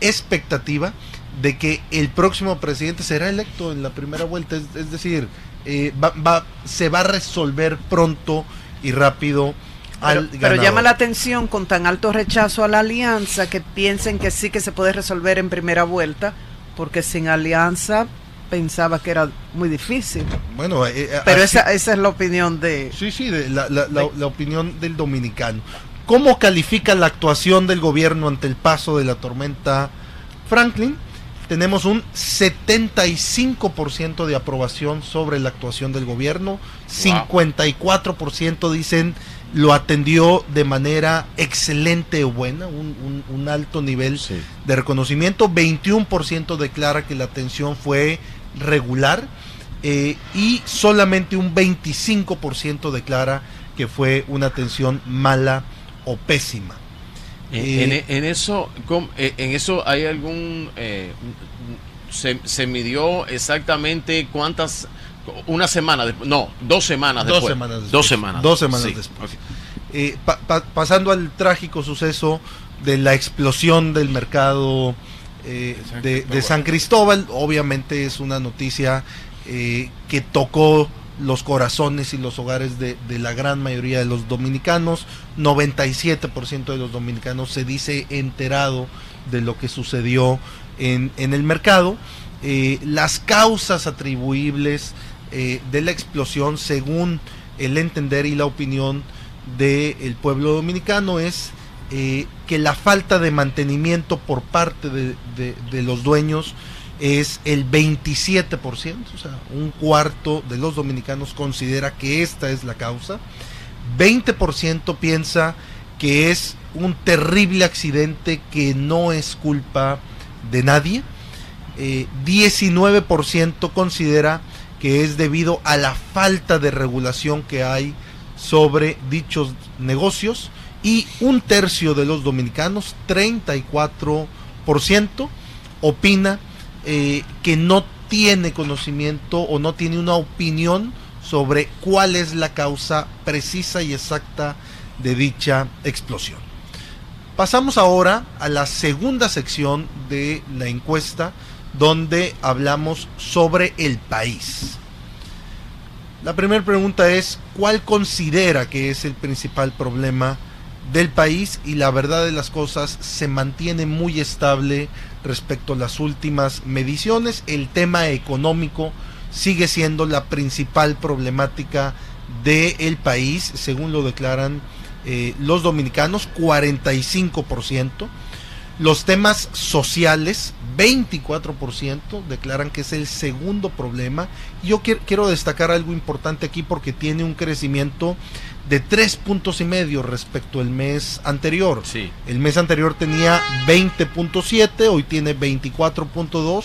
expectativa de que el próximo presidente será electo en la primera vuelta, es, es decir, eh, va, va- se va a resolver pronto y rápido Pero, al pero llama la atención con tan alto rechazo a la alianza que piensen que sí que se puede resolver en primera vuelta, porque sin alianza pensaba que era muy difícil. Bueno, eh, eh, Pero así- esa, esa es la opinión de... Sí, sí, de la, la- la- la opinión del dominicano. ¿Cómo califica la actuación del gobierno ante el paso de la tormenta Franklin? Tenemos un 75% de aprobación sobre la actuación del gobierno, 54% dicen lo atendió de manera excelente o buena, un, un- un alto nivel de reconocimiento, 21% declara que la atención fue regular eh, y solamente un 25% declara que fue una atención mala o pésima. En, Eh, en- en eso, ¿cómo- eh, en eso hay algún eh, se, se midió exactamente cuántas una semana después, no, dos semanas Dos después. semanas después. Dos semanas. Dos semanas sí. después. Eh, pa- pa- pasando al trágico suceso de la explosión del mercado eh, de, de San Cristóbal, obviamente es una noticia eh, que tocó los corazones y los hogares de, de la gran mayoría de los dominicanos. 97% de los dominicanos se dice enterado de lo que sucedió en, en el mercado. Eh, las causas atribuibles eh, de la explosión, según el entender y la opinión del pueblo dominicano, es eh, que la falta de mantenimiento por parte de, de- los dueños es el 27%, o sea, un cuarto de los dominicanos considera que esta es la causa, 20% piensa que es un terrible accidente que no es culpa de nadie, eh, 19% considera que es debido a la falta de regulación que hay sobre dichos negocios y un tercio de los dominicanos, 34%, opina eh, que no tiene conocimiento o no tiene una opinión sobre cuál es la causa precisa y exacta de dicha explosión. Pasamos ahora a la segunda sección de la encuesta donde hablamos sobre el país. La primera pregunta es, ¿cuál considera que es el principal problema del país? Y la verdad de las cosas se mantiene muy estable respecto a las últimas mediciones. El tema económico sigue siendo la principal problemática del país, según lo declaran eh, los dominicanos, 45%. Los temas sociales, 24%, declaran que es el segundo problema. Y Yo quiero, destacar algo importante aquí porque tiene un crecimiento de tres puntos y medio respecto al mes anterior. El mes anterior tenía 20.7, hoy tiene 24.2,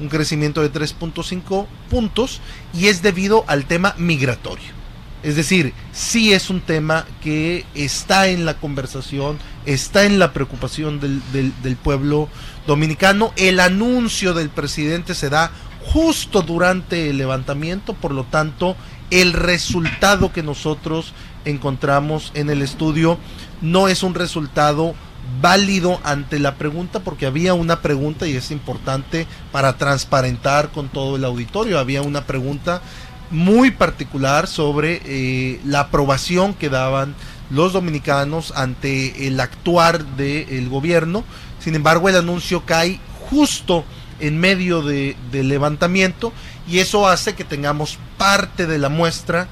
un crecimiento de 3.5 puntos y es debido al tema migratorio. Es decir, sí es un tema que está en la conversación, está en la preocupación del, del- del pueblo dominicano. El anuncio del presidente se da justo durante el levantamiento, por lo tanto, el resultado que nosotros encontramos en el estudio no es un resultado válido ante la pregunta porque había una pregunta y es importante para transparentar con todo el auditorio, había una pregunta muy particular sobre eh, la aprobación que daban los dominicanos ante el actuar del gobierno. Sin embargo, el anuncio cae justo en medio de- del levantamiento y eso hace que tengamos parte de la muestra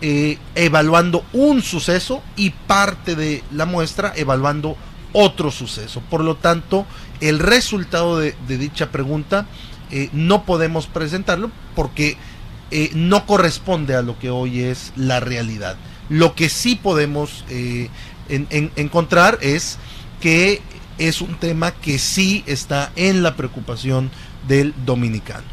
eh, evaluando un suceso y parte de la muestra evaluando otro suceso. Por lo tanto, el resultado de, de dicha pregunta eh, no podemos presentarlo porque eh, no corresponde a lo que hoy es la realidad. Lo que sí podemos en- en- encontrar es que es un tema que sí está en la preocupación del dominicano.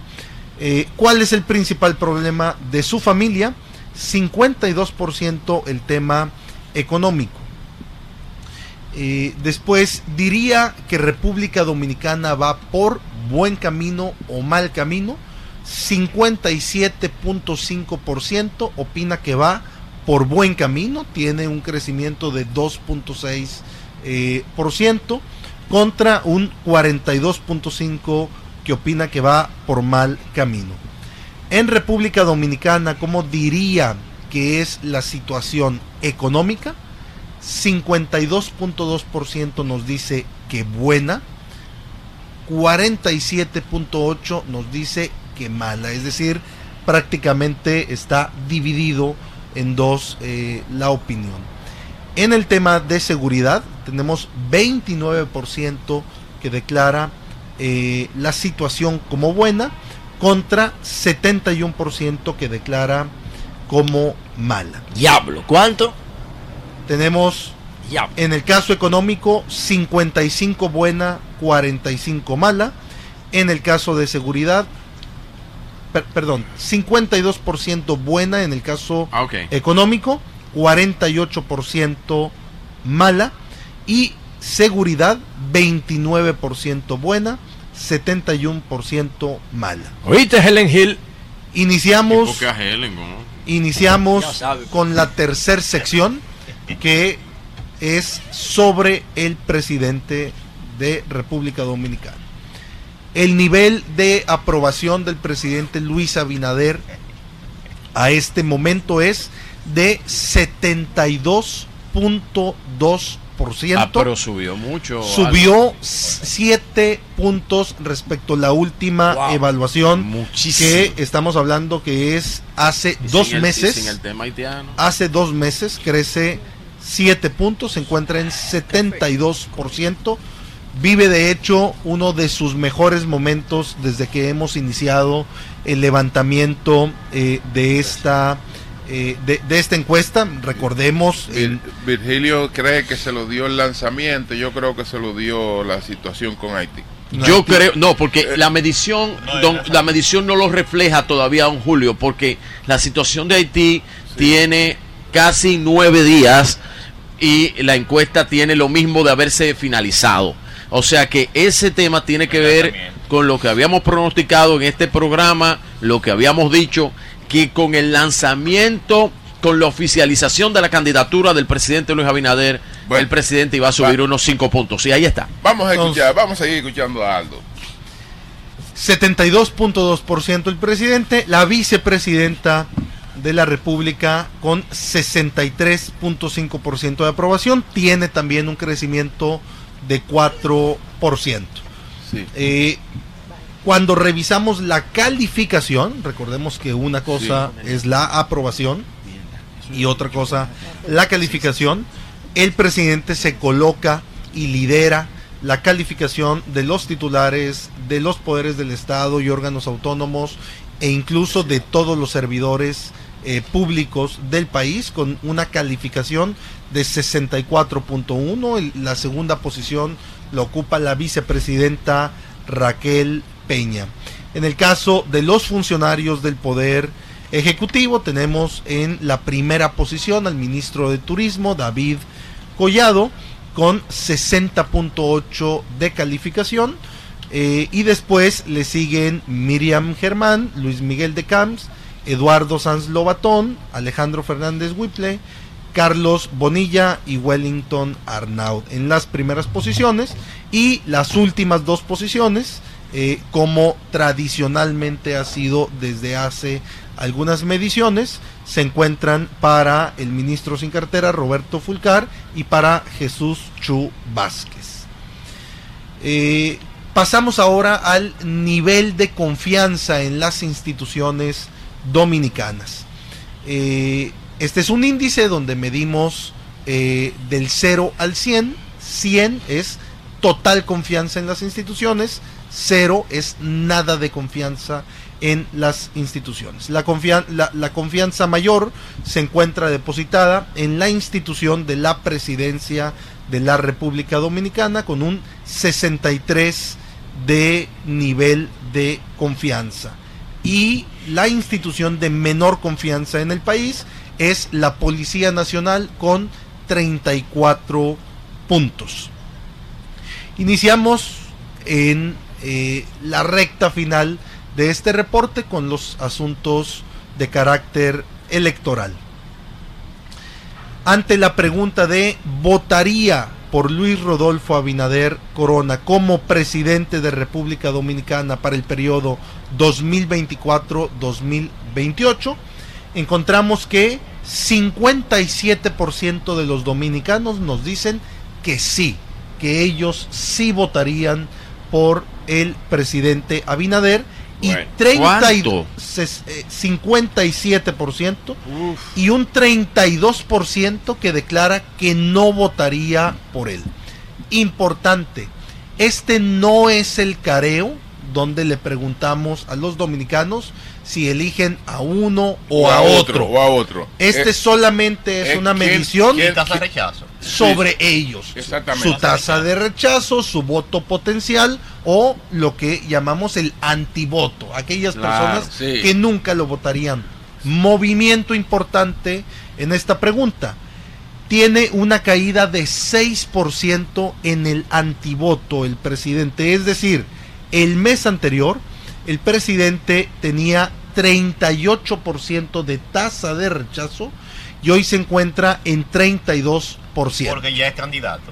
Eh, ¿Cuál es el principal problema de su familia? 52% el tema económico. Eh, después diría que República Dominicana va por buen camino o mal camino. 57.5% opina que va por buen camino, tiene un crecimiento de 2.6%. eh. Contra un 42.5 que opina que va por mal camino. En República Dominicana, ¿cómo diría que es la situación económica? 52.2% nos dice que buena, 47.8% nos dice que mala, es decir, prácticamente está dividido en dos eh, la opinión. En el tema de seguridad tenemos 29% que declara eh, la situación como buena contra 71% que declara como mala. Diablo, ¿cuánto? Tenemos en el caso económico 55 buena, 45 mala. En el caso de seguridad, per- perdón, 52% buena en el caso Ah, económico, 48% mala y seguridad 29% buena, 71% mala. ¿Oíste, Helen Hill? Iniciamos iniciamos con la tercer sección que es sobre el presidente de República Dominicana. El nivel de aprobación del presidente Luis Abinader a este momento es de 72.2%. Ah, pero subió mucho. Subió 7 puntos respecto a la última Wow. evaluación Muchísimo. que estamos hablando que es hace Y dos el- meses. sin el tema haitiano. Hace dos meses crece 7 puntos, se encuentra en 72%. Vive de hecho uno de sus mejores momentos desde que hemos iniciado el levantamiento eh, de esta eh, de, de esta encuesta. Recordemos Vir- Virgilio cree que se lo dio el lanzamiento, yo creo que se lo dio la situación con Haití. Yo creo, no, porque la medición, don- la medición no lo refleja todavía, don Julio, porque la situación de Haití tiene casi nueve días y la encuesta tiene lo mismo de haberse finalizado. O sea que ese tema tiene que ver con lo que habíamos pronosticado en este programa, lo que habíamos dicho, que con el lanzamiento, con la oficialización de la candidatura del presidente Luis Abinader, el presidente iba a subir unos cinco puntos. Y ahí está. Vamos a escuchar, vamos a seguir escuchando a Aldo. 72.2% el presidente, la vicepresidenta de la República con 63.5% de aprobación, tiene también un crecimiento de 4%. Eh, cuando revisamos la calificación, recordemos que una cosa es la aprobación y otra cosa la calificación, el presidente se coloca y lidera la calificación de los titulares de los poderes del Estado y órganos autónomos e incluso de todos los servidores eh, públicos del país con una calificación de 64.1. El- La segunda posición la ocupa la vicepresidenta Raquel Peña. En el caso de los funcionarios del Poder Ejecutivo, tenemos en la primera posición al ministro de Turismo, David Collado, con 60.8 de calificación. Eh, y después le siguen Miriam Germán, Luis Miguel de Camps, Eduardo Sanz Lobatón, Alejandro Fernández Whipple, Carlos Bonilla y Wellington Arnaud en las primeras posiciones y las últimas dos posiciones eh, como tradicionalmente ha sido desde hace algunas mediciones se encuentran para el ministro sin cartera Roberto Fulcar y para Jesús Chu Vázquez. Eh, pasamos ahora al nivel de confianza en las instituciones dominicanas. Eh, este es un índice donde medimos del 0 al 100. 100 es total confianza en las instituciones, 0 es nada de confianza en las instituciones. La, confia- la- la confianza mayor se encuentra depositada en la institución de la presidencia de la República Dominicana con un 63 de nivel de confianza. Y la institución de menor confianza en el país es la Policía Nacional con 34 puntos. Iniciamos en eh, la recta final de este reporte con los asuntos de carácter electoral. Ante la pregunta de ¿votaría por Luis Rodolfo Abinader Corona como presidente de República Dominicana para el periodo 2024-2028, encontramos que 57% de los dominicanos nos dicen que sí, que ellos sí votarían por el presidente Abinader y Bueno, 30 y- ¿cuánto? ses- eh, 57% y un 32% que declara que no votaría por él. Importante, este no es el careo donde le preguntamos a los dominicanos si eligen a uno o, a, otro. o a otro. Este Eh, solamente es eh, una ¿quién- medición quién- Tasa de rechazo. sobre Sí, ellos. Exactamente. Su tasa de rechazo, su voto potencial o lo que llamamos el antivoto. Aquellas Claro, personas sí. que nunca lo votarían. Movimiento importante en esta pregunta. Tiene una caída de 6% en el antivoto el presidente. Es decir, el mes anterior el presidente tenía 38% de tasa de rechazo y hoy se encuentra en 32%. Porque ya es candidato.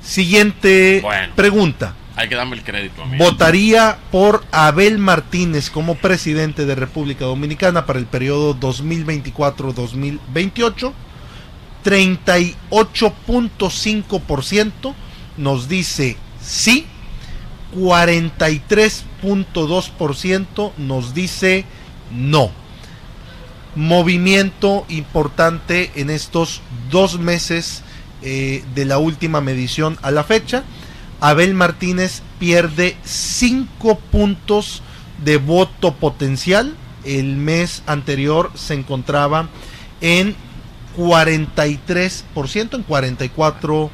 Siguiente Bueno. pregunta. Hay que darme el crédito. ¿Votaría por Abel Martínez como presidente de República Dominicana para el periodo 2024-2028? 38.5% nos dice sí, 43.2% nos dice no. Movimiento importante en estos dos meses eh, de la última medición a la fecha. Abel Martínez pierde 5 puntos de voto potencial. El mes anterior se encontraba en 43%, en 44%.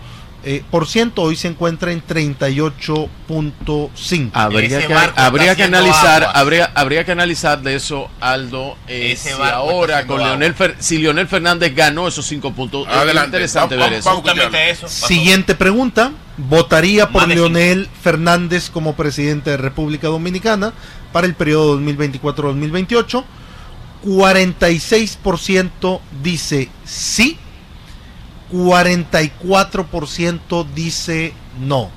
Eh, por ciento, hoy se encuentra en 38.5. Habría que, habría que analizar, habría, habría que analizar de eso, Aldo, eh, Ese si ahora con. Leonel Fer- si Leonel Fernández ganó esos cinco puntos. Es Adelante, interesante vamos- ver vamos- eso. escucharlo. Siguiente pregunta. ¿Votaría por. Leonel Fernández como presidente de República Dominicana para el periodo 2024-2028? 46% dice sí, 44% dice no.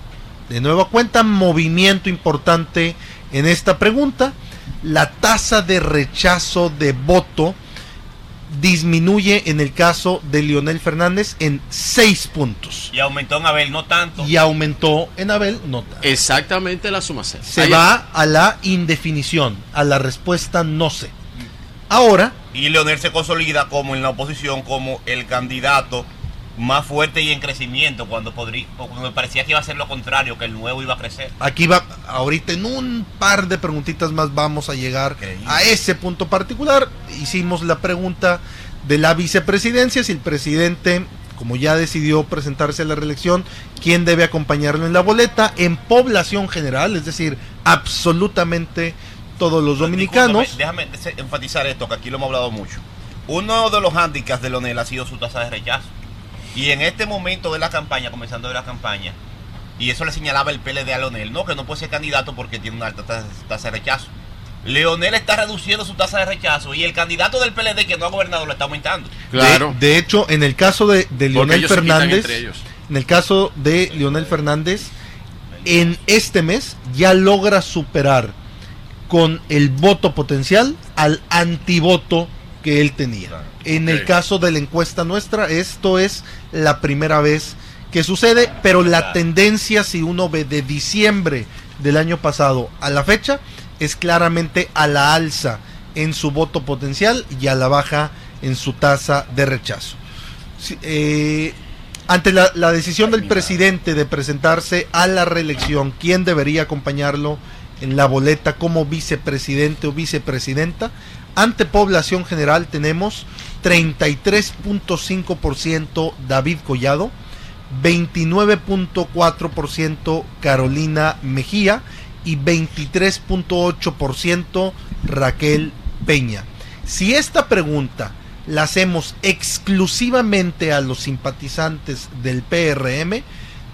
De nueva cuenta, movimiento importante en esta pregunta. La tasa de rechazo de voto disminuye en el caso de Leonel Fernández en 6 puntos. Y aumentó en Abel, no tanto. Y aumentó en Abel, no tanto. Exactamente la suma cero. Se Ahí- va a la indefinición, a la respuesta no sé. Ahora, Y Leonel se consolida como en la oposición, como el candidato más fuerte y en crecimiento, cuando, podría, cuando me parecía que iba a ser lo contrario, que el nuevo iba a crecer. aquí va, ahorita en un par de preguntitas más vamos a llegar a ese punto particular. Hicimos la pregunta de la vicepresidencia, si el presidente, como ya decidió presentarse a la reelección, quién debe acompañarlo en la boleta, en población general, es decir, absolutamente todos los dominicanos. Déjame enfatizar esto, que aquí lo hemos hablado mucho. Uno de los hándicaps de Leonel ha sido su tasa de rechazo. Y en este momento de la campaña, comenzando de la campaña, y eso le señalaba el PLD a Leonel, no, que no puede ser candidato porque tiene una alta tasa, de rechazo. Leonel está reduciendo su tasa de rechazo y el candidato del PLD que no ha gobernado lo está aumentando. De, de hecho, en el caso de, de Leonel Fernández, en el caso de Leonel Fernández, en este mes ya logra superar con el voto potencial al antivoto que él tenía. En el caso de la encuesta nuestra, esto es la primera vez que sucede, pero la tendencia, si uno ve de diciembre del año pasado a la fecha, es claramente a la alza en su voto potencial y a la baja en su tasa de rechazo. Eh, ante la, la decisión del presidente de presentarse a la reelección, ¿quién debería acompañarlo en la boleta como vicepresidente o vicepresidenta? Ante población general tenemos 33.5% David Collado, 29.4% Carolina Mejía y 23.8% Raquel Peña. Si esta pregunta la hacemos exclusivamente a los simpatizantes del PRM,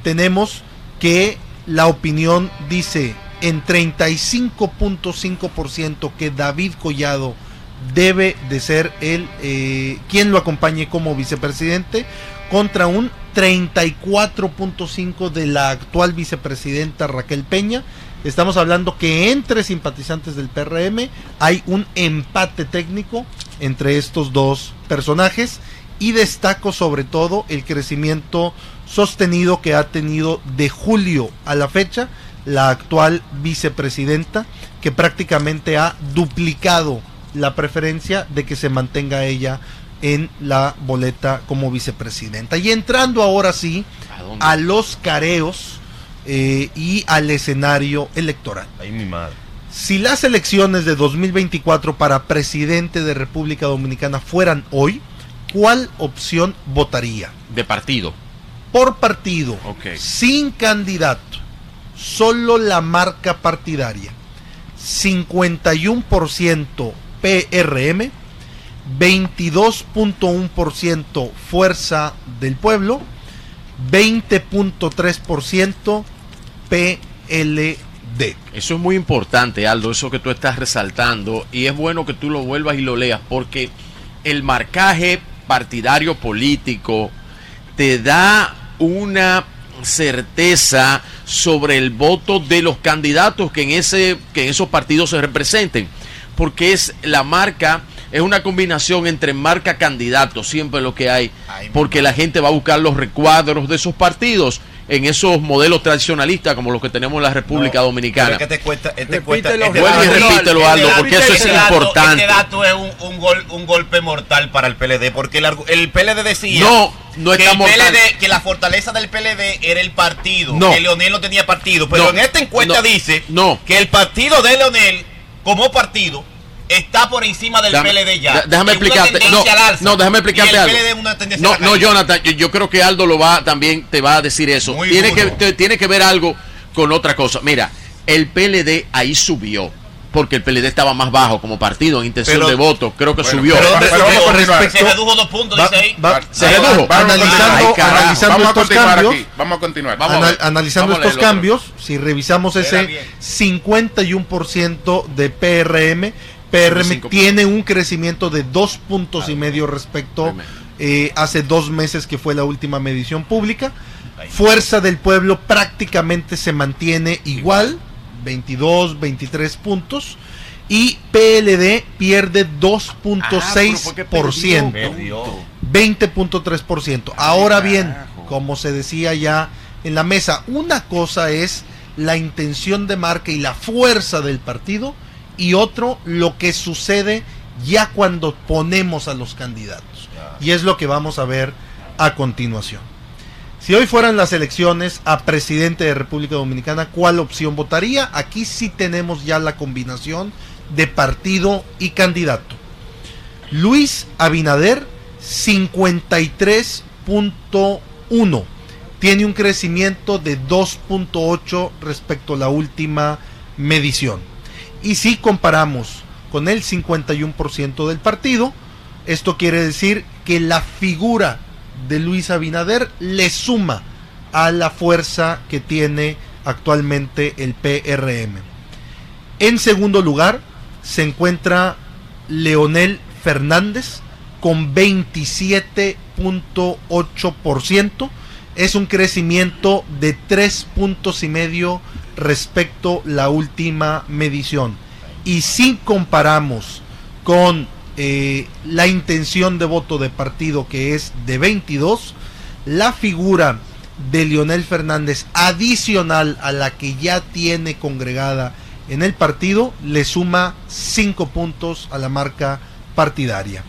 tenemos que la opinión dice en 35.5% que David Collado debe de ser el eh, quien lo acompañe como vicepresidente contra un 34.5 de la actual vicepresidenta Raquel Peña. Estamos hablando que entre simpatizantes del PRM hay un empate técnico entre estos dos personajes y destaco sobre todo el crecimiento sostenido que ha tenido de julio a la fecha la actual vicepresidenta que prácticamente ha duplicado la preferencia de que se mantenga ella en la boleta como vicepresidenta. Y entrando ahora sí a los careos eh, y al escenario electoral. Mi madre. Si las elecciones de 2024 para presidente de República Dominicana fueran hoy, ¿cuál opción votaría? De partido. Por partido, sin candidato, solo la marca partidaria. 51% PRM, 22.1% Fuerza del Pueblo, 20.3% PLD. Eso es muy importante, Aldo, eso que tú estás resaltando. Y es bueno que tú lo vuelvas y lo leas, porque el marcaje partidario político te da una certeza sobre el voto de los candidatos que en ese que en esos partidos se representen porque es la marca es una combinación entre marca candidato siempre lo que hay porque la gente va a buscar los recuadros de esos partidos en esos modelos tradicionalistas como los que tenemos en la República Dominicana. Es que te cuesta, te Repítelo, cuesta- este Vuelve y repítelo, Aldo, porque eso es dato- importante. Este dato es un, un gol, un golpe mortal para el PLD, porque el, PLD decía No, no que, el. PLD, que la fortaleza del PLD era el partido, No. que Leonel no tenía partido, pero No. en esta encuesta No. dice No. que el partido de Leonel, como partido, está por encima del Déjame- PLD ya. Déjame explicarte. No, no, déjame explicarte algo. No, no. Jonathan, yo, yo creo que Aldo lo va también te va a decir eso. Muy tiene que te- tiene que ver algo con otra cosa. Mira, el PLD ahí subió. Porque el PLD estaba más bajo como partido en intención Pero- de voto. Creo que Bueno, subió. pero ¿dónde Pero subió? vamos a continuar. Respecto- Se redujo dos puntos, Va- dice ahí. va- Se va- redujo. Analizando, Ay, carajo. analizando Vamos a estos cambios, aquí. Vamos a continuar. Vamos Anal- analizando Vamos estos cambios, si revisamos Era ese bien. 51% de PRM, PRM 5%. tiene un crecimiento de dos puntos y medio respecto eh, hace dos meses que fue la última medición pública. Fuerza del Pueblo prácticamente se mantiene igual, 22, 23 puntos. Y PLD pierde Ah, pero fue que 2.6%. Perdió. 20.3%. Ahora bien, como se decía ya en la mesa, una cosa es la intención de marca y la fuerza del partido y otro lo que sucede ya cuando ponemos a los candidatos. Y es lo que vamos a ver a continuación. Si hoy fueran las elecciones a presidente de República Dominicana, ¿cuál opción votaría? Aquí sí tenemos ya la combinación de partido y candidato. Luis Abinader 53.1 tiene un crecimiento de 2.8 respecto a la última medición. Y si comparamos con el 51% del partido, esto quiere decir que la figura de Luis Abinader le suma a la fuerza que tiene actualmente el PRM. En segundo lugar se encuentra Leonel Fernández con 27.8%. Es un crecimiento de 3 puntos y medio respecto la última medición. Y si comparamos con eh, la intención de voto de partido que es de 22, la figura de Leonel Fernández adicional a la que ya tiene congregada en el partido le suma 5 puntos a la marca partidaria.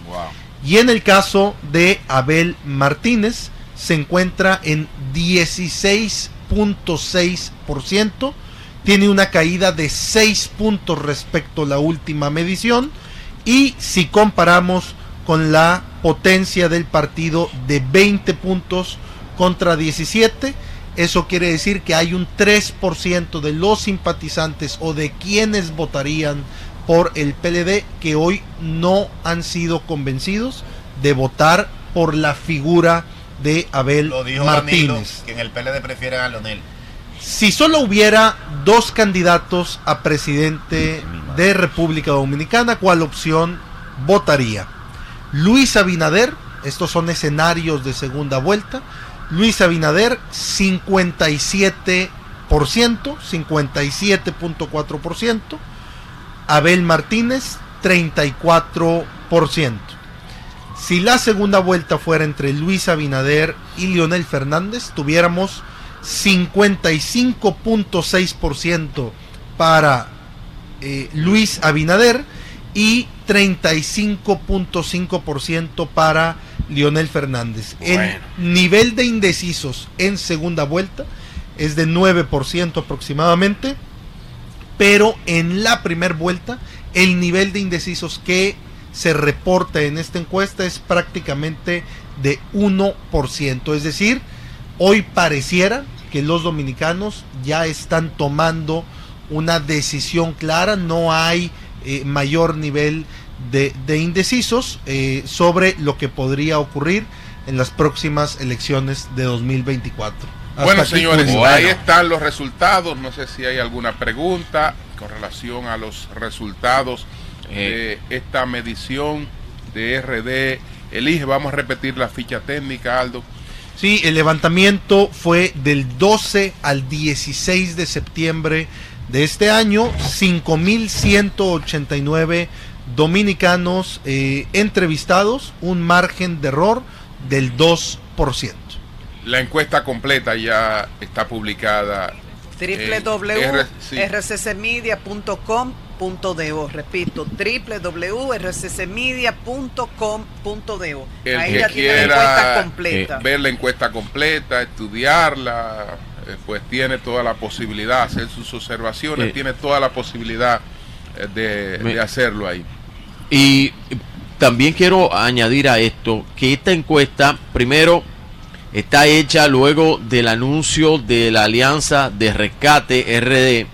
Y en el caso de Abel Martínez se encuentra en 16.6%, tiene una caída de 6 puntos respecto a la última medición y si comparamos con la potencia del partido de 20 puntos contra 17, eso quiere decir que hay un 3% de los simpatizantes o de quienes votarían por el PLD que hoy no han sido convencidos de votar por la figura de Abel Lo dijo Danilo, Martínez. que en el PLD prefieren a Leonel. Si solo hubiera dos candidatos a presidente de República Dominicana, ¿cuál opción votaría Luis Abinader, estos son escenarios de segunda vuelta, Luis Abinader 57%, 57.4%, Abel Martínez 34%. Si la segunda vuelta fuera entre Luis Abinader y Leonel Fernández, tuviéramos 55.6% para eh, Luis Abinader y 35.5% para Leonel Fernández. El nivel de indecisos en segunda vuelta es de 9% aproximadamente, pero en la primera vuelta el nivel de indecisos que se reporta en esta encuesta es prácticamente de 1%. Es decir, hoy pareciera que los dominicanos ya están tomando una decisión clara, no hay eh, mayor nivel de, de indecisos eh, sobre lo que podría ocurrir en las próximas elecciones de 2024. Hasta Bueno, aquí, señores, Julio. ahí están los resultados. No sé si hay alguna pregunta con relación a los resultados de esta medición de RD Elige. Vamos a repetir la ficha técnica, Aldo. Sí, el levantamiento fue del 12 al 16 de septiembre de este año. 5.189 dominicanos eh, entrevistados, un margen de error del 2%. La encuesta completa ya está publicada. en Www.rccmedia.com.do Repito, www.rccmedia.com.do El Ahí que ya tiene la encuesta quiera completa. eh, ver la encuesta completa, estudiarla, eh, pues tiene toda la posibilidad, hacer sus observaciones, Eh. tiene toda la posibilidad eh, de, Me- de hacerlo ahí. Y también quiero añadir a esto que esta encuesta, primero, está hecha luego del anuncio de la Alianza de Rescate RD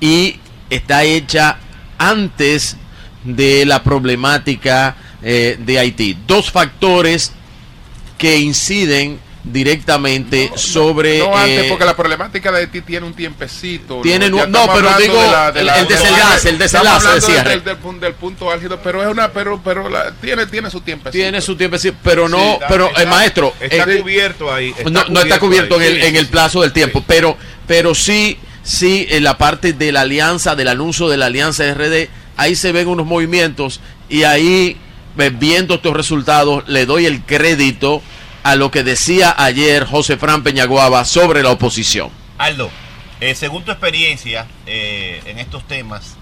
y está hecha antes de la problemática eh, de Haití. Dos factores que inciden directamente sobre... No antes, eh, porque la problemática de Haití tiene un tiempecito. Tiene no, estamos pero digo, de la- de el- la- el de la- desenlace, el desenlace hablando de cierre. del, del pun- del punto álgido, pero es una, pero, pero la- tiene, tiene su tiempecito. tiene su tiempo, sí, pero no, Sí, pero está- el maestro Está eh, cubierto ahí. no, no está cubierto en el, en el plazo del tiempo, pero, pero sí, sí, en la parte de la alianza, del anuncio de la alianza RD, ahí se ven unos movimientos y ahí, eh, viendo estos resultados, le doy el crédito a lo que decía ayer José Fran Peñaguaba sobre la oposición. Aldo, eh, según tu experiencia eh, en estos temas,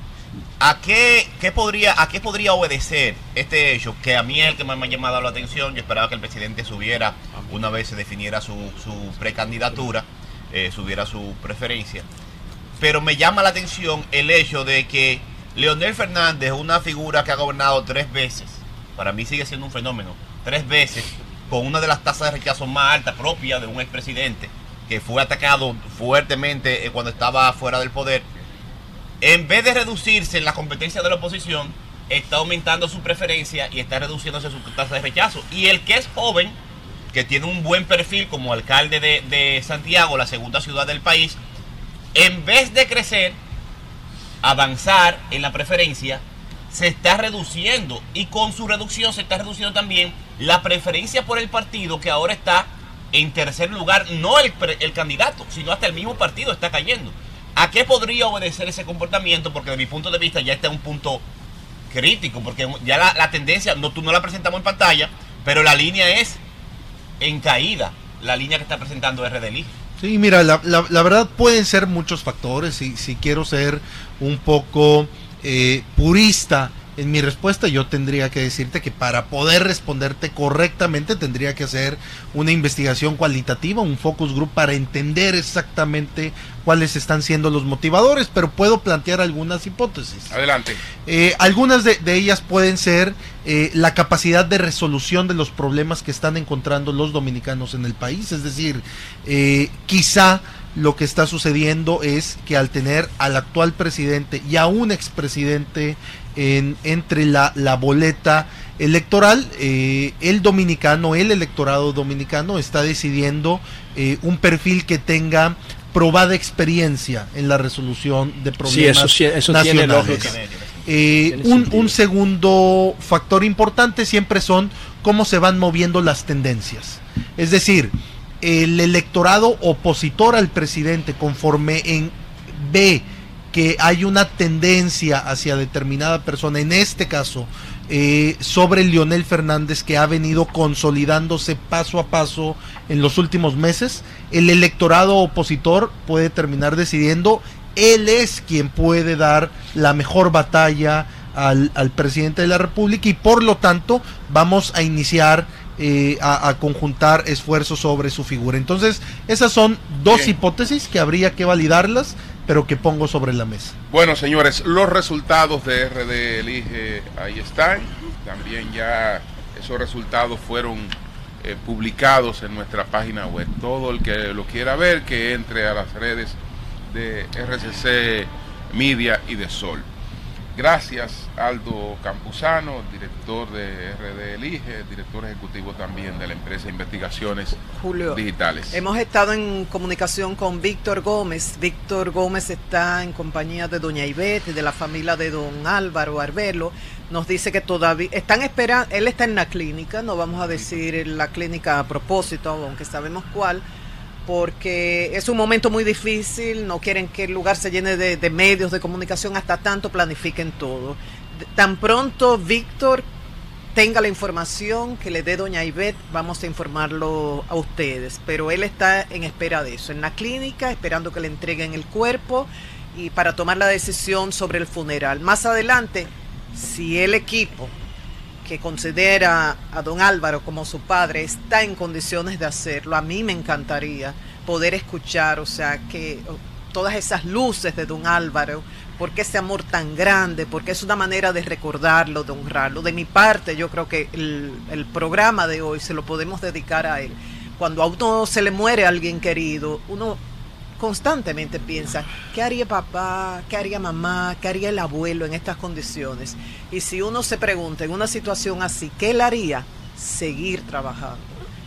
¿a qué, qué podría, ¿a qué podría obedecer este hecho? Que a mí es el que más me ha llamado la atención. Yo esperaba que el presidente subiera una vez se definiera su, su precandidatura, eh, subiera su preferencia. Pero me llama la atención el hecho de que Leonel Fernández, una figura que ha gobernado tres veces, para mí sigue siendo un fenómeno, tres veces, con una de las tasas de rechazo más altas propias de un expresidente, que fue atacado fuertemente eh, cuando estaba fuera del poder, en vez de reducirse en la competencia de la oposición, está aumentando su preferencia y está reduciéndose su tasa de rechazo. Y el que es joven, que tiene un buen perfil como alcalde de, de Santiago, la segunda ciudad del país, en vez de crecer, avanzar en la preferencia, se está reduciendo y con su reducción se está reduciendo también la preferencia por el partido que ahora está en tercer lugar, no el, candidato, sino hasta el mismo partido está cayendo. ¿A qué podría obedecer ese comportamiento? Porque de mi punto de vista ya está en un punto crítico, porque ya la, la tendencia, no, tú no la presentamos en pantalla, pero la línea es en caída, la línea que está presentando RDLI. Sí, mira, la, la- la verdad pueden ser muchos factores. y si quiero ser un poco eh, purista en mi respuesta, yo tendría que decirte que para poder responderte correctamente tendría que hacer una investigación cualitativa, un focus group para entender exactamente cuáles están siendo los motivadores, pero puedo plantear algunas hipótesis. Adelante. Eh, algunas de, de ellas pueden ser eh, la capacidad de resolución de los problemas que están encontrando los dominicanos en el país. Es decir, eh, quizá lo que está sucediendo es que al tener al actual presidente y a un expresidente en, entre la, la boleta electoral, eh, el dominicano, el electorado dominicano está decidiendo eh, un perfil que tenga probada experiencia en la resolución de problemas eso sí- eso tiene nacionales. Eh, un segundo factor importante siempre son cómo se van moviendo las tendencias. Es decir, el electorado opositor al presidente, conforme en ve que hay una tendencia hacia determinada persona, en este caso, eh, sobre Leonel Fernández, que ha venido consolidándose paso a paso en los últimos meses, el electorado opositor puede terminar decidiendo, él es quien puede dar la mejor batalla al, al presidente de la República y por lo tanto vamos a iniciar eh, a, a conjuntar esfuerzos sobre su figura. Entonces, esas son dos Bien. hipótesis que habría que validarlas, pero que pongo sobre la mesa. Bueno, señores, los resultados de RD Elige ahí están. También ya esos resultados fueron eh, publicados en nuestra página web. Todo el que lo quiera ver, que entre a las redes de RCC Media y de Sol. Gracias, Aldo Campuzano, director de RD Elige, director ejecutivo también de la empresa de Investigaciones Julio, Digitales. Hemos estado en comunicación con Víctor Gómez. Víctor Gómez está en compañía de doña Ivette, de la familia de don Álvaro Arbelo. Nos dice que todavía están esperando, él está en la clínica, no vamos a decir la clínica a propósito, aunque sabemos cuál, porque es un momento muy difícil, no quieren que el lugar se llene de, medios de comunicación, hasta tanto planifiquen todo. Tan pronto Víctor tenga la información que le dé doña Ivette, vamos a informarlo a ustedes. Pero él está en espera de eso, en la clínica, esperando que le entreguen el cuerpo y para tomar la decisión sobre el funeral. Más adelante, si el equipo que considera a don Álvaro como su padre está en condiciones de hacerlo, a mí me encantaría poder escuchar, o sea, que todas esas luces de don Álvaro, porque ese amor tan grande, porque es una manera de recordarlo, de honrarlo. De mi parte, yo creo que el, programa de hoy se lo podemos dedicar a él. Cuando a uno se le muere alguien querido, uno constantemente piensa, ¿qué haría papá? ¿Qué haría mamá? ¿Qué haría el abuelo en estas condiciones? Y si uno se pregunta en una situación así, ¿qué él haría? Seguir trabajando.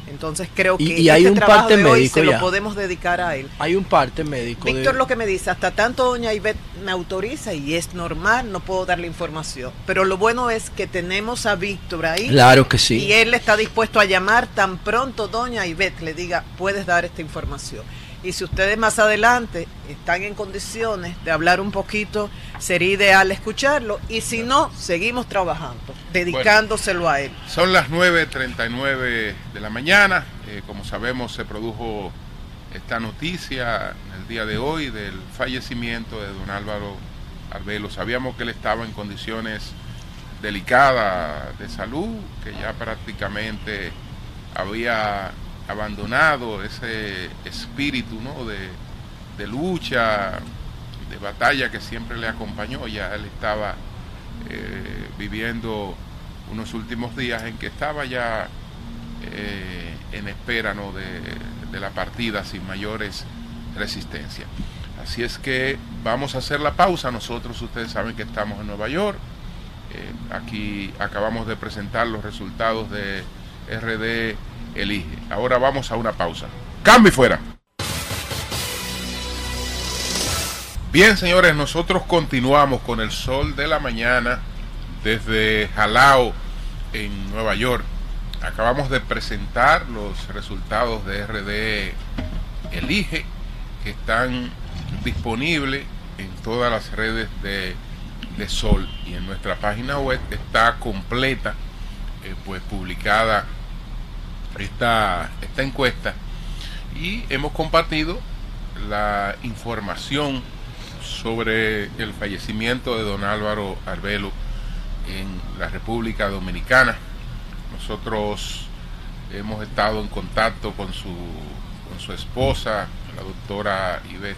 Entonces creo que Y- y hay este un trabajo parte de hoy médico se lo podemos dedicar a él. Hay un parte médico. de- Víctor lo que me dice, hasta tanto doña Ivette me autoriza y es normal, no puedo darle información. Pero lo bueno es que tenemos a Víctor ahí. Claro que sí. Y él está dispuesto a llamar tan pronto doña Ivette le diga, puedes dar esta información. Y si ustedes más adelante están en condiciones de hablar un poquito, sería ideal escucharlo. Y si no, seguimos trabajando, dedicándoselo a él. Son las 9.39 de la mañana. Eh, como sabemos, se produjo esta noticia en el día de hoy del fallecimiento de don Álvaro Arbelo. Sabíamos que él estaba en condiciones delicadas de salud, que ya prácticamente había abandonado ese espíritu ¿no? de, de lucha, de batalla que siempre le acompañó. Ya él estaba eh, viviendo unos últimos días en que estaba ya eh, en espera ¿no? de, de la partida sin mayores resistencias. Así es que vamos a hacer la pausa. Nosotros, ustedes saben que estamos en Nueva York. Eh, aquí acabamos de presentar los resultados de RD Elige. Ahora vamos a una pausa. Cambio fuera. Bien, señores, nosotros continuamos con el sol de la mañana desde Jalao, en Nueva York. Acabamos de presentar los resultados de RD Elige, que están disponibles en todas las redes de, de Sol y en nuestra página web está completa, eh, pues publicada esta, esta encuesta y hemos compartido la información sobre el fallecimiento de don Álvaro Arbelo en la República Dominicana. Nosotros hemos estado en contacto con su, con su esposa, la doctora Ivette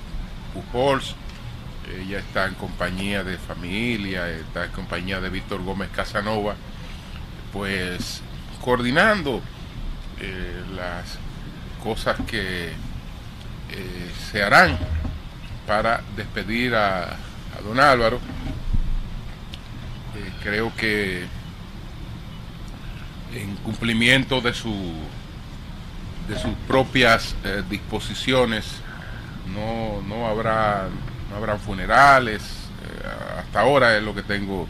Pujols. Ella está en compañía de familia, está en compañía de Víctor Gómez Casanova, pues coordinando eh, las cosas que eh, se harán para despedir a, don Álvaro. Eh, creo que en cumplimiento de su de sus propias disposiciones no, no habrá no habrá funerales hasta ahora es lo que tengo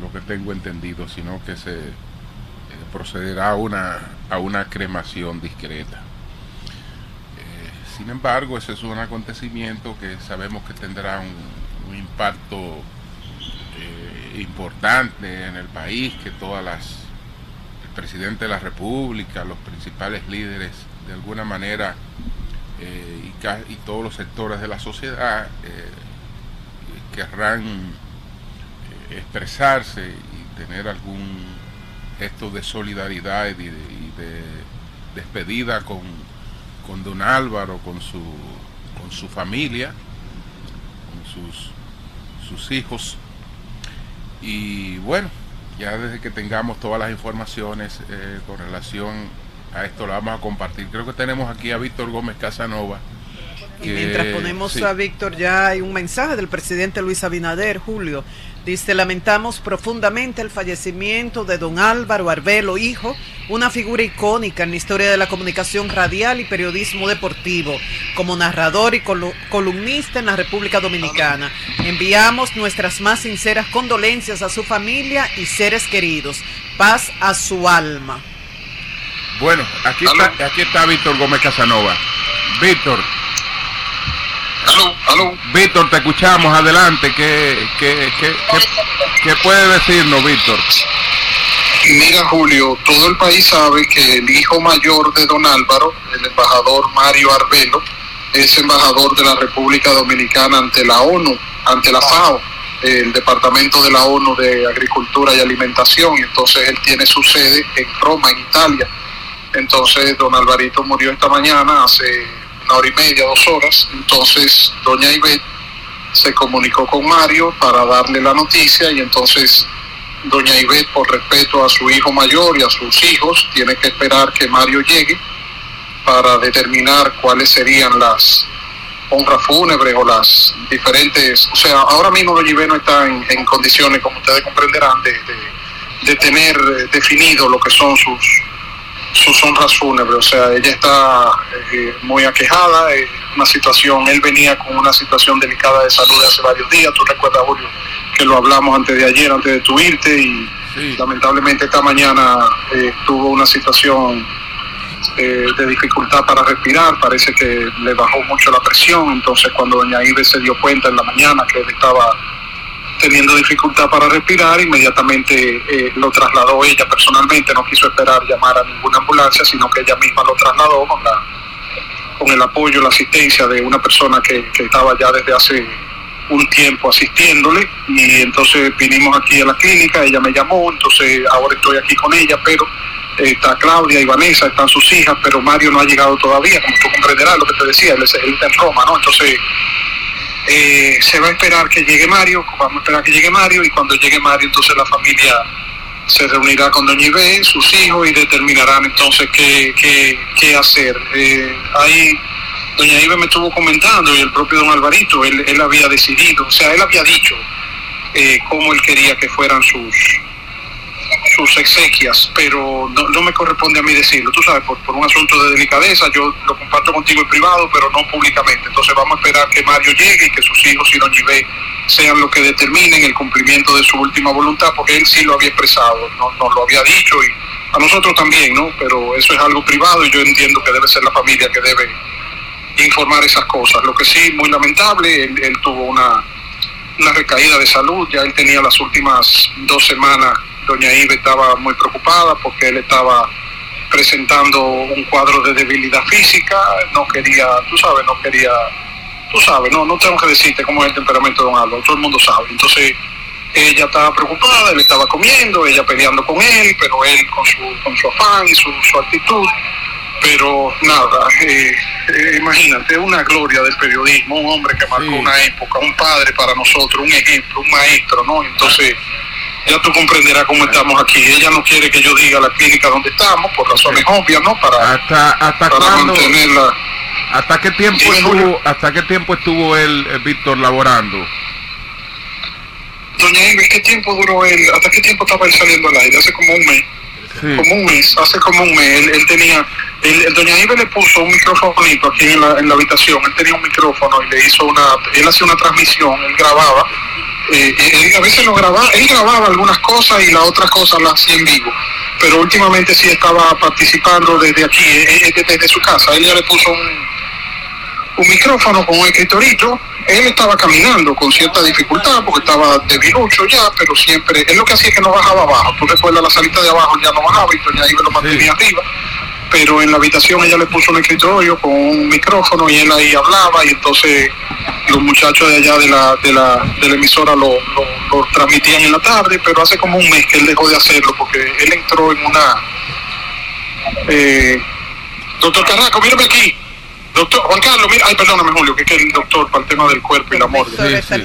lo que tengo entendido, sino que se procederá a una, a una cremación discreta. Eh, sin embargo, ese es un acontecimiento que sabemos que tendrá un, impacto eh, importante en el país, que todas las el presidente de la República, los principales líderes, de alguna manera, eh, y, y todos los sectores de la sociedad querrán expresarse y tener algún gesto de solidaridad y de, de despedida con, con don Álvaro, con su, con su familia, con sus, sus hijos. Y bueno, ya desde que tengamos todas las informaciones eh, con relación a esto, lo vamos a compartir. Creo que tenemos aquí a Víctor Gómez Casanova. Y mientras ponemos sí. a Víctor, ya hay un mensaje del presidente Luis Abinader, Julio. Dice, lamentamos profundamente el fallecimiento de don Álvaro Arbelo, hijo, una figura icónica en la historia de la comunicación radial y periodismo deportivo, como narrador y colu- columnista en la República Dominicana. Enviamos nuestras más sinceras condolencias a su familia y seres queridos. Paz a su alma. Bueno, aquí está, aquí está Víctor Gómez Casanova. Víctor. Víctor, te escuchamos. Adelante. ¿Qué, qué, qué, qué, qué puede decirnos, Víctor? Mira, Julio, todo el país sabe que el hijo mayor de don Álvaro, el embajador Mario Arbelo, es embajador de la República Dominicana ante la ONU, ante la FAO, el Departamento de la ONU de Agricultura y Alimentación. y Entonces él tiene su sede en Roma, en Italia. Entonces don Alvarito murió esta mañana hace una hora y media, dos horas. Entonces doña Ivette se comunicó con Mario para darle la noticia y entonces doña Ivette, por respeto a su hijo mayor y a sus hijos, tiene que esperar que Mario llegue para determinar cuáles serían las honras fúnebres o las diferentes... O sea, ahora mismo doña Ivette no está en, en condiciones, como ustedes comprenderán, de, de- tener eh, definido lo que son sus sus honras fúnebres, o sea, ella está eh, muy aquejada, eh, una situación, él venía con una situación delicada de salud hace varios días, tú recuerdas Julio que lo hablamos antes de ayer, antes de tu irte y lamentablemente esta mañana eh, tuvo una situación eh, de dificultad para respirar, parece que le bajó mucho la presión, entonces cuando doña Ives se dio cuenta en la mañana que él estaba teniendo dificultad para respirar, inmediatamente eh, lo trasladó ella personalmente, no quiso esperar llamar a ninguna ambulancia, sino que ella misma lo trasladó con, la, con el apoyo, la asistencia de una persona que, que estaba ya desde hace un tiempo asistiéndole y entonces vinimos aquí a la clínica, ella me llamó, entonces ahora estoy aquí con ella, pero eh, está Claudia y Vanessa, están sus hijas, pero Mario no ha llegado todavía, como tú comprenderás lo que te decía, él, él está en Roma, ¿no? Entonces eh, se va a esperar que llegue Mario, vamos a esperar que llegue Mario y cuando llegue Mario entonces la familia se reunirá con Doña Ibe, sus hijos y determinarán entonces qué, qué, qué hacer. Eh, ahí Doña Ibe me estuvo comentando y el propio Don Alvarito, él, él había decidido, o sea, él había dicho eh, cómo él quería que fueran sus sus exequias, pero no, no me corresponde a mí decirlo, tú sabes, por, por un asunto de delicadeza, yo lo comparto contigo en privado, pero no públicamente. Entonces vamos a esperar que Mario llegue y que sus hijos y Ibe sean los que determinen el cumplimiento de su última voluntad, porque él sí lo había expresado, no- nos lo había dicho y a nosotros también, ¿no? Pero eso es algo privado y yo entiendo que debe ser la familia que debe informar esas cosas. Lo que sí, muy lamentable, él, él tuvo una, una recaída de salud, ya él tenía las últimas dos semanas, doña Ibe estaba muy preocupada porque él estaba presentando un cuadro de debilidad física, no quería, tú sabes, no quería, tú sabes, no, no tengo que decirte cómo es el temperamento de don Álvaro, todo el mundo sabe. Entonces, ella estaba preocupada, él estaba comiendo, ella peleando con él, pero él con su, con su afán y su, su actitud. Pero nada, eh, eh, imagínate, una gloria del periodismo, un hombre que marcó una época, un padre para nosotros, un ejemplo, un maestro, ¿no? Entonces, ya tú comprenderás cómo estamos aquí. Ella no quiere que yo diga la clínica donde estamos, por razones obvias, ¿no? Para, ¿Hasta, hasta para mantenerla. ¿Hasta qué tiempo estuvo, hasta qué tiempo estuvo él, eh, Víctor, laborando? Doña Eve, ¿qué tiempo duró él? ¿Hasta qué tiempo estaba él saliendo al aire? Hace como un mes. Como un mes, hace como un mes. Él, tenía, el Doña Ibe le puso un microfonito aquí en la, en la habitación. Él tenía un micrófono y le hizo una, él hacía una transmisión, él grababa eh, a veces lo grababa, él grababa algunas cosas y las otras cosas las hacía en vivo, pero últimamente sí estaba participando desde aquí, eh, eh, desde, su casa. Él le puso un, un micrófono con un escritorito. Él estaba caminando con cierta dificultad porque estaba debilucho ya, pero siempre, él lo que hacía es que no bajaba abajo. Tú recuerdas la salita de abajo, ya no bajaba y doña Ibe lo mantenía arriba. Pero en la habitación ella le puso un escritorio con un micrófono y él ahí hablaba y entonces los muchachos de allá de la, de la, de la emisora lo, lo- lo transmitían en la tarde, pero hace como un mes que él dejó de hacerlo porque él entró en una... Eh, doctor Carraco, mírame aquí. Doctor Juan Carlos, mira, ay, perdóname Julio, que es el doctor para el tema del cuerpo y la morgue.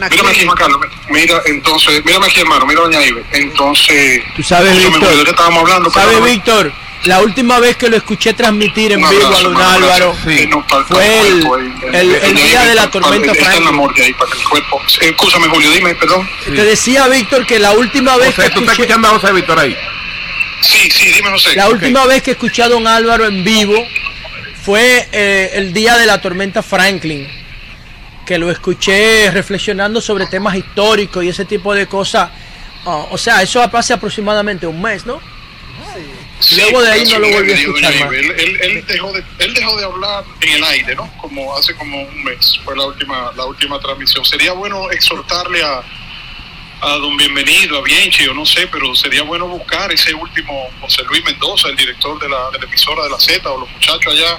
Mírame aquí, Juan Carlos, mira, entonces, mírame aquí, hermano, mira doña Ibe. Entonces, Tú sabes, Víctor. Julio, ¿de qué estábamos hablando? ¿Sabes, Perdóname. Víctor? La última vez que lo escuché transmitir en vivo a don. Álvaro Sí, fue el, el- el día de la tormenta Está en la Franklin. morgue ahí para que el cuerpo. Escúchame, Julio, dime, perdón. Te decía, Víctor, que la última vez que escuché, a José Víctor ahí? Sí, sí, dime, José. la Ok. última vez que escuché a don Álvaro en vivo fue eh, el día de la tormenta Franklin, que lo escuché reflexionando sobre temas históricos y ese tipo de cosas. Ah, o sea, eso hace aproximadamente un mes, ¿no? Sí, Luego de ahí no lo volví a escuchar más. Él, él- él dejó de, él dejó de hablar en el aire, ¿no? Como hace como un mes fue la última, la última transmisión. Sería bueno exhortarle a, a don Bienvenido, a Bienchi, o no sé, pero sería bueno buscar ese último José Luis Mendoza, el director de la, de la emisora de la Z, o los muchachos allá.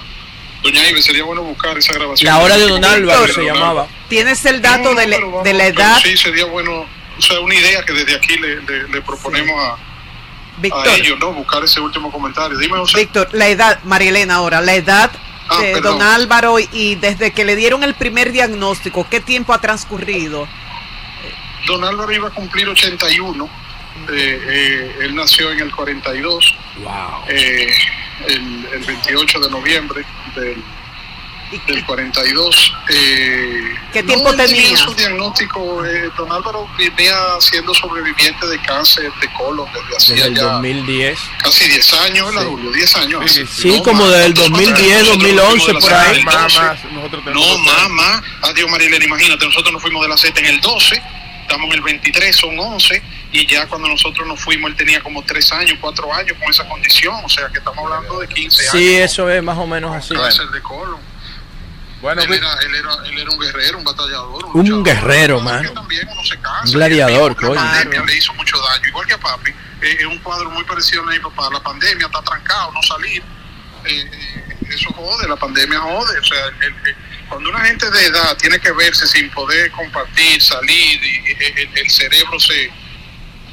Doña Ibe, sería bueno buscar esa grabación. La hora de don Álvaro se llamaba. ¿Tienes el dato No, no, de, vamos, de la edad? Sí, sería bueno, o sea, una idea que desde aquí le, le- le proponemos a, Víctor. a ellos, ¿no? Buscar ese último comentario. Dime, José. Víctor, la edad, María Elena ahora, la edad Ah, de perdón. don Álvaro y, y desde que le dieron el primer diagnóstico, ¿qué tiempo ha transcurrido? Don Álvaro iba a cumplir 81. Eh, eh, él nació en el 42. eh, el, el 28 de noviembre del, del 42. Eh, ¿Qué tiempo él tenía su diagnóstico. eh, don Álvaro venía siendo sobreviviente de cáncer de colon desde hacía Desde el ya 2010. casi 10 años, ¿verdad, Julio? 10 años. Sí, No, como más. del Nosotros 2010, nosotros nos 2011, fuimos de por la ahí. El 12. nosotros No, más, más. Adiós, Marilena, imagínate, nosotros nos fuimos de la Z en el 12, estamos en el 23, son 11, y ya cuando nosotros nos fuimos, él tenía como 3 años, 4 años con esa condición, o sea que estamos hablando de 15 años. Sí, eso es más o menos así. Cáncer de colon. Bueno, él, era, él, era, él era un guerrero, un batallador. Un guerrero, mano. Un gladiador, La coño. pandemia le hizo mucho daño, igual que a papi. Eh, es un cuadro muy parecido a mi papá. La pandemia está trancado, no salir. Eh, eh, eso jode, la pandemia jode. O sea, el- el- cuando una gente de edad tiene que verse sin poder compartir, salir, y, y- el, el cerebro se.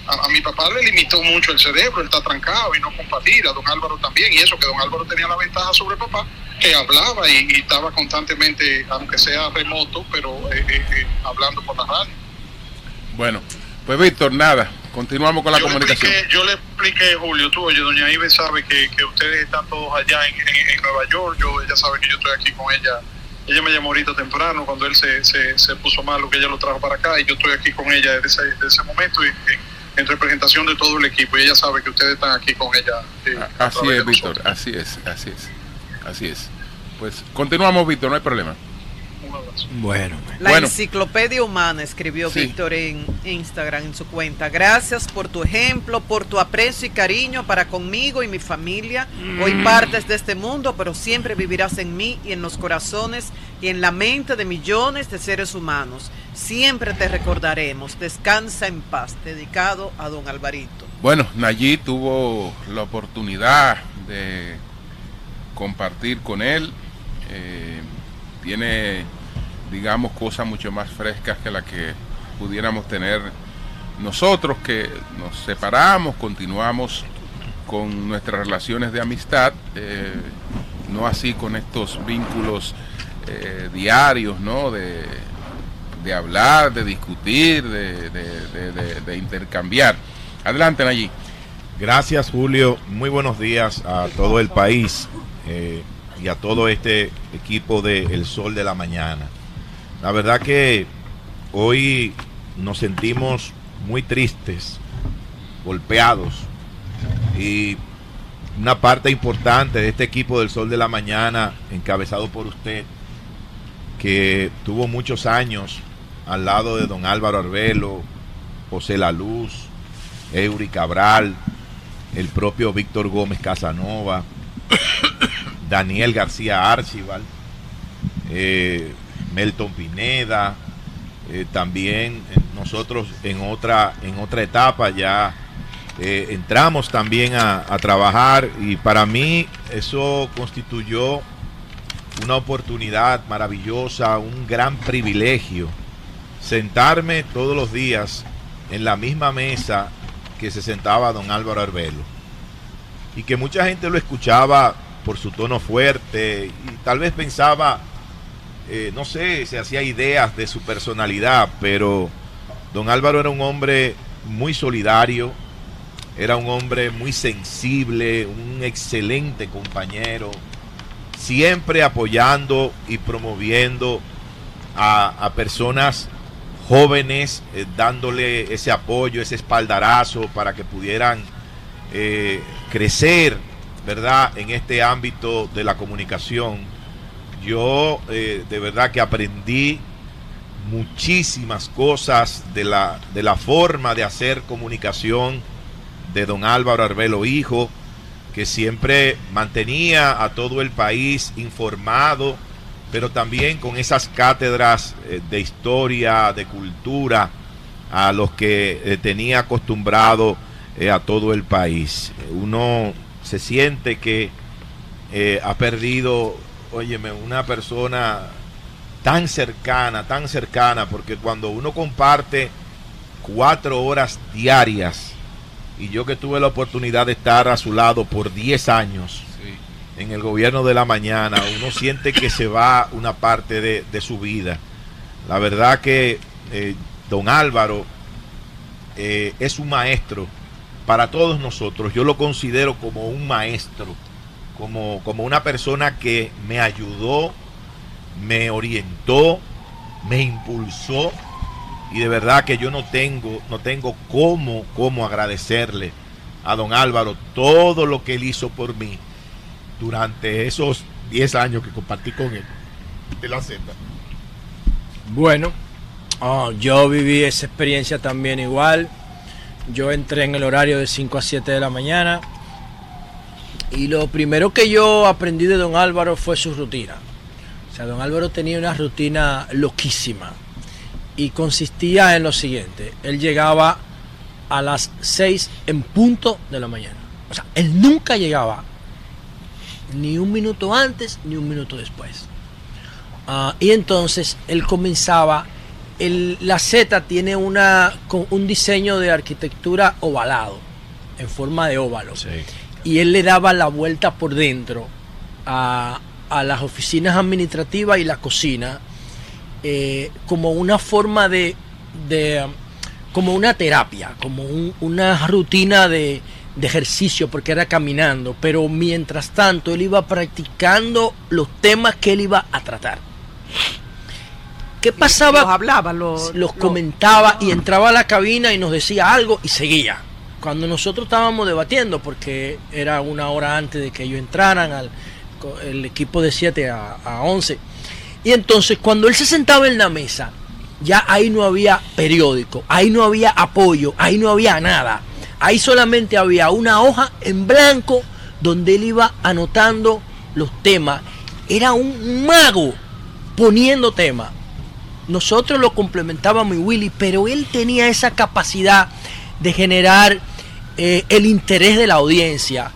A, a mi papá le limitó mucho el cerebro, él está trancado y no compartir. A don Álvaro también, y eso que don Álvaro tenía la ventaja sobre papá, que hablaba y, y estaba constantemente, aunque sea remoto, pero eh, eh, eh, hablando por la radio. Bueno, pues Víctor, nada, continuamos con la yo Le comunicación. expliqué, yo le expliqué, Julio, tú, oye, doña Ibe sabe que, que ustedes están todos allá en, en- en Nueva York, yo, ella sabe que yo estoy aquí con ella. Ella me llamó ahorita temprano cuando él se, se, se puso malo, que ella lo trajo para acá, y yo estoy aquí con ella desde ese, desde ese momento y, en, en representación de todo el equipo, y ella sabe que ustedes están aquí con ella. eh, a Así es, Víctor, así es, así es, así es. Pues continuamos, Víctor, no hay problema. Bueno, La bueno, enciclopedia humana escribió Sí. Víctor en Instagram, en su cuenta. Gracias por tu ejemplo, por tu aprecio y cariño para conmigo y mi familia. Hoy Mm. partes de este mundo, pero siempre vivirás en mí y en los corazones y en la mente de millones de seres humanos. Siempre te recordaremos. Descansa en paz. Dedicado a don Alvarito. bueno, Nayib tuvo la oportunidad de compartir con él. eh, tiene, digamos, cosas mucho más frescas que las que pudiéramos tener nosotros, que nos separamos, continuamos con nuestras relaciones de amistad, eh, no así con estos vínculos eh, diarios, ¿no? De, de hablar, de discutir, de, de- intercambiar. Adelante, allí. Gracias, Julio. Muy buenos días a todo el país eh, y a todo este equipo de El Sol de la Mañana. La verdad que hoy nos sentimos muy tristes, golpeados. Y una parte importante de este equipo del Sol de la Mañana, encabezado por usted, que tuvo muchos años al lado de don Álvaro Arbelo, José La Luz, Eury Cabral, el propio Víctor Gómez Casanova, Daniel García Archival, eh, Melton Pineda, eh, también nosotros en otra, en otra etapa ya eh, entramos también a, a trabajar y para mí eso constituyó una oportunidad maravillosa, un gran privilegio, sentarme todos los días en la misma mesa que se sentaba don Álvaro Arbelo. Y que mucha gente lo escuchaba por su tono fuerte y tal vez pensaba, eh, no sé, se hacía ideas de su personalidad, pero don Álvaro era un hombre muy solidario, era un hombre muy sensible, un excelente compañero, siempre apoyando y promoviendo a, personas jóvenes, eh, dándole ese apoyo, ese espaldarazo para que pudieran eh, crecer, ¿verdad?, en este ámbito de la comunicación. Yo eh, de verdad que aprendí muchísimas cosas de la, de la forma de hacer comunicación de don Álvaro Arbelo Hijo, que siempre mantenía a todo el país informado, pero también con esas cátedras eh, de historia, de cultura, a los que eh, tenía acostumbrado a todo el país. Uno se siente que ha perdido, óyeme, una persona tan cercana, tan cercana, porque cuando uno comparte cuatro horas diarias, y yo que tuve la oportunidad de estar a su lado por 10 años en el gobierno de la mañana, uno siente que se va una parte de, de su vida. La verdad que eh, don Álvaro eh, es un maestro para todos nosotros. Yo lo considero como un maestro, como, como una persona que me ayudó, me orientó, me impulsó y de verdad que yo no tengo, no tengo cómo, cómo agradecerle a don Álvaro todo lo que él hizo por mí durante esos 10 años que compartí con él de la senda. Bueno, ah, yo viví esa experiencia también igual. Yo entré en el horario de 5 a 7 de la mañana. Y lo primero que yo aprendí de don Álvaro fue su rutina. O sea, don Álvaro tenía una rutina loquísima. Y consistía en lo siguiente. Él llegaba a las 6 en punto de la mañana. O sea, él nunca llegaba ni un minuto antes ni un minuto después. Ah, y entonces él comenzaba, el- la Z tiene una, un diseño de arquitectura ovalado, en forma de óvalo. Y él le daba la vuelta por dentro a, a las oficinas administrativas y la cocina eh, como una forma de, de, como una terapia, como un- una rutina de, de ejercicio, porque era caminando, pero mientras tanto él iba practicando los temas que él iba a tratar. ¿Qué pasaba? Los hablaba, los, los comentaba y entraba a la cabina y nos decía algo y seguía. Cuando nosotros estábamos debatiendo, porque era una hora antes de que ellos entraran, al, el equipo de 7 a, a 11. Y entonces cuando él se sentaba en la mesa, ya ahí no había periódico, ahí no había apoyo, ahí no había nada. Ahí solamente había una hoja en blanco donde él iba anotando los temas. Era un mago poniendo temas. Nosotros lo complementábamos y Willy, pero él tenía esa capacidad de generar eh, el interés de la audiencia.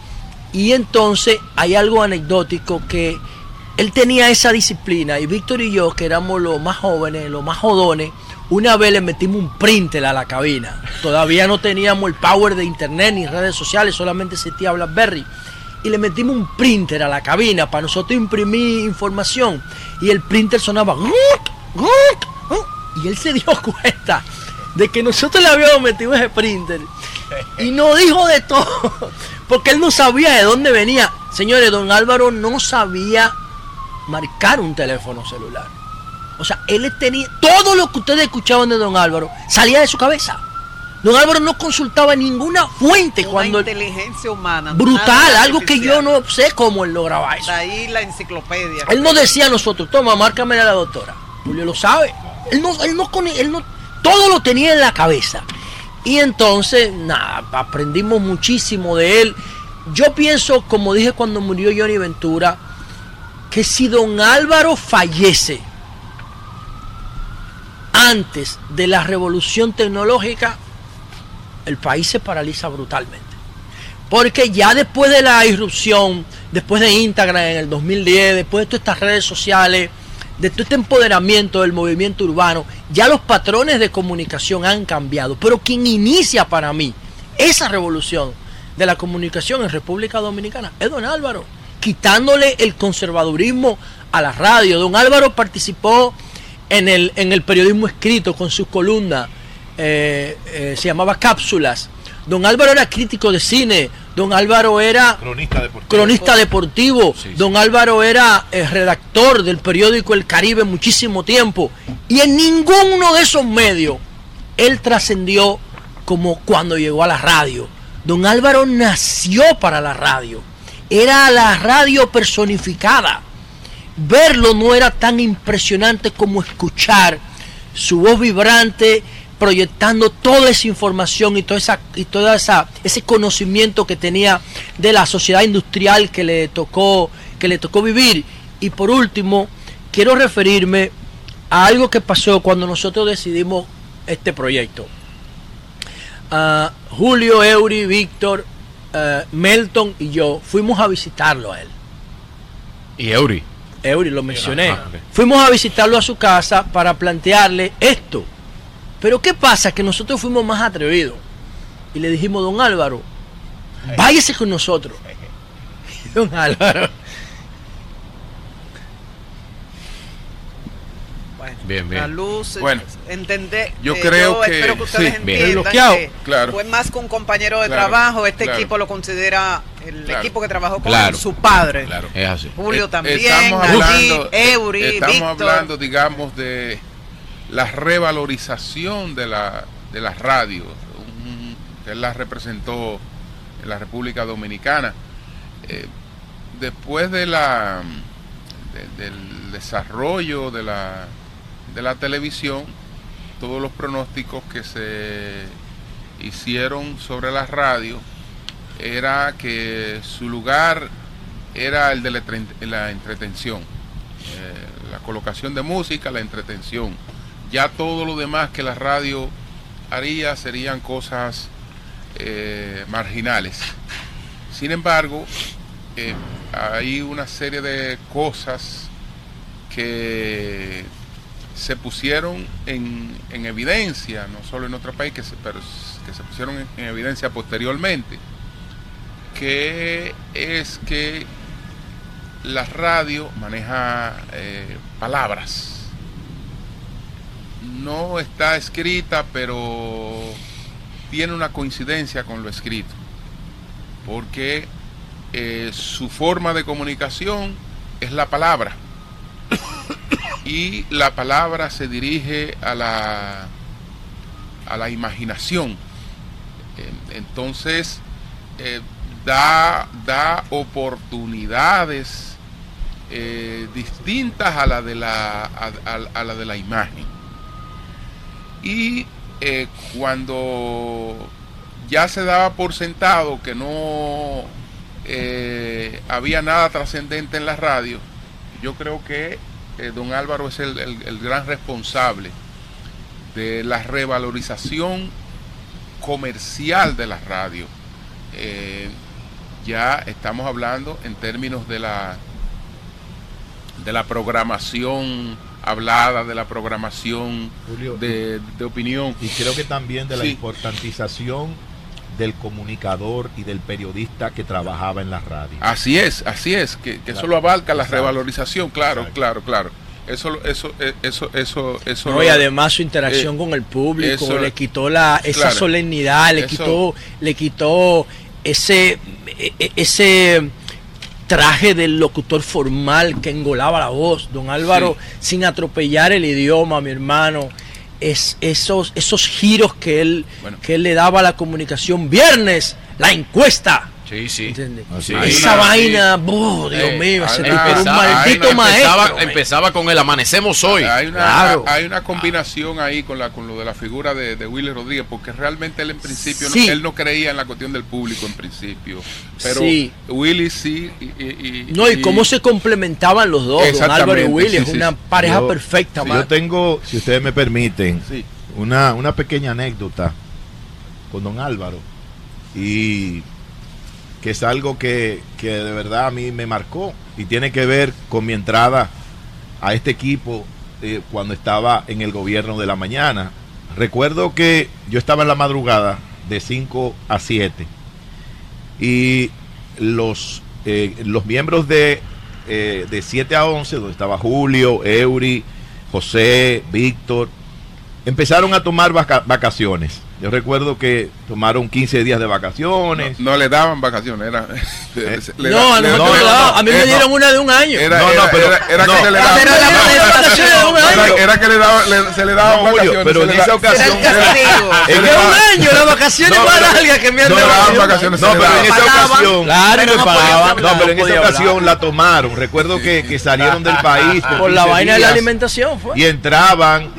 Y entonces hay algo anecdótico que él tenía esa disciplina y Víctor y yo, que éramos los más jóvenes, los más jodones, una vez le metimos un printer a la cabina. Todavía no teníamos el power de internet ni redes sociales, solamente existía BlackBerry. Y le metimos un printer a la cabina para nosotros imprimir información. Y el printer sonaba. Y él se dio cuenta de que nosotros le habíamos metido ese printer. Y no dijo de todo. Porque él no sabía de dónde venía. Señores, don Álvaro no sabía marcar un teléfono celular. O sea, él tenía todo lo que ustedes escuchaban de don Álvaro salía de su cabeza. Don Álvaro no consultaba ninguna fuente Una cuando inteligencia humana. brutal, algo que yo no sé cómo él lograba eso. De ahí la enciclopedia. Él no decía a nosotros, toma, márcame a la doctora. Julio lo sabe. Él no, él no, él no, todo lo tenía en la cabeza. Y entonces, nada, aprendimos muchísimo de él. Yo pienso, como dije cuando murió Johnny Ventura, que si don Álvaro fallece antes de la revolución tecnológica, el país se paraliza brutalmente. Porque ya después de la irrupción, después de Instagram en el 2010, después de todas estas redes sociales, de todo este empoderamiento del movimiento urbano, ya los patrones de comunicación han cambiado. Pero quien inicia para mí esa revolución de la comunicación en República Dominicana es don Álvaro, quitándole el conservadurismo a la radio. Don Álvaro participó en el, en el periodismo escrito con sus columnas, eh, eh, se llamaba Cápsulas. Don Álvaro era crítico de cine, don Álvaro era Cronista deportivo. cronista deportivo, don Álvaro era eh, redactor del periódico El Caribe muchísimo tiempo. Y en ninguno de esos medios él trascendió como cuando llegó a la radio. Don Álvaro nació para la radio. Era la radio personificada. Verlo no era tan impresionante como escuchar su voz vibrante proyectando toda esa información y toda esa y toda esa ese conocimiento que tenía de la sociedad industrial que le tocó que le tocó vivir y por último quiero referirme a algo que pasó cuando nosotros decidimos este proyecto Ah, Julio Eury Víctor eh, Melton y yo fuimos a visitarlo a él Y Eury. Eury lo mencioné. Ah. Fuimos a visitarlo a su casa para plantearle esto. Pero ¿qué pasa? Que nosotros fuimos más atrevidos. Y le dijimos, don Álvaro, váyase con nosotros. Don Álvaro. Bien, La luz, Bueno, entender. yo eh, creo que- espero que ustedes sí, bien. entiendan que Claro. fue más que un compañero de Claro, trabajo. Este claro. equipo lo considera el Claro. equipo que trabajó con Claro. su padre. Es así. Julio Eh, también, Estamos hablando, eh, Eury, estamos Víctor. hablando, digamos, de la revalorización de la, de las radios. Que él las representó en la República Dominicana. Eh, después de la de- del desarrollo de la, de la televisión, todos los pronósticos que se hicieron sobre las radios era que su lugar era el de la entretención, eh, la colocación de música, la entretención. Ya todo lo demás que la radio haría serían cosas eh, marginales. Sin embargo, eh, hay una serie de cosas que se pusieron en, en evidencia, no solo en nuestro país, que se, pero que se pusieron en, en evidencia posteriormente, que es que la radio maneja eh, palabras. No está escrita, pero tiene una coincidencia con lo escrito, porque eh, su forma de comunicación es la palabra. Y la palabra se dirige a la a la imaginación. Entonces eh, da da oportunidades eh, distintas a la de la a la de la imagen y eh, cuando ya se daba por sentado que no eh, había nada trascendente en la radio, yo creo que eh, don Álvaro es el, el- gran responsable de la revalorización comercial de la radio. Ya estamos hablando en términos de la de la programación hablada, de la programación Julio, de, de opinión. Y creo que también de la Sí. importantización del comunicador y del periodista que trabajaba en la radio. Así es, así es, que, que eso lo abarca la revalorización, claro, claro, claro. Eso, eso, eh, eso, eso, eso. No, lo- y además su interacción eh, con el público, eso- le quitó la, esa claro. solemnidad, le Eso- quitó, le quitó ese, e- e- ese traje del locutor formal que engolaba la voz, don Álvaro, sin atropellar el idioma, mi hermano. Es, esos, esos giros que él, que él le daba a la comunicación. Viernes, la encuesta. Sí, sí. ¿Entiendes? Sí. Esa vaina, buh, Dios Eh, mío, tipo una- era un maldito una- maestro. empezaba, empezaba con el amanecemos hoy. Hay una, Claro. hay una combinación ahí con la con lo de la figura de, de Willy Rodríguez, porque realmente él en principio no- Sí. él no creía en la cuestión del público en principio, pero Sí. Willy sí y, y- y- No, y cómo se complementaban los dos, don Álvaro y Willy, Sí, es sí, una sí. pareja Yo- perfecta, sí, man. Yo tengo, si ustedes me permiten, una, una pequeña anécdota con don Álvaro. Y que es algo que, que de verdad a mí me marcó y tiene que ver con mi entrada a este equipo eh, cuando estaba en el gobierno de la mañana. Recuerdo que yo estaba en la madrugada de 5 a 7 y los, eh, los miembros de, eh, de 7 a 11, donde estaba Julio, Eury, José, Víctor, empezaron a tomar vaca- vacaciones. Yo recuerdo que tomaron 15 días de vacaciones. no le daban vacaciones, era le No, da- a le- nosotros le- no, a mí me era- dieron una de un año. Era, No, no, pero- era- era no. que se le daba. Era, era que le daba, le- se le No, Julio, vacaciones. pero en esa ocasión- Era daba- un año, las vacaciones No, más largas que me han no, dado. daban vacaciones, No, pero en esa ocasión. Claro, no, no, pero en no esa ocasión la tomaron. Recuerdo que, salieron del país Por la 15 vaina de la alimentación, fue. Y entraban.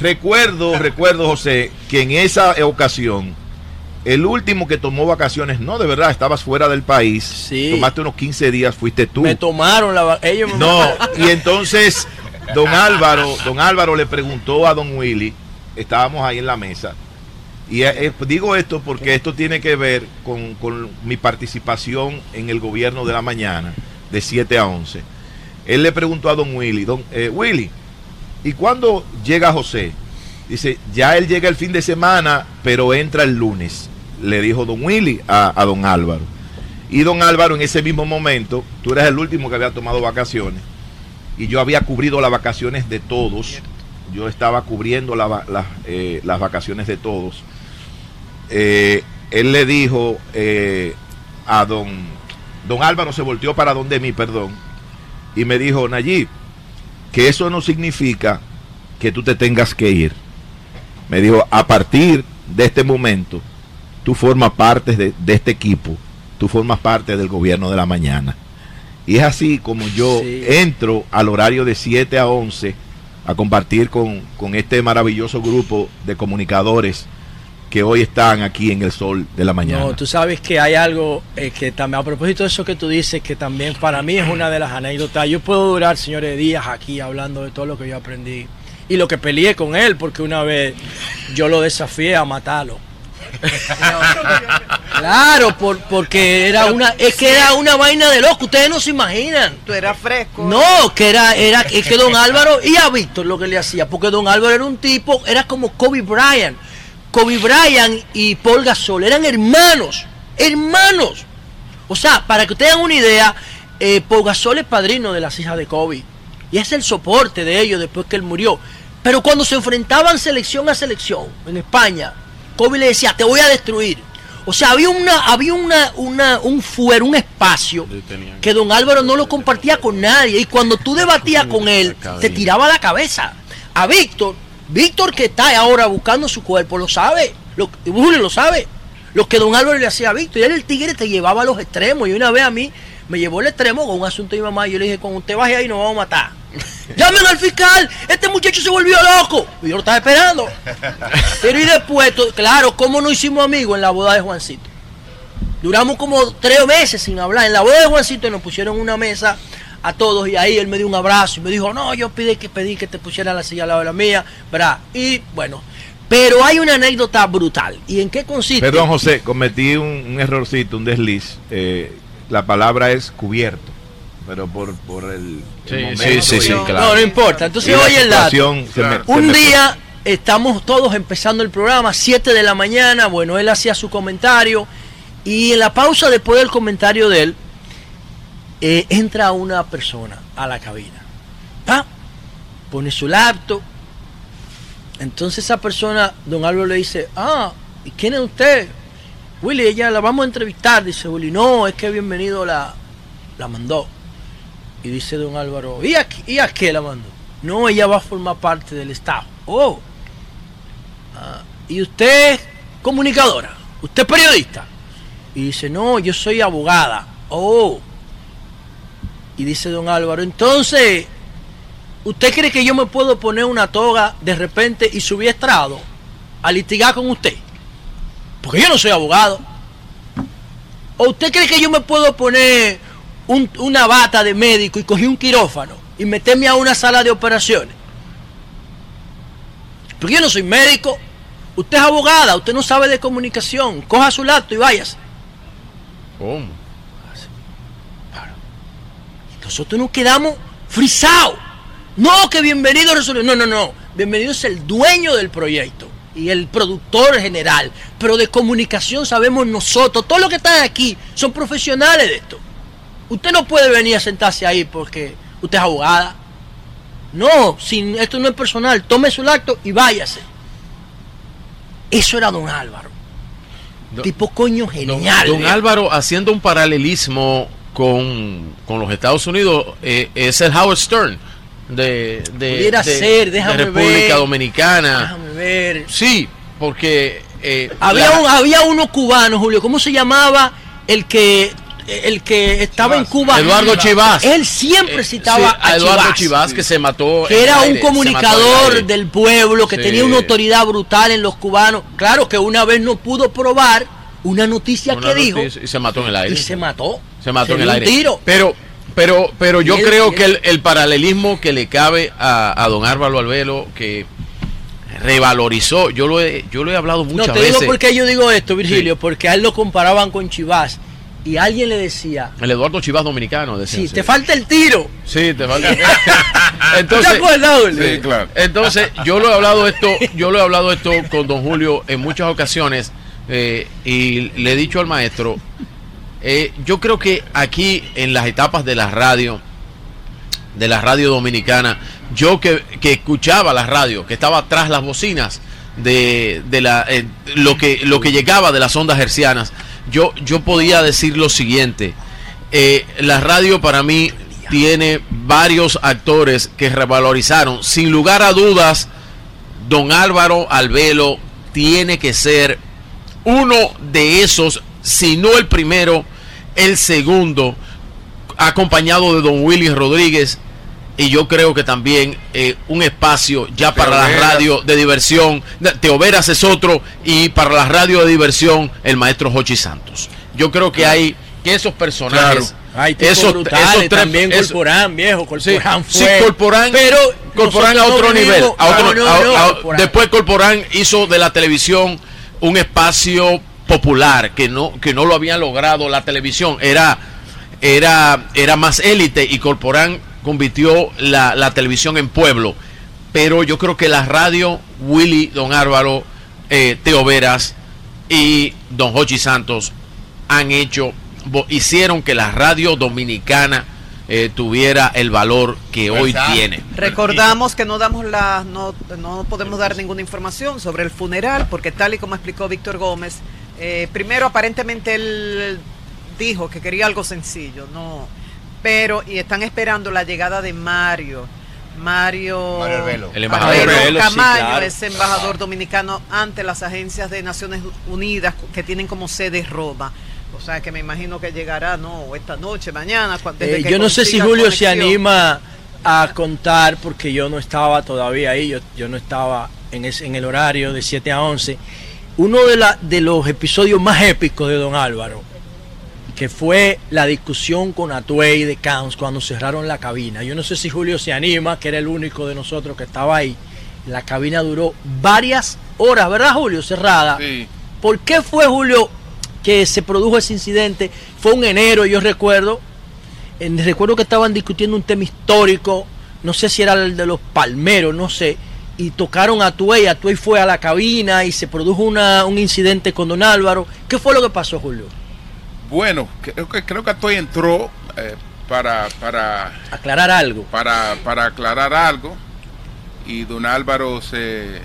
Recuerdo, recuerdo, José, que en esa ocasión, el último que tomó vacaciones, no, de verdad, estabas fuera del país. Sí. Tomaste unos 15 días, fuiste tú. Me tomaron la ellos me No, y entonces don Álvaro, don Álvaro le preguntó a don Willy, estábamos ahí en la mesa, y eh, eh, digo esto porque esto tiene que ver con, con mi participación en el gobierno de la mañana, de 7 a 11. Él le preguntó a don Willy, don eh, Willy, ¿y cuándo llega José? Dice, ya él llega el fin de semana, pero entra el lunes, le dijo don Willy a, don Álvaro. Y don Álvaro en ese mismo momento, tú eras el último que había tomado vacaciones y yo había cubrido las vacaciones de todos. Yo estaba cubriendo eh, las vacaciones de todos. Eh, él le dijo eh, a don, don Álvaro, se volteó para donde mí, perdón, y me dijo, Nayib, que eso no significa que tú te tengas que ir. Me dijo, a partir de este momento, tú formas parte de, de este equipo, tú formas parte del gobierno de la mañana. Y es así como yo Sí. entro al horario de 7 a 11 a compartir con, con este maravilloso grupo de comunicadores que hoy están aquí en el sol de la mañana. No, tú sabes que hay algo eh, que también, a propósito de eso que tú dices, que también para mí es una de las anécdotas. Yo puedo durar, señores, días aquí hablando de todo lo que yo aprendí y lo que peleé con él, porque una vez yo lo desafié a matarlo. Claro, por, porque era una, es que era una vaina de loco, ustedes no se imaginan. Tú eras fresco. No, que era, era, es que don Álvaro y a Víctor lo que le hacía, porque don Álvaro era un tipo, era como Kobe Bryant. Kobe Bryant y Paul Gasol eran hermanos, hermanos. O sea, para que ustedes tengan una idea, eh, Paul Gasol es padrino de las hijas de Kobe. Y es el soporte de ellos después que él murió. Pero cuando se enfrentaban selección a selección en España, Kobe le decía, te voy a destruir. O sea, había una, había una, una, un fuero, un espacio que don Álvaro no lo compartía con nadie. Y cuando tú debatías con él, te tiraba la cabeza. A Víctor, Víctor que está ahora buscando su cuerpo, lo sabe. Lo, Julio lo sabe. Lo que don Álvaro le hacía a Víctor. Y él el tigre te llevaba a los extremos. Y una vez a mí me llevó el extremo con un asunto de mi mamá. Y yo le dije, cuando usted baje ahí nos vamos a matar. Llamen al fiscal. Este muchacho se volvió loco. Y yo lo estaba esperando. Pero y después, claro, ¿cómo no hicimos amigos en la boda de Juancito? Duramos como tres meses sin hablar. En la boda de Juancito nos pusieron una mesa a todos y ahí él me dio un abrazo y me dijo, no, yo pedí que pedí que te pusiera la silla al lado de la mía, ¿verdad? Y bueno, pero hay una anécdota brutal. ¿Y en qué consiste? Perdón, José, cometí un, un errorcito, un desliz. Eh, la palabra es cubierto, pero por, por el, el Sí, momento sí, sí, sí, No, claro. no importa. Entonces, y la oye el dato. situación se me- se Un me- día estamos todos empezando el programa, 7 de la mañana. Bueno, él hacía su comentario. Y en la pausa, después del comentario de él, eh, entra una persona a la cabina. Pone su laptop. Entonces esa persona, don Álvaro le dice, ah, ¿y quién es usted? Willy, ella la vamos a entrevistar. Dice Willy, no, es que bienvenido la, la mandó. Y dice don Álvaro, ¿y a, ¿y qué la mandó? No, ella va a formar parte del Estado. Oh. Ah, y usted es comunicadora, usted es periodista. Y dice, no, yo soy abogada. Oh. Y dice don Álvaro, entonces, ¿usted cree que yo me puedo poner una toga de repente y subir estrado a litigar con usted? Porque yo no soy abogado. ¿O usted cree que yo me puedo poner un- una bata de médico y coger un quirófano y meterme a una sala de operaciones? Porque yo no soy médico. Usted es abogada, usted no sabe de comunicación. Coja su laptop y váyase. ¿Cómo? Nosotros nos quedamos frisados. No, que bienvenido resolvió. No, no, no. Bienvenido es el dueño del proyecto y el productor general. Pero de comunicación sabemos nosotros. Todos los que están aquí son profesionales de esto. Usted no puede venir a sentarse ahí porque usted es abogada. No, sin, esto no es personal. Tome su acto y váyase. Eso era don Álvaro. tipo coño genial. Don. Álvaro haciendo un paralelismo con, con los Estados Unidos eh, es el Howard Stern de, de, de- ser, de déjame República ver. Dominicana. Déjame ver. Sí, porque eh, Había, la- un, había uno cubano, Julio. ¿Cómo se llamaba el que el que estaba en Cuba? Eduardo Chivas. Él siempre Eh, citaba sí, a Eduardo Chivas, Chivas, que se mató que en era el un comunicador del pueblo, que Sí. tenía una autoridad brutal en los cubanos. Claro que una vez no pudo probar una noticia Una que dijo y se mató en el aire. y se mató. Se mató Se en el un aire. tiro. Pero, pero, pero yo él- creo que el, el paralelismo que le cabe a, a don Álvaro Albelo, que revalorizó, yo lo he, yo lo he hablado No, muchas te veces. digo por qué yo digo esto, Virgilio, porque a él lo comparaban con Chivas y alguien le decía, El Eduardo Chivas dominicano, decía. si te falta el tiro. Sí, te falta. ¿Te acuerdas, Julio? Sí, claro. Entonces, yo lo he hablado esto, yo lo he hablado esto con don Julio en muchas ocasiones eh, y le he dicho al maestro, eh, yo creo que aquí en las etapas de la radio, de la radio dominicana, yo que, que escuchaba la radio, que estaba tras las bocinas de, de la, eh, lo, que, lo que llegaba de las ondas hercianas, yo, yo podía decir lo siguiente, eh, la radio para mí tiene varios actores que revalorizaron, sin lugar a dudas, don Álvaro Albelo tiene que ser uno de esos, si no el primero, el segundo, acompañado de don Willy Rodríguez. Y yo creo que también eh, un espacio ya para la radio de diversión. Teoveras es otro. Y para la radio de diversión, el maestro Jochi Santos. Yo creo que hay que esos personajes. Hay tipos esos, brutales, esos tres- también Corporán, viejo, Corporán sí, fue. sí, Corporán, pero Corporán a otro no nivel. a otro- no, no, a- no, a- Corporán. después Corporán hizo de la televisión un espacio popular que no que no lo había logrado la televisión. Era era era más élite y Corporán convirtió la, la televisión en pueblo. Pero yo creo que la radio, Willy, Don Álvaro, eh, Teo Veras y Don Jochi Santos han hecho, hicieron que la radio dominicana eh, tuviera el valor que hoy Exacto. tiene. Recordamos que no damos la, no, no podemos dar ninguna información sobre el funeral, porque tal y como explicó Víctor Gómez, eh, primero aparentemente él dijo que quería algo sencillo, no, pero y están esperando la llegada de Mario. Mario, Mario Arbelo. El embajador Arbelo Arbelo, sí, Camaño, claro. es embajador dominicano ante las agencias de Naciones Unidas que tienen como sede Roma. O sea que me imagino que llegará, no, esta noche, mañana. cu- desde Eh, que yo no sé si Julio se anima a contar, porque yo no estaba todavía ahí, yo, yo no estaba en, ese, en el horario de 7 a 11. Uno de, la, de los episodios más épicos de Don Álvaro, que fue la discusión con Atuey de Camps cuando cerraron la cabina. Yo no sé si Julio se anima, que era el único de nosotros que estaba ahí. La cabina duró varias horas, ¿verdad, Julio? Cerrada. ¿Por qué fue, Julio, que se produjo ese incidente? Fue un enero, yo recuerdo. En- recuerdo que estaban discutiendo un tema histórico, no sé si era el de los palmeros, no sé, y tocaron a Tuey, a Tuey fue a la cabina y se produjo una, un incidente con Don Álvaro. ¿Qué fue lo que pasó, Julio? Bueno, creo que creo que entró eh, para para aclarar algo. Para para aclarar algo y Don Álvaro se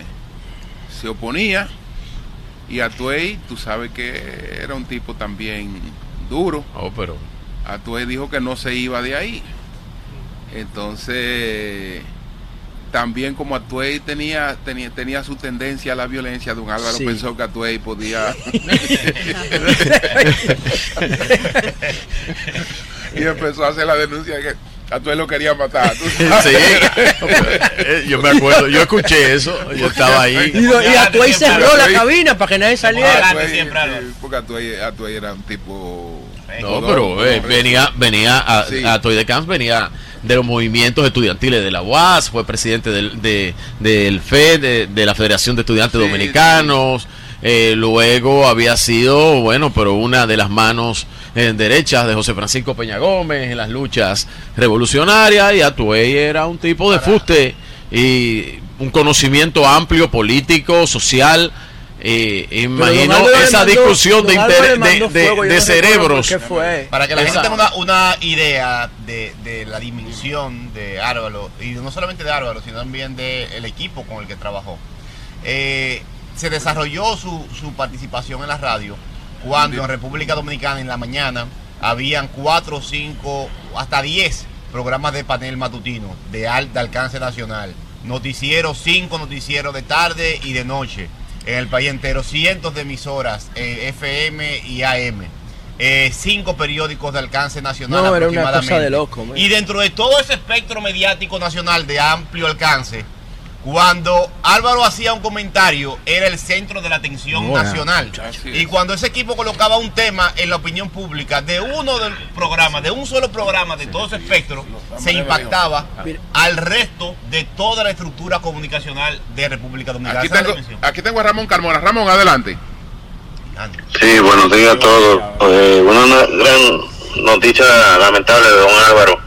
se oponía y Atuey, tú sabes que era un tipo también duro. Oh, pero Atuey dijo que no se iba de ahí. Entonces también como Atuey tenía, tenía, tenía su tendencia a la violencia, don Álvaro Sí. pensó que Atuey podía... y empezó a hacer la denuncia que Atuey lo quería matar. ¿tú sabes? Eh, yo me acuerdo, yo escuché eso, yo estaba ahí. Y, y Atuey cerró la cabina para que nadie saliera. Atuey, sí, porque Atuey, Atuey era un tipo... No, pero eh, venía, venía a, Sí. a Toy de Camps venía de los movimientos estudiantiles de la UAS, fue presidente del, de, del FED, de, de la Federación de Estudiantes Dominicanos, eh, luego había sido, bueno, pero una de las manos eh, derechas de José Francisco Peña Gómez en las luchas revolucionarias y Atuey era un tipo de fuste y un conocimiento amplio político, social. Eh, imagino esa mandó- discusión de, inter- de- fuego, cerebros. qué fue. Para que la gente tenga una, una idea de, de la dimensión de Árvalo, y no solamente de Árvalo, sino también del equipo con el que trabajó. Eh, se desarrolló su, su participación en la radio cuando en República Dominicana en la mañana habían cuatro, cinco, hasta diez programas de panel matutino de alto alcance nacional. Noticieros, cinco noticieros de tarde y de noche en el país entero, cientos de emisoras, eh, FM y AM. eh, cinco periódicos de alcance nacional No, era una cosa aproximadamente. de loco. Y dentro de todo ese espectro mediático nacional de amplio alcance, cuando Álvaro hacía un comentario, era el centro de la atención Bueno, nacional. Y cuando ese equipo colocaba un tema en la opinión pública de uno del programa, de un solo programa, de todo ese espectro, se impactaba al resto de toda la estructura comunicacional de República Dominicana. Aquí tengo, dimensión. aquí tengo a Ramón Carmona. Ramón, adelante. Sí, buenos días a todos. Eh, una na- gran noticia lamentable de don Álvaro.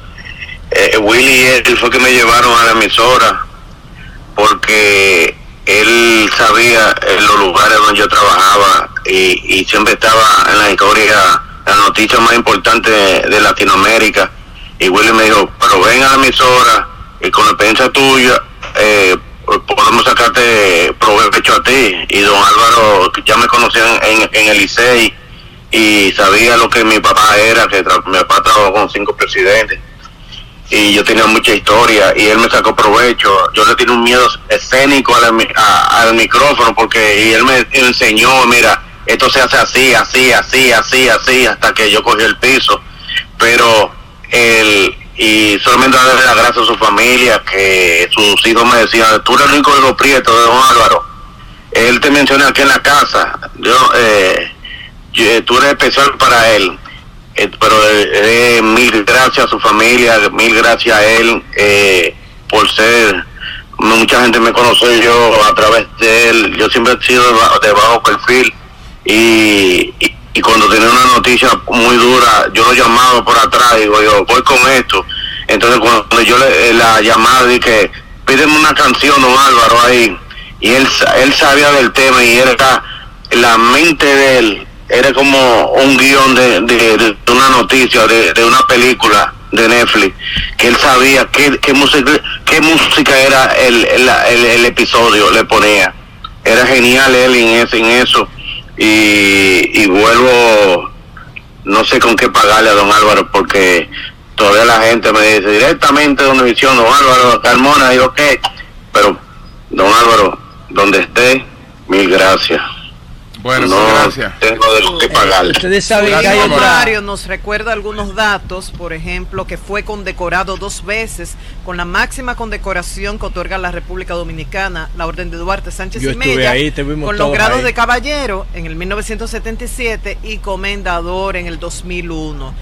Eh, Willy y él fue que me llevaron a la emisora porque él sabía los lugares donde yo trabajaba y, siempre estaba en la historia, la noticia más importante de, Latinoamérica. Y Willy me dijo, pero ven a la emisora y con la experiencia tuya eh, podemos sacarte provecho a ti. Y don Álvaro ya me conocía en, el Licey y sabía lo que mi papá era, que mi papá trabajó con cinco presidentes y yo tenía mucha historia y él me sacó provecho. Yo le tenía un miedo escénico al, a- al micrófono porque y él me enseñó, mira, esto se hace así, así, así, así, así, hasta que yo cogí el piso. Pero él, y solamente darle las gracias a su familia, que sus hijos me decían, tú eres el único hijo prieto de don Álvaro. Él te menciona aquí en la casa, yo, eh, yo- tú eres especial para él. Eh, pero eh, eh, mil gracias a su familia, mil gracias a él eh, por ser. Mucha gente me conoce yo a través de él. Yo siempre he sido de bajo, perfil y, y, cuando tenía una noticia muy dura, yo lo llamaba por atrás digo yo, voy con esto. Entonces cuando yo le, la llamada dije, pídeme una canción, don Álvaro, ahí. Y él, él sabía del tema y era la mente de él era como un guion de, de- una noticia, de, de una película de Netflix, que él sabía qué, qué, música, qué música era el, el, el- episodio, le ponía. Era genial él en, ese, en eso. Y, y vuelvo, no sé con qué pagarle a don Álvaro, porque todavía la gente me dice directamente de Univisión, don Álvaro Carmona, digo, ¿qué? Pero, don Álvaro, donde esté, mil gracias. Bueno, no gracias. tengo de qué pagarle. Ustedes saben que hay otra... Mario nos recuerda algunos datos, por ejemplo, que fue condecorado dos veces con la máxima condecoración que otorga la República Dominicana, la Orden de Duarte Sánchez Yo y estuve Mella, ahí, te vimos con los grados ahí. de caballero en el 1977 y comendador en el 2001.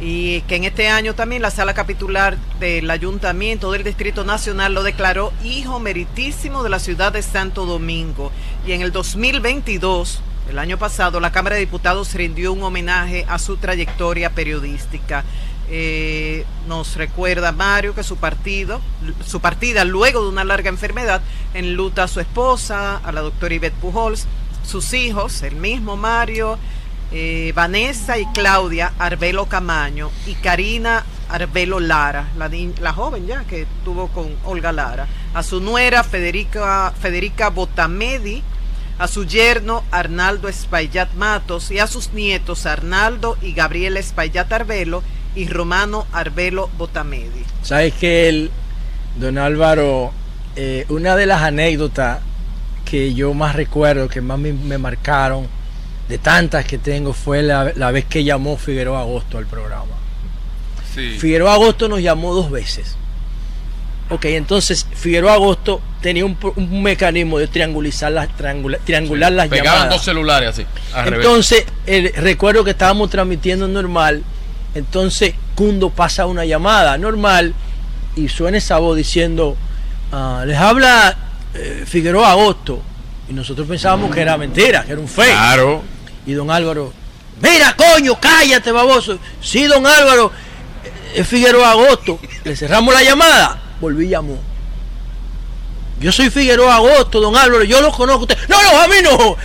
Y que en este año también la sala capitular del Ayuntamiento del Distrito Nacional lo declaró hijo meritísimo de la ciudad de Santo Domingo. Y en el 2022, el año pasado, la Cámara de Diputados rindió un homenaje a su trayectoria periodística. Eh, nos recuerda Mario que su partido, su partida luego de una larga enfermedad, enluta a su esposa, a la doctora Ivette Pujols, sus hijos, el mismo Mario, eh, Vanessa y Claudia Arbelo Camaño y Karina Arbelo Lara, la, la joven ya que tuvo con Olga Lara, a su nuera Federica, Federica Botamedi, a su yerno Arnaldo Espaillat Matos y a sus nietos Arnaldo y Gabriela Espaillat Arbelo y Romano Arbelo Botamedi. ¿Sabes que él, don Álvaro, eh, una de las anécdotas que yo más recuerdo, que más me, me marcaron, de tantas que tengo, fue la, la vez que llamó Figueroa Agosto al programa. Sí. Figueroa Agosto nos llamó dos veces. Ok, entonces Figueroa Agosto tenía un, mecanismo de triangulizar las, triangula- triangular las Pegaban llamadas. dos celulares así. al. Entonces, el- recuerdo que estábamos transmitiendo normal. Entonces, Cundo pasa una llamada normal y suena esa voz diciendo: ah, Les habla eh, Figueroa Agosto. Y nosotros pensábamos que era mentira, que era un fake. Claro. Y don Álvaro: Mira, coño, cállate, baboso. Sí, don Álvaro, eh, es Figueroa Agosto. Le cerramos la llamada. Volví y llamó. Yo soy Figueroa Agosto, don Álvaro, yo lo conozco a usted. No, no, a mí no.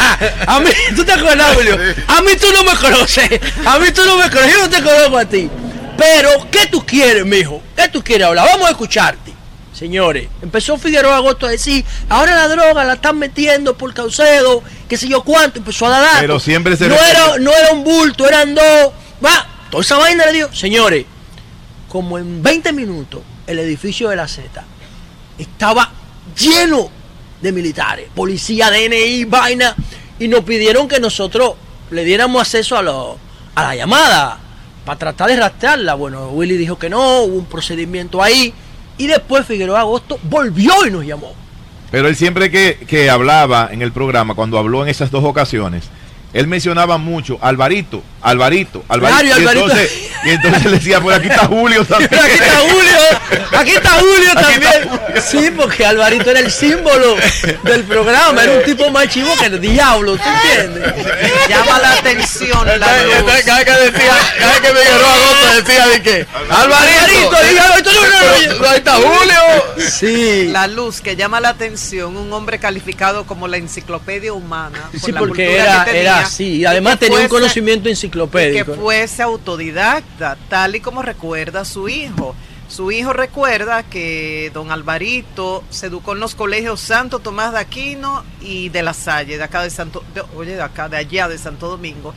a mí, tú te acuerdas, Julio? A mí tú no me conoces. A mí tú no me conoces, yo no te conozco a ti. Pero, ¿qué tú quieres, mijo? ¿Qué tú quieres hablar? Vamos a escucharte. Señores, empezó Figueroa Agosto a decir, ahora la droga la están metiendo por Caucedo, qué sé yo cuánto, empezó a dar datos. Pero siempre se no era, no era un bulto, eran dos. Va, toda esa vaina le dio. Señores, como en 20 minutos, el edificio de la Z estaba lleno de militares, policía, DNI, vaina, y nos pidieron que nosotros le diéramos acceso a, a la llamada para tratar de rastrearla. Bueno, Willy dijo que no, hubo un procedimiento ahí, y después Figueroa Agosto volvió y nos llamó. Pero él siempre que, que hablaba en el programa, cuando habló en esas dos ocasiones, él mencionaba mucho Alvarito, Alvarito, Alvarito. Claro, y Alvarito- Entonces, y entonces le decía, por aquí está Julio también. Aquí está Julio, aquí está Julio también. Sí, porque Alvarito era el símbolo del programa, era un tipo más chivo que el diablo, ¿tú entiendes? Llama la atención la Entonces, cada vez que decía, cada vez que Figueroa Agosto decía de que Alvarito, Alvarito, diga, esto no, no, no, ahí está Julio. Sí. La luz que llama la atención, un hombre calificado como la enciclopedia humana. por Sí, la porque cultura era, que tenía, era así. Y además y que tenía un fuese- conocimiento que enciclopédico. fuese autodidacta, tal y como recuerda su hijo. Su hijo recuerda que don Alvarito se educó en los colegios Santo Tomás de Aquino y de La Salle, de acá de Santo, de- oye, de acá, de allá de Santo Domingo.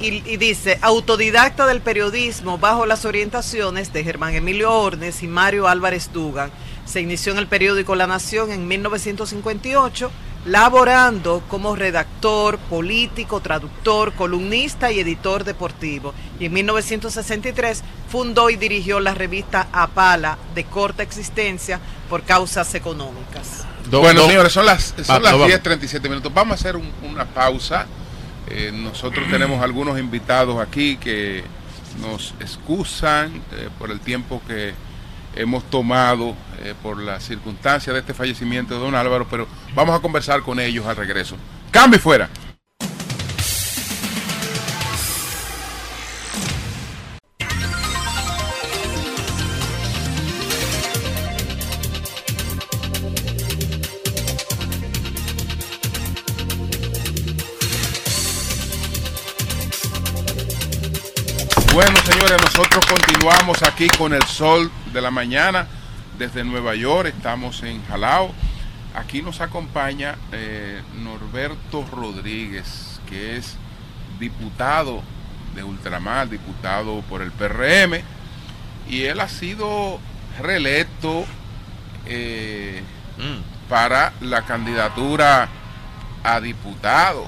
Y, y dice, autodidacta del periodismo bajo las orientaciones de Germán Emilio Ornes y Mario Álvarez Dugan. Se inició en el periódico La Nación en 1958, laborando como redactor, político, traductor, columnista y editor deportivo. Y en 1963 fundó y dirigió la revista Apala, de corta existencia por causas económicas. bueno, señores, son las, Ah, son vamos. las 10.37 minutos. Vamos a hacer un- una pausa. Eh, nosotros tenemos algunos invitados aquí que nos excusan eh, por el tiempo que hemos tomado eh, por las circunstancias de este fallecimiento de don Álvaro, pero vamos a conversar con ellos al regreso. Cambio y fuera. Bueno, señores, nosotros continuamos aquí con el sol de la mañana desde Nueva York. Estamos en Jalao. Aquí nos acompaña eh, Norberto Rodríguez, que es diputado de Ultramar, diputado por el PRM, y él ha sido reelecto eh, para la candidatura a diputado.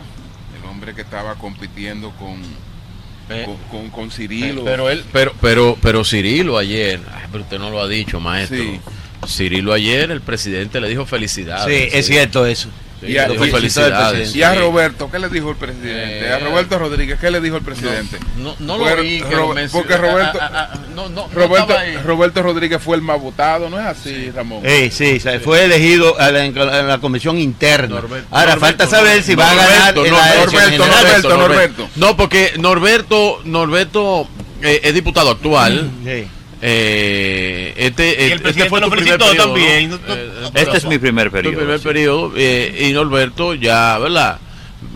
El hombre que estaba compitiendo con, con, con- con Cirilo. Pero él, pero, pero, pero Cirilo ayer, ay, pero usted no lo ha dicho, maestro. Sí. Cirilo ayer, el presidente le dijo felicidades. Sí, es cierto eso. Sí, Y a, le dijo y- felicidades. y a sí. Roberto, ¿qué le dijo el presidente? a Eh, Roberto Rodríguez, ¿qué le dijo el presidente? No, no lo Porque vi que Ro- lo mencionó. porque Roberto, no, no, no Roberto. Roberto Rodríguez fue el más votado, ¿no es así, Ramón? Eh, sí, se fue elegido a la- en la, en la comisión interna. Ahora Norberto, falta saber si va a ganar Norberto, en la Norberto, Norberto. No, porque Norberto, Norberto eh, es diputado actual. Eh, este, Y el este presidente fue lo tu primer felicitó periodo, también. Eh, Este es mi primer tu periodo. primer sí. periodo eh, y Norberto ya, ¿verdad?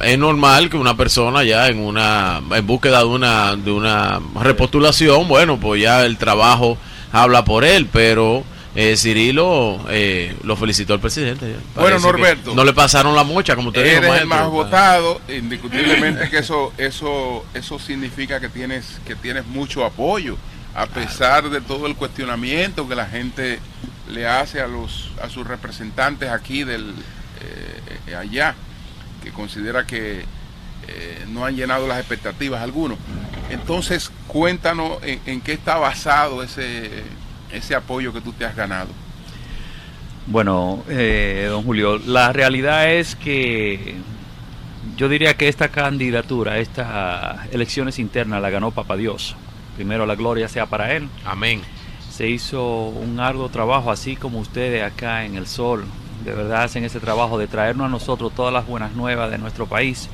Es normal que una persona ya en una en búsqueda de una de una repostulación, bueno, pues ya el trabajo habla por él, pero eh, Cirilo eh, lo felicitó al presidente. Bueno, Norberto. No le pasaron la mocha, como usted dijo, Eres el más votado, indiscutiblemente que eso, eso, eso significa que tienes, que tienes mucho apoyo, a pesar de todo el cuestionamiento que la gente le hace a los a sus representantes aquí del eh, allá que considera que eh, no han llenado las expectativas algunos. Entonces, cuéntanos en, en qué está basado ese, ese apoyo que tú te has ganado. Bueno, eh, don Julio, la realidad es que yo diría que esta candidatura, estas elecciones internas la ganó Papa Dios. Primero la gloria sea para él. Amén. Se hizo un arduo trabajo, así como ustedes acá en el Sol, de verdad hacen ese trabajo de traernos a nosotros todas las buenas nuevas de nuestro país.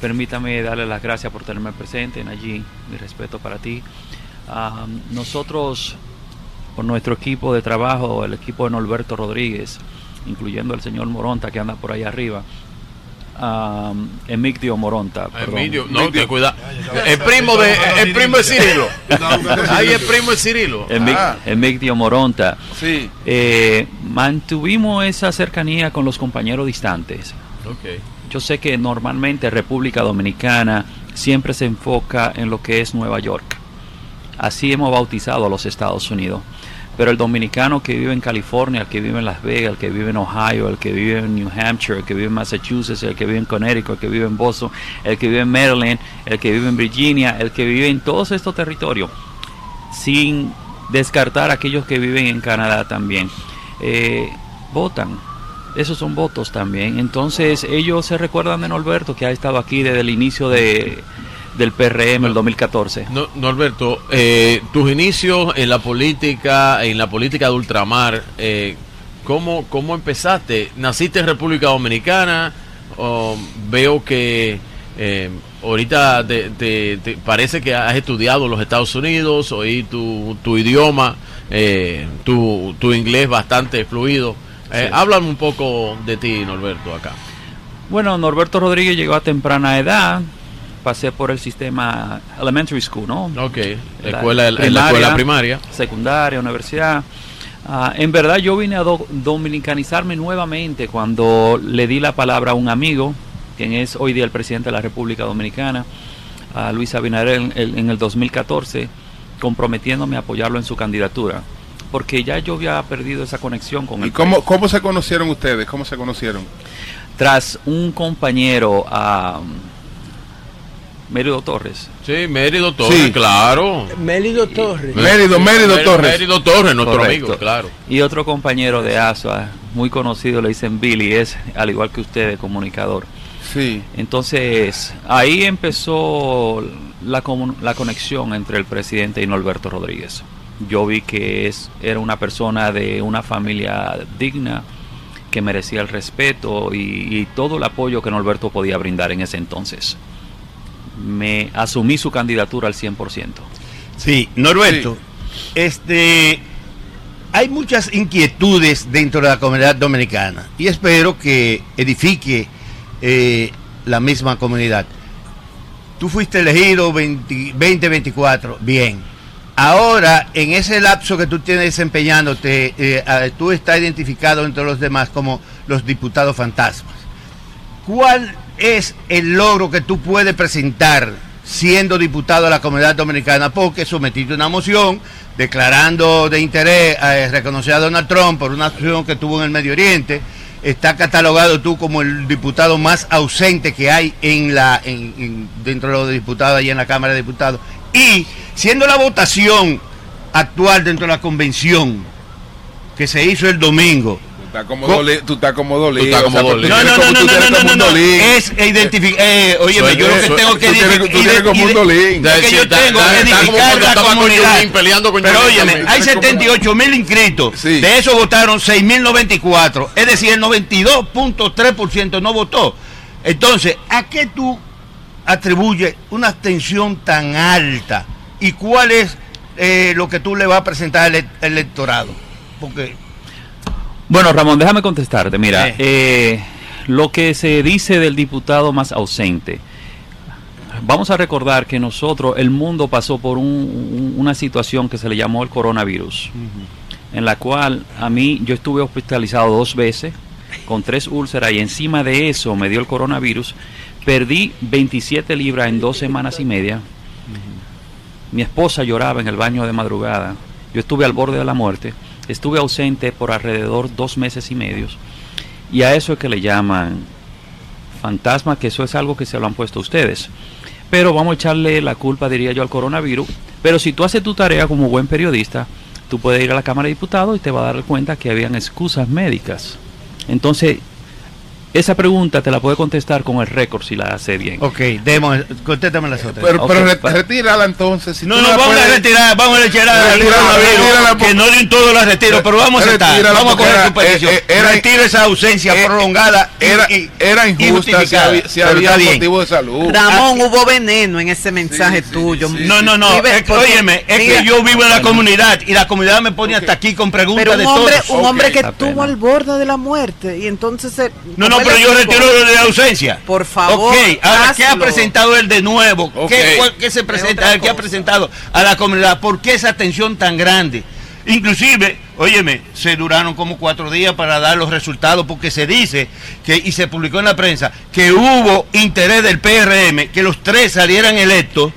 Permítame darle las gracias por tenerme presente en allí, mi respeto para ti. Nosotros, por nuestro equipo de trabajo, el equipo de Norberto Rodríguez, incluyendo el señor Moronta que anda por ahí arriba, ah, Emigdio Moronta. perdón. Emilio, no, te cuida. El primo de, el primo de Cirilo. Ahí el primo de Cirilo. Emi- Ah. Emigdio Moronta. Sí. Eh, mantuvimos esa cercanía con los compañeros distantes. Ok. Yo sé que normalmente República Dominicana siempre se enfoca en lo que es Nueva York. Así hemos bautizado a los Estados Unidos. Pero el dominicano que vive en California, el que vive en Las Vegas, el que vive en Ohio, el que vive en New Hampshire, el que vive en Massachusetts, el que vive en Connecticut, el que vive en Boston, el que vive en Maryland, el que vive en Virginia, el que vive en todos estos territorios, sin descartar aquellos que viven en Canadá también, eh, votan. Esos son votos también. Entonces ellos se recuerdan de Norberto, que ha estado aquí desde el inicio de, del PRM, el 2014. No, Norberto, eh, tus inicios en la política, en la política de ultramar, eh, ¿cómo, ¿cómo empezaste? ¿Naciste en República Dominicana? Veo que eh, ahorita te, te- te- parece que has estudiado los Estados Unidos, oí tu, tu idioma, tu, tu inglés bastante fluido. Sí. Háblame un poco de ti, Norberto, acá. Bueno, Norberto Rodríguez llegó a temprana edad. Pasé por el sistema elementary school, ¿no? Ok, la escuela- en la escuela primaria. Secundaria, universidad. Ah, en verdad yo vine a do- dominicanizarme nuevamente cuando le di la palabra a un amigo, quien es hoy día el presidente de la República Dominicana, a Luis Abinader en el, en el 2014, comprometiéndome a apoyarlo en su candidatura. Porque ya yo había perdido esa conexión con ¿Y el cómo, cómo se conocieron ustedes? ¿Cómo se conocieron? tras un compañero a Mérido Torres. Sí, Mérido Torres, Sí. claro. Mérido Torres. Mérido, Mérido Torres. Mérido Torres, nuestro Correcto. amigo, claro. Y otro compañero de ASUA, muy conocido, le dicen Billy, es al igual que usted, comunicador. Sí. Entonces, ahí empezó la, la conexión entre el presidente y Norberto Rodríguez. Yo vi que es, era una persona de una familia digna, que merecía el respeto y, y todo el apoyo que Norberto podía brindar en ese entonces. Me asumí su candidatura al 100%. Sí, Norberto, este hay muchas inquietudes dentro de la comunidad dominicana y espero que edifique eh, la misma comunidad. Tú fuiste elegido 20 2024, bien. Ahora, en ese lapso que tú tienes desempeñándote, eh, tú estás identificado entre los demás como los diputados fantasmas. ¿Cuál es el logro que tú puedes presentar siendo diputado de la comunidad dominicana? Porque sometiste una moción declarando de interés, eh, reconocer a Donald Trump por una acción que tuvo en el Medio Oriente. Está catalogado tú como el diputado más ausente que hay en la en- en- dentro de los diputados allá en la Cámara de Diputados. Y siendo la votación actual dentro de la convención que se hizo el domingo, estás como tú estás como dolido. Tú estás como No, no, no, no, no, no, no, es identificar, eh, Suena yo lo que tengo que edifi- tú tienes como un dolín. es que yo tengo que está como edificar cuando la comunidad. Peleando con Pero también. hay 78 mil inscritos, de eso votaron 6.094, es decir, el 92.3% no votó. Entonces, ¿a qué tú atribuyes una abstención tan alta? ¿Y cuál es eh, lo que tú le vas a presentar al ele- electorado? Porque Bueno, Ramón, déjame contestarte. Mira, Eh. eh, lo que se dice del diputado más ausente. Vamos a recordar que nosotros, el mundo pasó por un- un- una situación que se le llamó el coronavirus, en la cual a mí yo estuve hospitalizado dos veces con tres úlceras y encima de eso me dio el coronavirus. Perdí 27 libras en dos semanas y media. Mi esposa lloraba en el baño de madrugada. Yo estuve al borde de la muerte. Estuve ausente por alrededor dos meses y medios. Y a eso es que le llaman fantasma, que eso es algo que se lo han puesto ustedes. Pero vamos a echarle la culpa, diría yo, al coronavirus. Pero si tú haces tu tarea como buen periodista, tú puedes ir a la Cámara de Diputados y te va a dar cuenta que habían excusas médicas. Entonces, esa pregunta te la puede contestar con el récord si la hace bien. Ok, demos, contéstame las otras. Pero, pero re- retírala entonces. Si No, no, la vamos a puedes- retirar, vamos a retirar al Retírala, que no de un todo la retiro, pero vamos a Retírala, vamos a coger era- su petición. eh, eh, era- Retiro esa ausencia eh, prolongada y- Era, y- era injusta si había, si había motivo de salud. Ramón, hubo veneno en ese mensaje tuyo. No, no, no, Vive- es que, porque- óyeme, es mira, que yo vivo en la comunidad y la comunidad me pone hasta aquí con preguntas Pero de hombre, todos. un hombre que estuvo al borde de la muerte y entonces se- No, no, pero yo retiro lo de la ausencia. Por favor, Ok, ahora, ¿qué ha presentado él de nuevo? ¿Qué, Ok. cuál- qué se presenta? ¿Qué ha presentado a la comunidad? ¿Por qué esa atención tan grande? Inclusive, óyeme, se duraron como cuatro días para dar los resultados porque se dice que y se publicó en la prensa que hubo interés del PRM que los tres salieran electos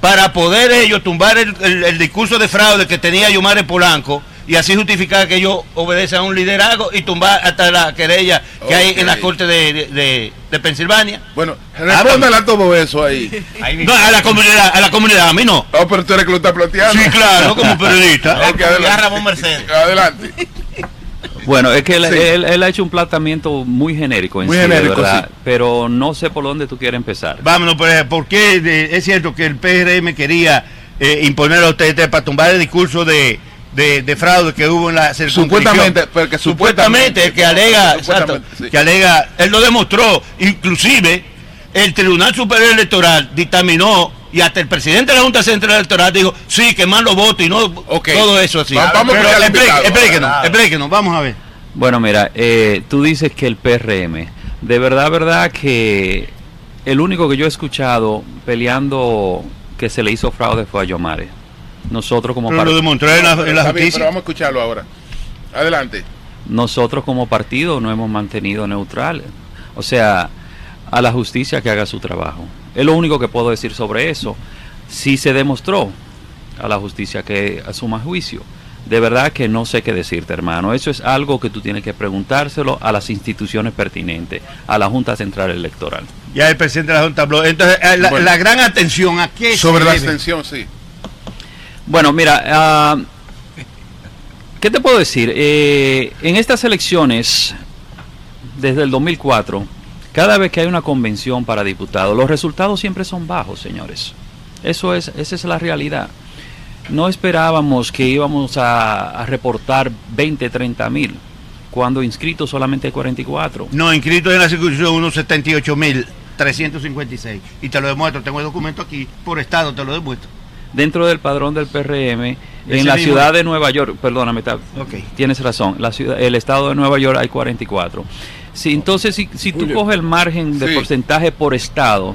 para poder ellos tumbar el, el- el discurso de fraude que tenía Yomare Polanco y así justificar que ellos obedecen a un liderazgo y tumbar hasta la querella que hay en la corte de, de, de- de Pensilvania. Bueno, respóndale a todo eso ahí. No, a la comunidad, a la comunidad, a mí no. Oh, pero tú eres que lo estás planteando. Sí, claro, como periodista. Ok, adelante. Ramón Mercedes. Adelante. Bueno, es que él, Sí. él- él ha hecho un planteamiento muy genérico en Muy sí, genérico, verdad, sí. pero no sé por dónde tú quieres empezar. Vámonos, pues, ¿por qué de- es cierto que el PRM quería eh, imponer a ustedes para tumbar el discurso de, de, de fraude que hubo en la? Supuestamente, porque supuestamente, el que alega, exacto, Supuestamente, sí. que alega, él lo demostró, inclusive el Tribunal Superior Electoral dictaminó y hasta el presidente de la Junta Central Electoral dijo, sí, que más los votos y no todo eso así. Va- vamos Pero invitado. explíquenos, explíquenos, vamos a ver. Bueno, mira, eh, tú dices que el PRM, de verdad, verdad que el único que yo he escuchado peleando que se le hizo fraude fue a Yomare. Nosotros como Pero lo demostró en la, en la justicia. pero vamos a escucharlo ahora. Adelante. nosotros como partido nos hemos mantenido neutrales. O sea, a la justicia que haga su trabajo. Es lo único que puedo decir sobre eso. Si se demostró a la justicia que asuma juicio, de verdad que no sé qué decirte, hermano. Eso es algo que tú tienes que preguntárselo a las instituciones pertinentes, a la Junta Central Electoral. Ya el presidente de la Junta habló. Entonces, eh, la, Bueno. la gran atención a qué Sobre la debe? abstención, sí. Bueno, mira, ah, ¿qué te puedo decir? Eh, en estas elecciones, desde el 2004, cada vez que hay una convención para diputados, los resultados siempre son bajos, señores. Eso es, esa es la realidad. No esperábamos que íbamos a, reportar 20, 30 mil, cuando inscritos solamente hay 44. No, inscritos en la circunscripción unos 78.356. Y te lo demuestro, tengo el documento aquí, por estado te lo demuestro. Dentro del padrón del PRM en la mismo. ciudad de Nueva York, perdóname, ta- Ok. tienes razón, la ciudad, el estado de Nueva York hay 44. Sí, entonces, si, si tú coges el margen de Sí. porcentaje por estado,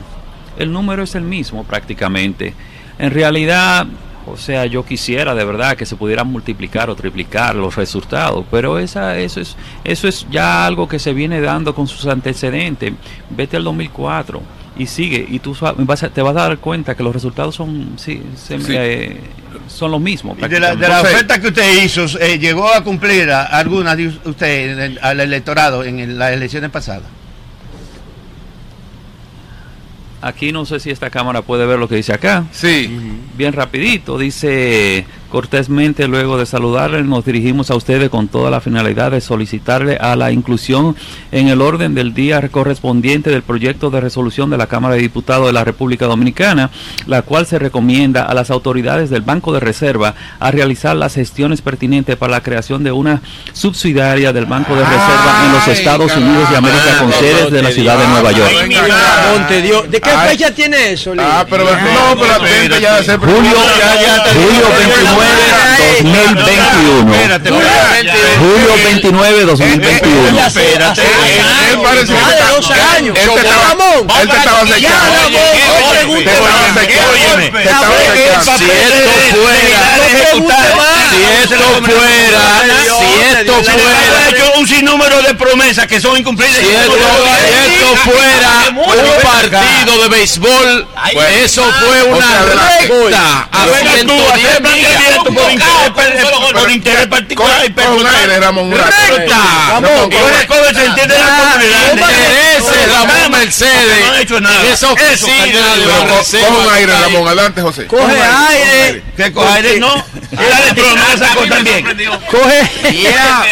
el número es el mismo prácticamente. En realidad, o sea, yo quisiera de verdad que se pudieran multiplicar o triplicar los resultados, pero esa, eso, es, eso es ya algo que se viene dando con sus antecedentes. Vete al 2004 y sigue, y tú sa- vas a- te vas a dar cuenta que los resultados son, sí, se- Sí. eh, son los mismos. De la, de la oferta que usted hizo, eh, ¿llegó a cumplir a- alguna de usted en el- al electorado en el- las elecciones pasadas? Aquí no sé si esta cámara puede ver lo que dice acá. Sí. Bien rapidito, dice cortésmente luego de saludarle nos dirigimos a ustedes con toda la finalidad de solicitarle a la inclusión en el orden del día correspondiente del proyecto de resolución de la Cámara de Diputados de la República Dominicana, la cual se recomienda a las autoridades del Banco de Reserva a realizar las gestiones pertinentes para la creación de una subsidiaria del Banco de Reserva en los Estados Unidos de América con sedes de la ciudad de Nueva York. ¿De qué Ay. fecha tiene eso? Ah, pero no, pero ya Julio 29, 2021. Espérate, espérate. Julio 29, 2021. Espérate. Él parece que 12 años. Él te estaba, él te estaba pregunte Te estaba acechando. Si esto fuera, si esto fuera, si esto fuera hecho un sinnúmero de promesas que son incumplidas. Si esto, fuera un partido de béisbol, eso fue una recta a Juega tú, 110 hacer planteamiento por interés, por interés particular y personal. Ramón, se entiende la Ramón Mercedes. No han hecho nada. Esa Eso, oficina de coge un aire. Ramón. Adelante, José. Coge aire. Que coge aire, no. Sacó también. Coge,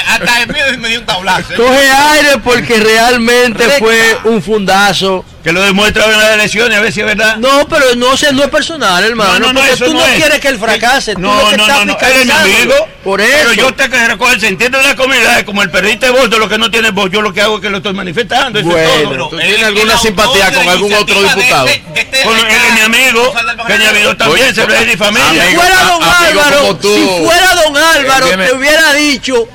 Hasta el mío me dio un tablazo. coge aire porque realmente fue un fundazo. Que lo demuestra en las elecciones, a ver si es verdad. No, pero no, sé, no es personal, hermano. No, no, no, porque eso tú no, no es. quieres que él fracase. tú No, que no, estás no, no, él es mi amigo. Por eso. Pero yo te que recoger, se entiende en la comunidad, como el perrito voto, lo que no tiene voz, yo lo que hago es que lo estoy manifestando. eso es Bueno, todo. ¿tú tienes alguna simpatía con algún otro diputado? Con él es mi amigo, que mi amigo también, se ve de familia. Si fuera don amigo Álvaro, tú. si fuera don Álvaro, viene- te hubiera dicho,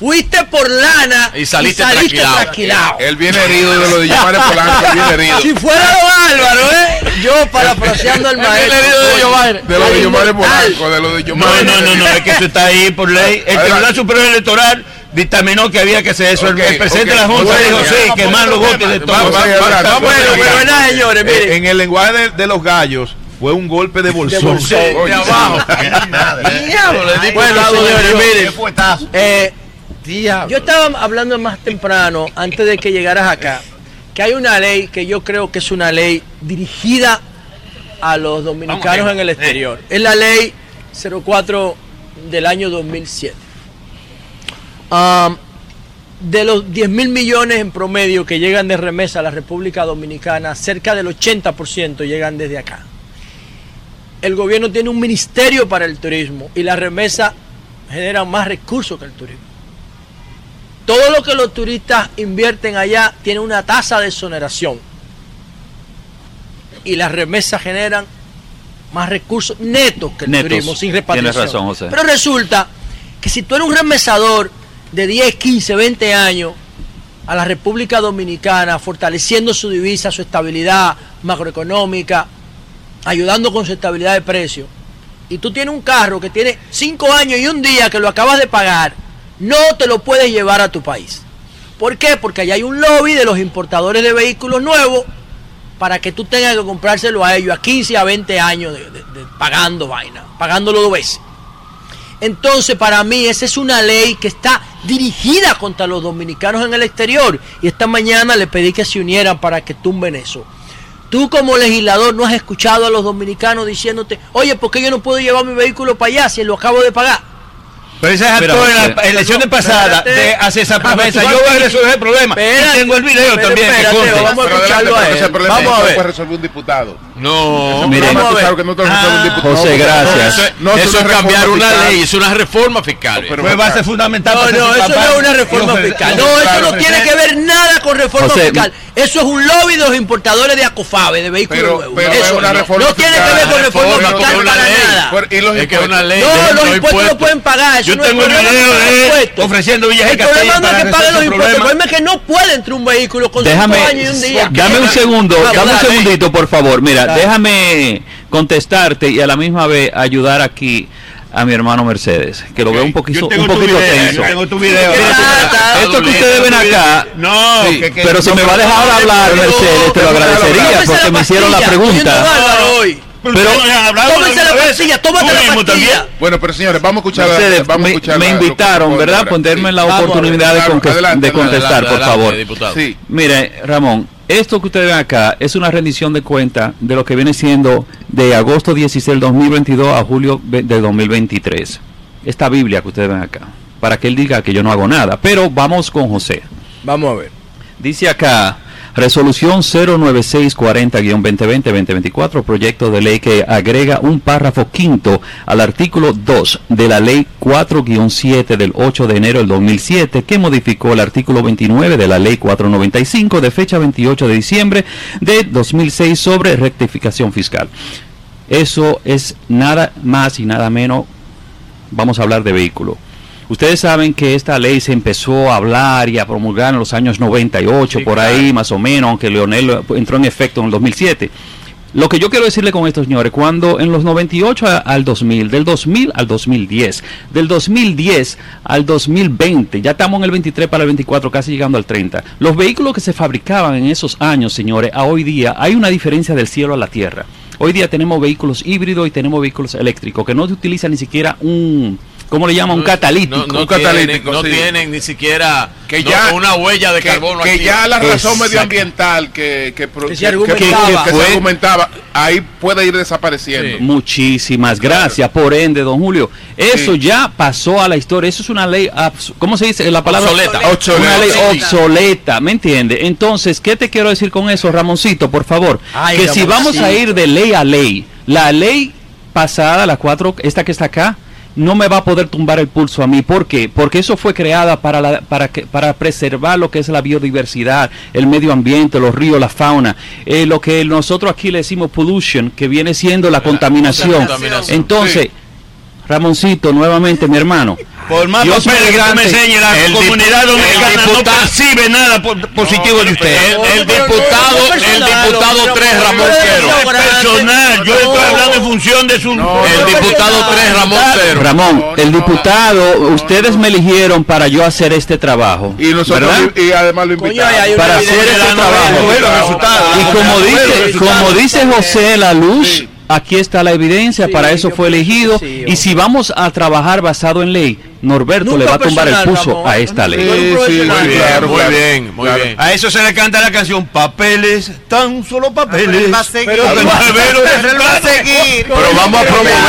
fuiste por lana Y saliste trasquilado. trasquilado. Él viene herido de lo de Yomare Polanco. Él viene herido. Si fuera don Álvaro, ¿eh? Yo parafraseando al maestro. herido de Giovanni. De lo de Yomare Polanco. De lo de No, Yomare. no, no, no, es que eso está ahí por ley. El Tribunal Superior Electoral dictaminó que había que hacer eso. El- Ok, el presidente ok, de la Junta bueno, dijo, ya. sí, quemar los votos de todos. Bueno, señores, miren. En el lenguaje de, de los gallos fue un golpe de bolsón. bolsón. Oye, De abajo. Diablo, le di bueno, señores, miren. Eh, yo estaba hablando más temprano, antes de que llegaras acá, que hay una ley que yo creo que es una ley dirigida a los dominicanos Vamos, en el eh. exterior. Es la ley 04 del año 2007. Am, de los 10 mil millones en promedio que llegan de remesa a la República Dominicana, cerca del 80% llegan desde acá. El gobierno tiene un ministerio para el turismo y la remesa genera más recursos que el turismo. Todo lo que los turistas invierten allá tiene una tasa de exoneración. Y las remesas generan más recursos netos que el Netos. turismo, sin Tienes repatriación. razón, José. Pero resulta que si tú eres un remesador de 10, 15, 20 años a la República Dominicana, fortaleciendo su divisa, su estabilidad macroeconómica, ayudando con su estabilidad de precio, y tú tienes un carro que tiene 5 años y un día que lo acabas de pagar, no te lo puedes llevar a tu país. ¿Por qué? Porque allá hay un lobby de los importadores de vehículos nuevos para que tú tengas que comprárselo a ellos a 15 a 20 años de, pagando vaina, pagándolo dos veces. Entonces, para mí, esa es una ley que está dirigida contra los dominicanos en el exterior. Y esta mañana le pedí que se unieran para que tumben eso. Tú como legislador no has escuchado a los dominicanos diciéndote, oye, ¿por qué yo no puedo llevar mi vehículo para allá si lo acabo de pagar? Pero ese actor Espera, en las José. elecciones pasadas Espérate. de hace esa promesa. tú Yo voy a resolver el problema. Espérate. Y tengo el video Pero también. que espérate, conste. vamos a Pero escucharlo a ese él. problema Vamos a no ver. puede resolver un diputado. No. Mire. Problema, Vamos tú a sabes ver. que no te resuelve un Ah. diputado. José, gracias. Eso, No, eso eso es no es cambiar una fiscal. ley, es una reforma fiscal. Pero- Fue base fundamental. No, no, ser eso papá no es una reforma fiscal. No, eso no tiene que ver nada con reforma José, fiscal. Eso es un lobby de los importadores de Acofabe, de vehículos Pero, nuevos. pero eso es una no, no tiene que ver con reforma Reforma, fiscal para nada. Pero, ¿Y los Es que es una ley. No, de los impuestos no pueden pagar. Yo no tengo el video de él impuestos. ofreciendo villas El problema no es que pague resolver los impuestos, el problema. es que no puede entrar un vehículo con Déjame, cinco años y un día. dame un segundo, Vamos, dame un dale. segundito, por favor. Mira, Dale. déjame contestarte y a la misma vez ayudar aquí a mi hermano Mercedes, que lo veo un poquito, un poquito video, tenso. tengo tu video. ¿Qué trata? Esto que ustedes ven acá, No, Sí, que- que- pero si me va a dejar hablar, Mercedes, te lo agradecería porque me hicieron la pregunta. Pero Tómense alguna la pastilla, tómate la pastilla. Bueno, pero señores, vamos a escuchar. Mercedes, vamos a me, escuchar me invitaron, ¿verdad? Ponerme la oportunidad de, contestar, por favor. Sí. Mire, Ramón, esto que ustedes ven acá es una rendición de cuenta de lo que viene siendo de agosto 16 del 2022 a julio del 2023. Esta Biblia que ustedes ven acá, para que él diga que yo no hago nada. Pero vamos con José. Vamos a ver. Dice acá, resolución 09640-2020-2024, proyecto de ley que agrega un párrafo quinto al artículo 2 de la ley 4-7 del 8 de enero del 2007, que modificó el artículo 29 de la ley 495 de fecha 28 de diciembre de 2006 sobre rectificación fiscal. Eso es nada más y nada menos, vamos a hablar de vehículo. Ustedes saben que esta ley se empezó a hablar y a promulgar en los años 98, por ahí más o menos, aunque Leonel entró en efecto en el 2007. Lo que yo quiero decirle con esto, señores, cuando en los 98 a- al 2000, del 2000 al 2010, del 2010 al 2020, ya estamos en el 23 para el 24, casi llegando al 30, los vehículos que se fabricaban en esos años, señores, a hoy día hay una diferencia del cielo a la tierra. Hoy día tenemos vehículos híbridos y tenemos vehículos eléctricos que no utilizan ni siquiera un, ¿cómo le llaman? Un catalítico. No, no tienen, no tienen ni siquiera que no, ya una huella de que, carbono que ya la razón Exacto. medioambiental que que, Que se que- argumentaba. que- que se Fue- argumentaba ahí puede ir desapareciendo Muchísimas gracias. Por ende, don Julio, eso Sí. ya pasó a la historia. Eso es una ley, ¿cómo se dice la palabra? Obsoleta. Una Obsoleta. ley Obsoleta. ¿me entiende? Entonces, ¿qué te quiero decir con eso, Ramoncito? Por favor, Ay, que si vamos a ir de ley a ley, la ley pasada, la cuatro, esta que está acá, no me va a poder tumbar el pulso a mí. ¿Por qué? Porque eso fue creada para, la- para, que, para preservar lo que es la biodiversidad, el medio ambiente, los ríos, la fauna. Eh, lo que nosotros aquí le decimos pollution, que viene siendo la contaminación. contaminación. Entonces, Sí. Ramoncito, nuevamente, mi hermano. Por más Dios papeles que tú me enseñes, la el comunidad dominicana el no diputado- percibe nada po- positivo de usted. El, el diputado, el diputado 3 Ramón Cero. Es personal, yo estoy hablando en función de su... El diputado 3 Ramón Cero. Ramón, el diputado, ustedes me eligieron para yo hacer este trabajo. y nosotros ¿verdad? y, y además lo invitamos para hacer este trabajo. Y como dice, como dice José La Luz, aquí está la evidencia, para eso fue elegido. Y si vamos a trabajar basado en ley, Norberto le va a tumbar el pulso a esta ley. muy bien, claro, muy claro. bien, muy Claro. bien. A eso se le canta la canción Papeles, tan solo papeles. él va a seguir. Pero Él va a seguir. Pero Él va a seguir. Pero vamos a promoverte.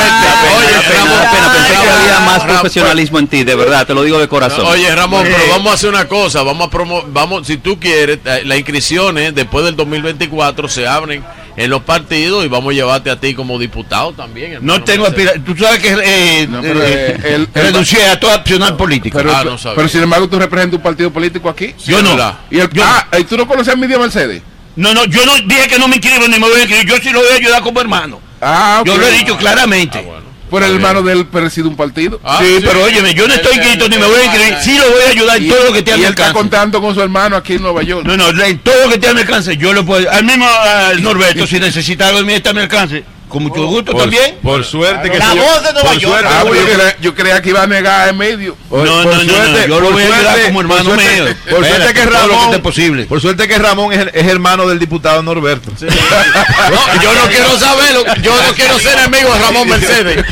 Oye, Ramón, Pena, pensé que había más Ramón, profesionalismo en ti, de verdad, te lo digo de corazón. Oye, Ramón, pero vamos a hacer una cosa, vamos a promo vamos, si tú quieres, eh, las inscripciones después del 2024 se abren en los partidos y vamos a llevarte a ti como diputado también. hermano. No tengo aspiración. Tú sabes que eh, pero, eh, eh, el- el- renuncié a toda opcional política. pero, Ah, no pero sin embargo tú representas un partido político aquí Yo no. y el, ah, ¿y tú no conoces a Midia Mercedes No, no, yo no dije que no me inscribo ni me voy a inscribir. Yo sí lo voy a ayudar como hermano. ah ok. Yo lo he dicho claramente. por el hermano de él preside un partido Ah, sí, sí. pero óyeme, yo no estoy inscrito ni me voy a inscribir. Sí lo voy a ayudar en y, todo lo que te y a mi él está alcance. contando con su hermano aquí en Nueva York No, no, en todo lo que mi alcance, yo lo puedo. Al mismo al Norberto, si necesita algo de mí, está a mi alcance. Con mucho gusto Por, también. por suerte que La voz de Nueva York. suerte, Ah, pues yo, Julio, creía, yo creía que iba a negar en medio por- No, por no, no, no, suerte- yo lo voy a ayudar suerte- como por hermano suerte- mío. Por suerte que que Ramón, esté posible. por suerte que Ramón es, es hermano del diputado Norberto. No, yo no quiero saberlo, yo no quiero ser enemigo de Ramón Mercedes.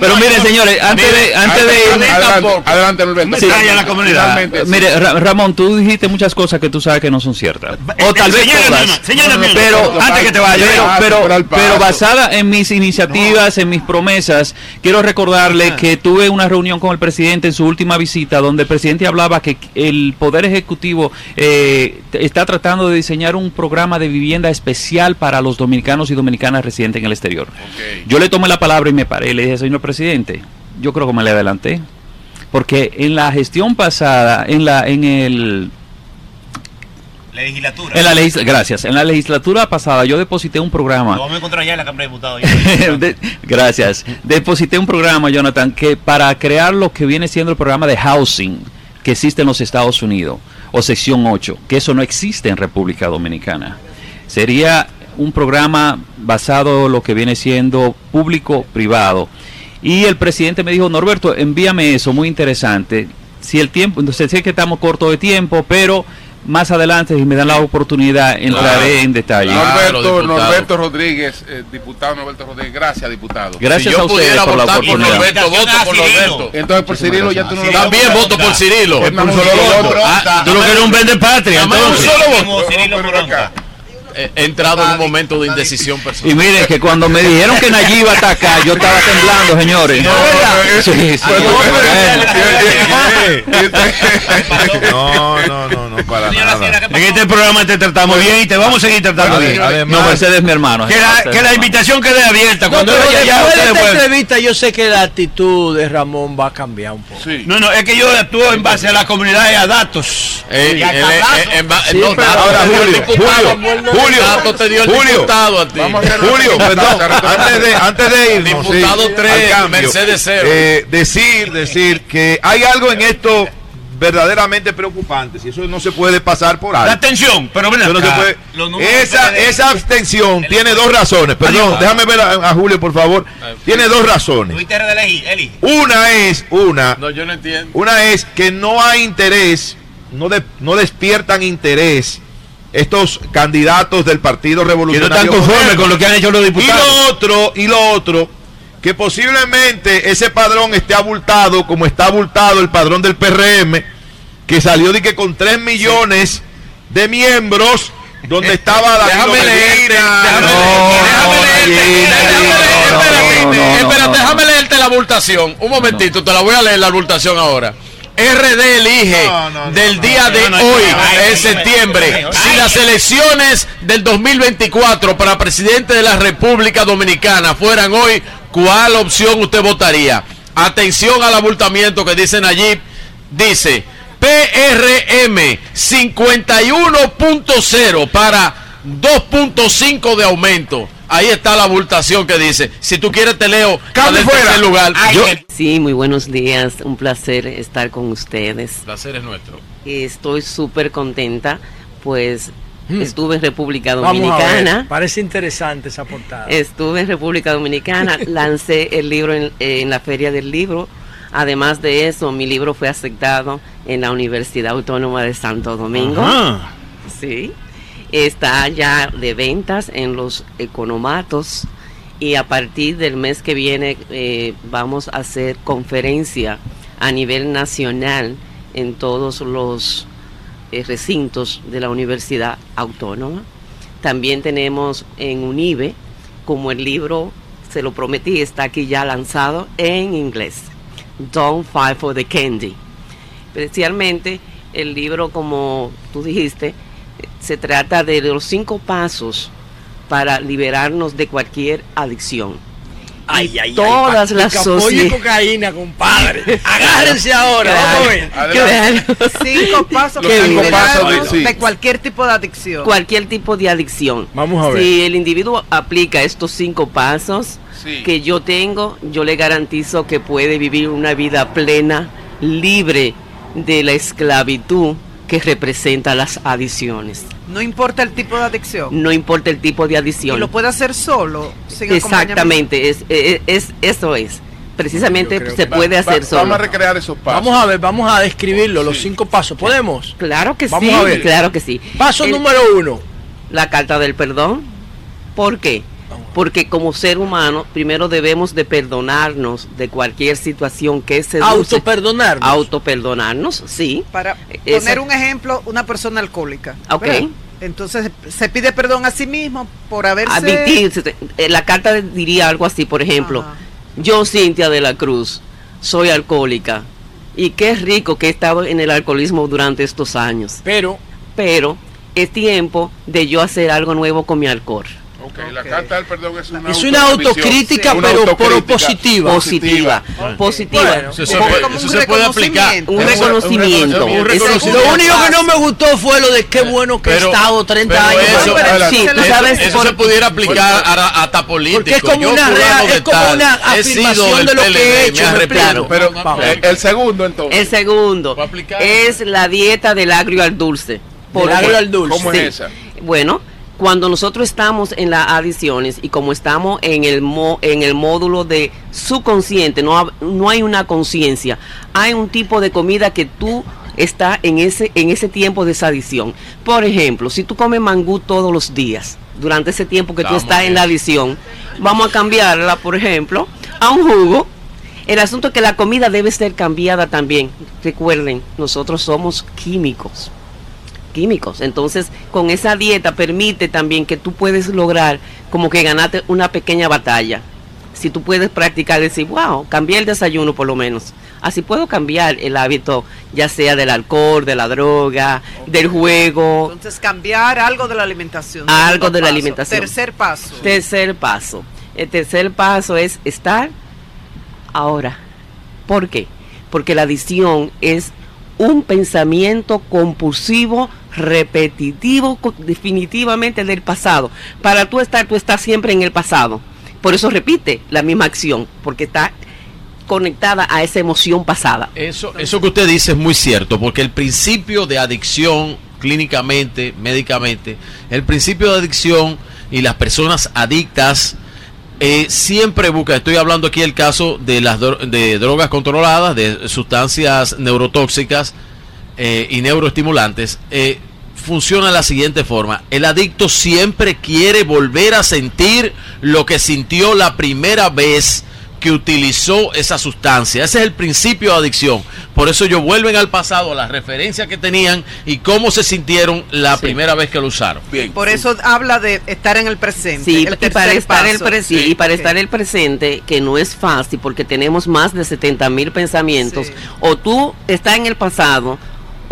Pero miren, señores, antes de, antes de adelante, adelante Norberto Sí. Calla la comunidad. Sí. Mire, Ra- Ramón, tú dijiste muchas cosas que tú sabes que no son ciertas. O tal vez una, señálame una. Pero antes que te vayas. Pero, pero, basada en mis iniciativas, en mis promesas, quiero recordarle que tuve una reunión con el presidente en su última visita, donde el presidente hablaba que el Poder Ejecutivo eh, está tratando de diseñar un programa de vivienda especial para los dominicanos y dominicanas residentes en el exterior. Yo le tomé la palabra y me paré y le dije, señor presidente, yo creo que me le adelanté. Porque en la gestión pasada, en la, en el Legislatura. en la legis- gracias. En la legislatura pasada yo deposité un programa. Lo vamos a encontrar ya en la Cámara de Diputados. De- gracias. Deposité un programa, Jonathan, que para crear lo que viene siendo el programa de housing que existe en los Estados Unidos, o sección 8, que eso no existe en República Dominicana. Sería un programa basado en lo que viene siendo público-privado. Y el presidente me dijo, Norberto, envíame eso, muy interesante. Si el tiempo, entonces sé que estamos cortos de tiempo, pero más adelante, si me dan la oportunidad, entraré Claro. en detalle. Claro. Norberto, diputado. Norberto Rodríguez, eh, diputado Norberto Rodríguez, gracias diputado. Gracias Si yo a ustedes pudiera por la votar por oportunidad. Norberto, voto por Norberto. Entonces por Cirilo ya tú no lo También voto por Cirilo. Es un solo voto. Ah, Tú lo que eres un vende patria. Un solo voto. No, pero acá. He entrado en un momento de indecisión personal. Y miren que cuando me dijeron que Nayib iba a atacar, yo estaba temblando, señores. Sí, sí. No, no, no, no, para nada. En este programa te tratamos bien y te vamos a seguir tratando bien. No, Mercedes es mi hermano. Que la, que la invitación quede abierta. Cuando después de esta entrevista yo sé que la actitud de Ramón va a cambiar un poco. Sí. No, no, es que yo actúo en base a la comunidad y a datos. Eh, eh, Ahora, Julio. Julio, te dio el Julio. diputado a ti. Vamos a Julio, perdón, antes de, antes de irnos, Diputado sí, tres, al cambio, Mercedes cero. eh, decir, decir que hay algo en esto verdaderamente preocupantes y eso no se puede pasar por alto. La abstención, pero ven Eso no se acá, puede- esa, esa abstención tiene dos razones. Perdón, Adiós. déjame ver a, a Julio, por favor. Tiene dos razones. Twitter de Eli, Eli. Una es, una, No, yo no entiendo. una es que no hay interés, no, de- no despiertan interés estos candidatos del Partido Revolucionario. están conformes con lo que han hecho los diputados. Y lo otro, y lo otro, que posiblemente ese padrón esté abultado, como está abultado el padrón del PRM, que salió de que con 3 millones de miembros, donde estaba la Déjame leerte, déjame Espera, déjame leerte la abultación. Un momentito, te la voy a leer la abultación ahora. RD elige del día de hoy, en septiembre, si las elecciones del 2024 para presidente de la República Dominicana fueran hoy, ¿cuál opción usted votaría? Atención al abultamiento que dicen allí. Dice PRM 51.0 para 2.5 de aumento. Ahí está la abultación que dice. Si tú quieres te leo la del tercer lugar. Yo- Sí, muy buenos días. Un placer estar con ustedes. El placer es nuestro. Estoy súper contenta, pues Mm. estuve en República Vamos a ver, Dominicana. Parece interesante esa portada. Estuve en República Dominicana, lancé el libro en, en la Feria del Libro. Además de eso, mi libro fue aceptado en la Universidad Autónoma de Santo Domingo. Ajá. Sí. Está ya de ventas en los economatos y a partir del mes que viene eh, vamos a hacer conferencia a nivel nacional en todos los eh, recintos de la Universidad Autónoma. También tenemos en UNIBE, como el libro, se lo prometí, está aquí ya lanzado en inglés. Don't Fight for the Candy. Especialmente el libro, como tú dijiste, se trata de los cinco pasos para liberarnos de cualquier adicción. Ay, ay, ay, todas las sociedades. cocaína, compadre. Agárrense ahora, vamos a ver. Cinco pasos para liberarnos Sí. de cualquier tipo de adicción. Cualquier tipo de adicción. Vamos a ver. Si el individuo aplica estos cinco pasos Sí. que yo tengo, yo le garantizo que puede vivir una vida plena, libre de la esclavitud que representa las adicciones. No importa el tipo de adicción. No importa el tipo de Y adicción. lo puede hacer solo. sin Exactamente, es, es, es- eso es. Precisamente se puede hacer solo. Vamos a recrear esos pasos. Vamos a ver, vamos a describirlo, los cinco pasos. ¿Podemos? Claro que Vamos sí, a ver. claro que sí. Paso El- número uno. La carta del perdón. ¿Por qué? Porque como ser humano, primero debemos de perdonarnos de cualquier situación que se Autoperdonarnos. Autoperdonarnos, sí. Para Esa- poner un ejemplo, una persona alcohólica. Ok. ¿verdad? Entonces se pide perdón a sí mismo por haberse... Admitirse. Eh, La carta diría algo así, por ejemplo, yo Cintia de la Cruz, soy alcohólica y qué rico que he estado en el alcoholismo durante estos años. Pero, pero es tiempo de yo hacer algo nuevo con mi alcohol. Ok, la carta del perdón es una Es una autocrítica, Una pero- pero autocrítica positiva. Positiva. Positiva. Bueno, Eso se puede- eso un se puede aplicar. reconocimiento. Un reconocimiento. Un reconocimiento. Lo único que no me gustó fue lo de qué bueno que he estado 30 pero años. eso- pero sí, sí, tú sabes, eso por- se pudiera aplicar a, a- hasta político. Porque es como Yo, una real- es como tal, una afirmación de lo que he PLD, hecho, explico. Pero eh, el segundo entonces. El segundo es la dieta del agrio al dulce. ¿Por agrio al dulce. ¿Cómo es esa? Bueno, cuando nosotros estamos en las adiciones y como estamos en el mo- en el módulo de subconsciente, no, no hay una conciencia, hay un tipo de comida que tú está en ese en ese tiempo de esa adición. Por ejemplo, si tú comes mangú todos los días, durante ese tiempo que tú estás en la adición, vamos a cambiarla, por ejemplo, a un jugo. El asunto es que la comida debe ser cambiada también. Recuerden, nosotros somos químicos químicos. Entonces, con esa dieta permite también que tú puedes lograr como que ganarte una pequeña batalla. Si tú puedes practicar, decir, wow, cambié el desayuno por lo menos. Así puedo cambiar el hábito, ya sea del alcohol, de la droga, del juego, Entonces cambiar algo de la alimentación. algo de la alimentación. Tercer paso. Tercer paso. El tercer paso es estar ahora. ¿Por qué? Porque la adicción es un pensamiento compulsivo, repetitivo, definitivamente del pasado. Para tú estar, tú estás siempre en el pasado. Por eso repite la misma acción, porque está conectada a esa emoción pasada. Eso, eso que usted dice es muy cierto, porque el principio de adicción, clínicamente, médicamente, el principio de adicción y las personas adictas eh, siempre buscan, estoy hablando aquí del caso de las dro- de drogas controladas, de sustancias neurotóxicas eh, y neuroestimulantes, eh, funciona de la siguiente forma. El adicto siempre quiere volver a sentir lo que sintió la primera vez que utilizó esa sustancia. Ese es el principio de adicción. Por eso ellos vuelven al pasado, a las referencias que tenían y cómo se sintieron la primera vez que lo usaron. Bien. Por eso habla de estar en el presente. Sí, el y para estar el paso. pre- sí, y para estar el presente, que no es fácil porque tenemos más de 70 mil pensamientos, o tú estás en el pasado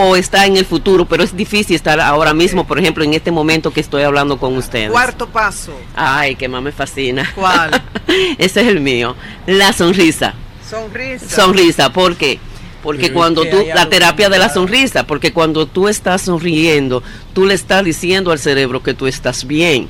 o está en el futuro, pero es difícil estar ahora mismo, por ejemplo, en este momento que estoy hablando con ustedes. Cuarto paso. Ay, que más me fascina. ¿Cuál? Ese es el mío. La sonrisa. Sonrisa. Sonrisa, ¿por qué? Porque cuando tú, la terapia de la sonrisa, porque cuando tú estás sonriendo, tú le estás diciendo al cerebro que tú estás bien.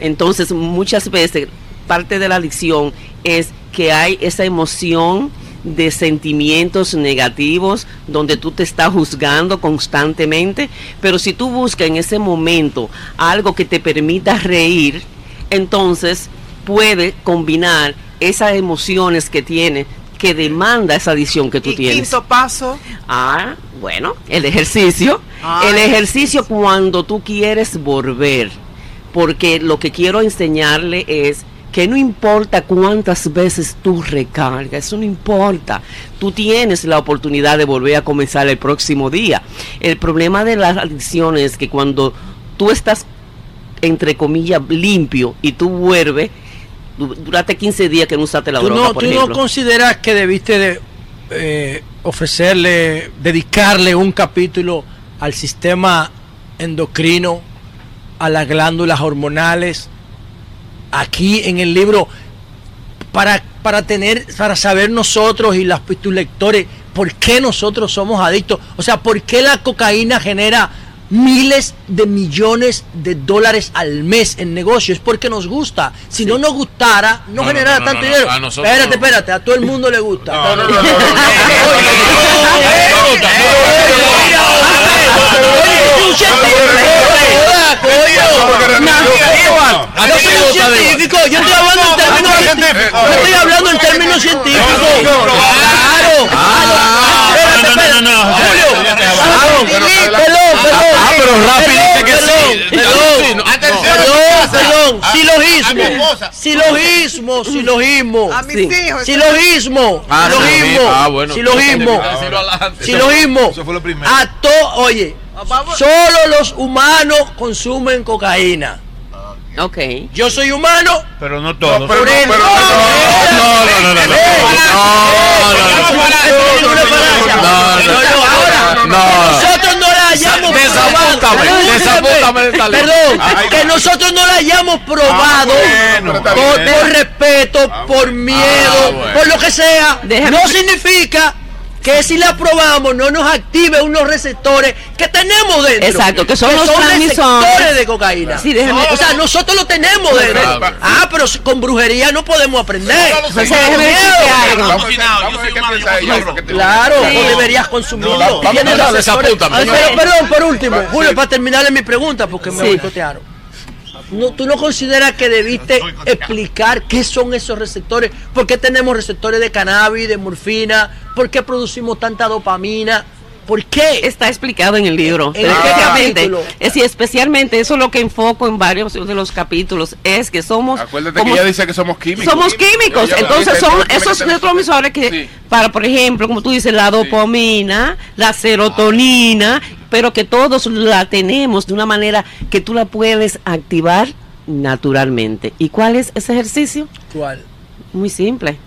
Entonces, muchas veces, parte de la adicción es que hay esa emoción de sentimientos negativos donde tú te estás juzgando constantemente, pero si tú buscas en ese momento algo que te permita reír, entonces puede combinar esas emociones que tiene que demanda esa adicción que tú Y tienes. quinto paso. Ah, bueno, el ejercicio. Ay. El ejercicio cuando tú quieres volver. Porque lo que quiero enseñarle es que no importa cuántas veces tú recargas, eso no importa. Tú tienes la oportunidad de volver a comenzar el próximo día. El problema de las adicciones es que cuando tú estás, entre comillas, limpio y tú vuelves, du- duraste 15 días que no usaste la ¿Tú, droga, no, por tú no consideras que debiste de eh, ofrecerle, dedicarle un capítulo al sistema endocrino, a las glándulas hormonales, aquí en el libro, para, para tener, para saber nosotros y las, tus lectores, por qué nosotros somos adictos? O sea, ¿por qué la cocaína genera miles de millones de dólares al mes en negocios? Es porque nos gusta. Si no nos gustara, no, generara no, no, tanto dinero. a nosotros espérate, espérate, a todo el mundo le gusta. No, no, no, no, Yo soy un científico, yo estoy hablando en términos científicos. Yo estoy hablando en términos científicos. Claro. No, no, no, no. Perdón, perdón. Ah, pero Rafi dice que sí. Perdón, Silogismo. Silogismo, silogismo. A mis hijos. Silogismo. Ah, Silogismo. silogismo. Ah, bueno. Silogismo. Eso fue lo primero. A to, oye, solo los humanos consumen cocaína. Ok. Yo soy humano. Pero no todos. Por el- no, no, no, no, no. Nosotros no la hayamos Desapúntame, probado. desapúntame de esta ley. Perdón, Ay, que nosotros no la hayamos probado bueno, por, está bien. por respeto, por miedo, bueno. por lo que sea. Déjame- No significa que si la probamos no nos active unos receptores que tenemos dentro. Exacto, que son los receptores de cocaína. Sí, déjeme- o sea, nosotros lo tenemos dentro. Claro. Ah, pero con brujería no podemos aprender. Claro, no deberías consumirlo. Pero, perdón, por último, Julio, para terminarle mi pregunta, porque me boicotearon. No, ¿Tú no consideras que debiste explicar qué son esos receptores? ¿Por qué tenemos receptores de cannabis, de morfina? ¿Por qué producimos tanta dopamina? ¿Por qué? Está explicado en el libro. ¿En qué Especialmente, es decir, especialmente eso es lo que enfoco en varios de los capítulos, es que somos... Acuérdate como- que ella dice que somos químicos. Somos químicos, entonces son "Tú tienes esos neurotransmisores que, Sí. para, por ejemplo, como tú dices, la dopamina, la serotonina, pero que todos la tenemos de una manera que tú la puedes activar naturalmente. ¿Y cuál es ese ejercicio? ¿Cuál? Muy simple.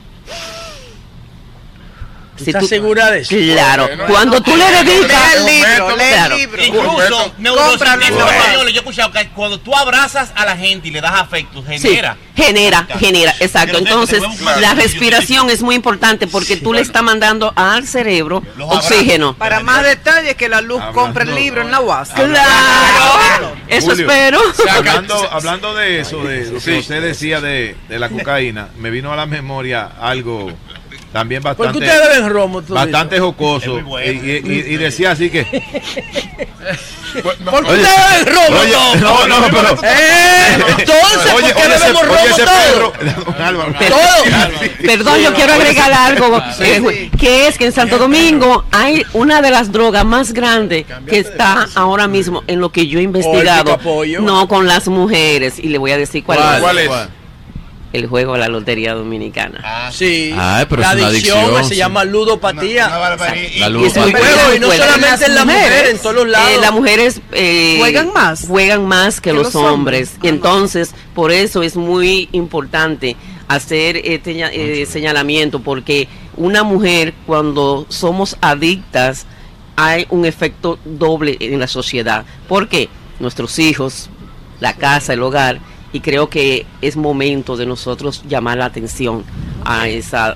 ¿Tú ¿Estás segura de eso? Claro, Bueno, cuando tú le dedicas... El libro, lee Claro. el libro. Incluso neurocientíficos españoles, yo he escuchado que cuando tú abrazas a la gente y le das afecto, Sí, genera. genera, genera, exacto. Entonces, la respiración es muy importante porque tú le estás mandando al cerebro oxígeno. Para más detalles que la luz compre el libro en la UAS. Claro, eso espero. Hablando, hablando de eso, de lo que usted decía de, de la cocaína, me vino a la memoria algo también ¿Por bastante qué ustedes beben romo? tú bastante dices? jocoso y, y- y- y decía así que ¿Por qué Oye, ustedes beben romo? oye, todos? no, no, pero- Eh, Entonces, ¿por Oye, qué oye, ese- bebemos oye, romo ese todos? Pedro, don Álvaro. Per- Perdón, yo quiero agregar algo, eh, que es que en Santo Domingo hay una de las drogas más grandes que está ahora mismo en lo que yo he investigado, no con las mujeres, y le voy a decir cuál, ¿Cuál? es. ¿Cuál es? El juego de la Lotería Dominicana. Sí, Ay, pero la es una adicción, adicción, se sí. llama ludopatía. La Y es muy y no solamente en las mujeres, en todos los lados. Eh, las mujeres eh, Juegan más. juegan más que, Que los, los hombres. hombres. Y entonces, por eso es muy importante hacer este eh, señalamiento, porque una mujer, cuando somos adictas, hay un efecto doble en la sociedad. porque Nuestros hijos, la casa, el hogar, y creo que es momento de nosotros llamar la atención a esa,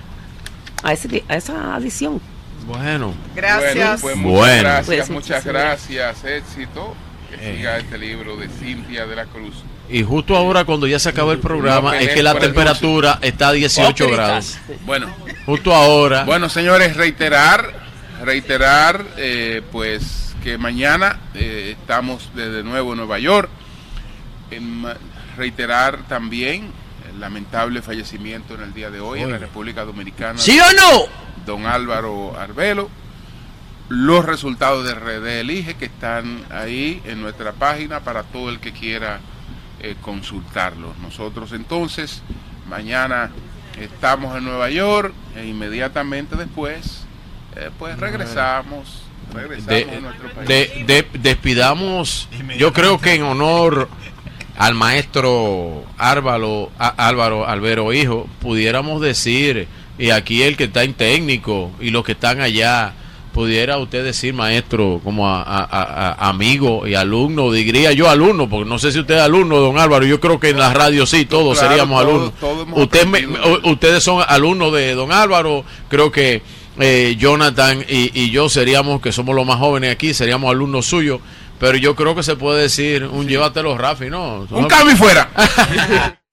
a, ese- a esa adicción. Bueno. Gracias. Bueno, pues muchas Bueno. gracias, Pues, muchas sí. gracias, éxito. Que Eh. siga este libro de Cintia de la Cruz. Y justo ahora cuando ya se acaba el programa No es que la temperatura está a 18 grados. Bueno, Justo ahora. bueno, señores, reiterar, reiterar, eh, pues que mañana eh, estamos de nuevo en Nueva York. En reiterar también el lamentable fallecimiento en el día de hoy en la. República Dominicana. ¿Sí o no? Don Álvaro Arbelo. Los resultados de RD Elige que están ahí en nuestra página para todo el que quiera eh, consultarlos. Nosotros entonces mañana estamos en Nueva York e inmediatamente después eh, pues regresamos, regresamos de, a nuestro país. de- de- despidamos, yo creo que en honor al maestro Álvaro, Álvaro Albero Hijo, pudiéramos decir, y aquí el que está en técnico y los que están allá, pudiera usted decir, maestro, como a, a- a- a- amigo y alumno, diría yo alumno, porque no sé si usted es alumno, don Álvaro, yo creo que en la radio sí, todos Claro, seríamos alumnos. todos Usted me- ustedes son alumnos de don Álvaro, creo que eh, Jonathan y, y yo seríamos, que somos los más jóvenes aquí, seríamos alumnos suyos, pero yo creo que se puede decir un llévatelo, Rafi, ¿no? Un cambio y fuera.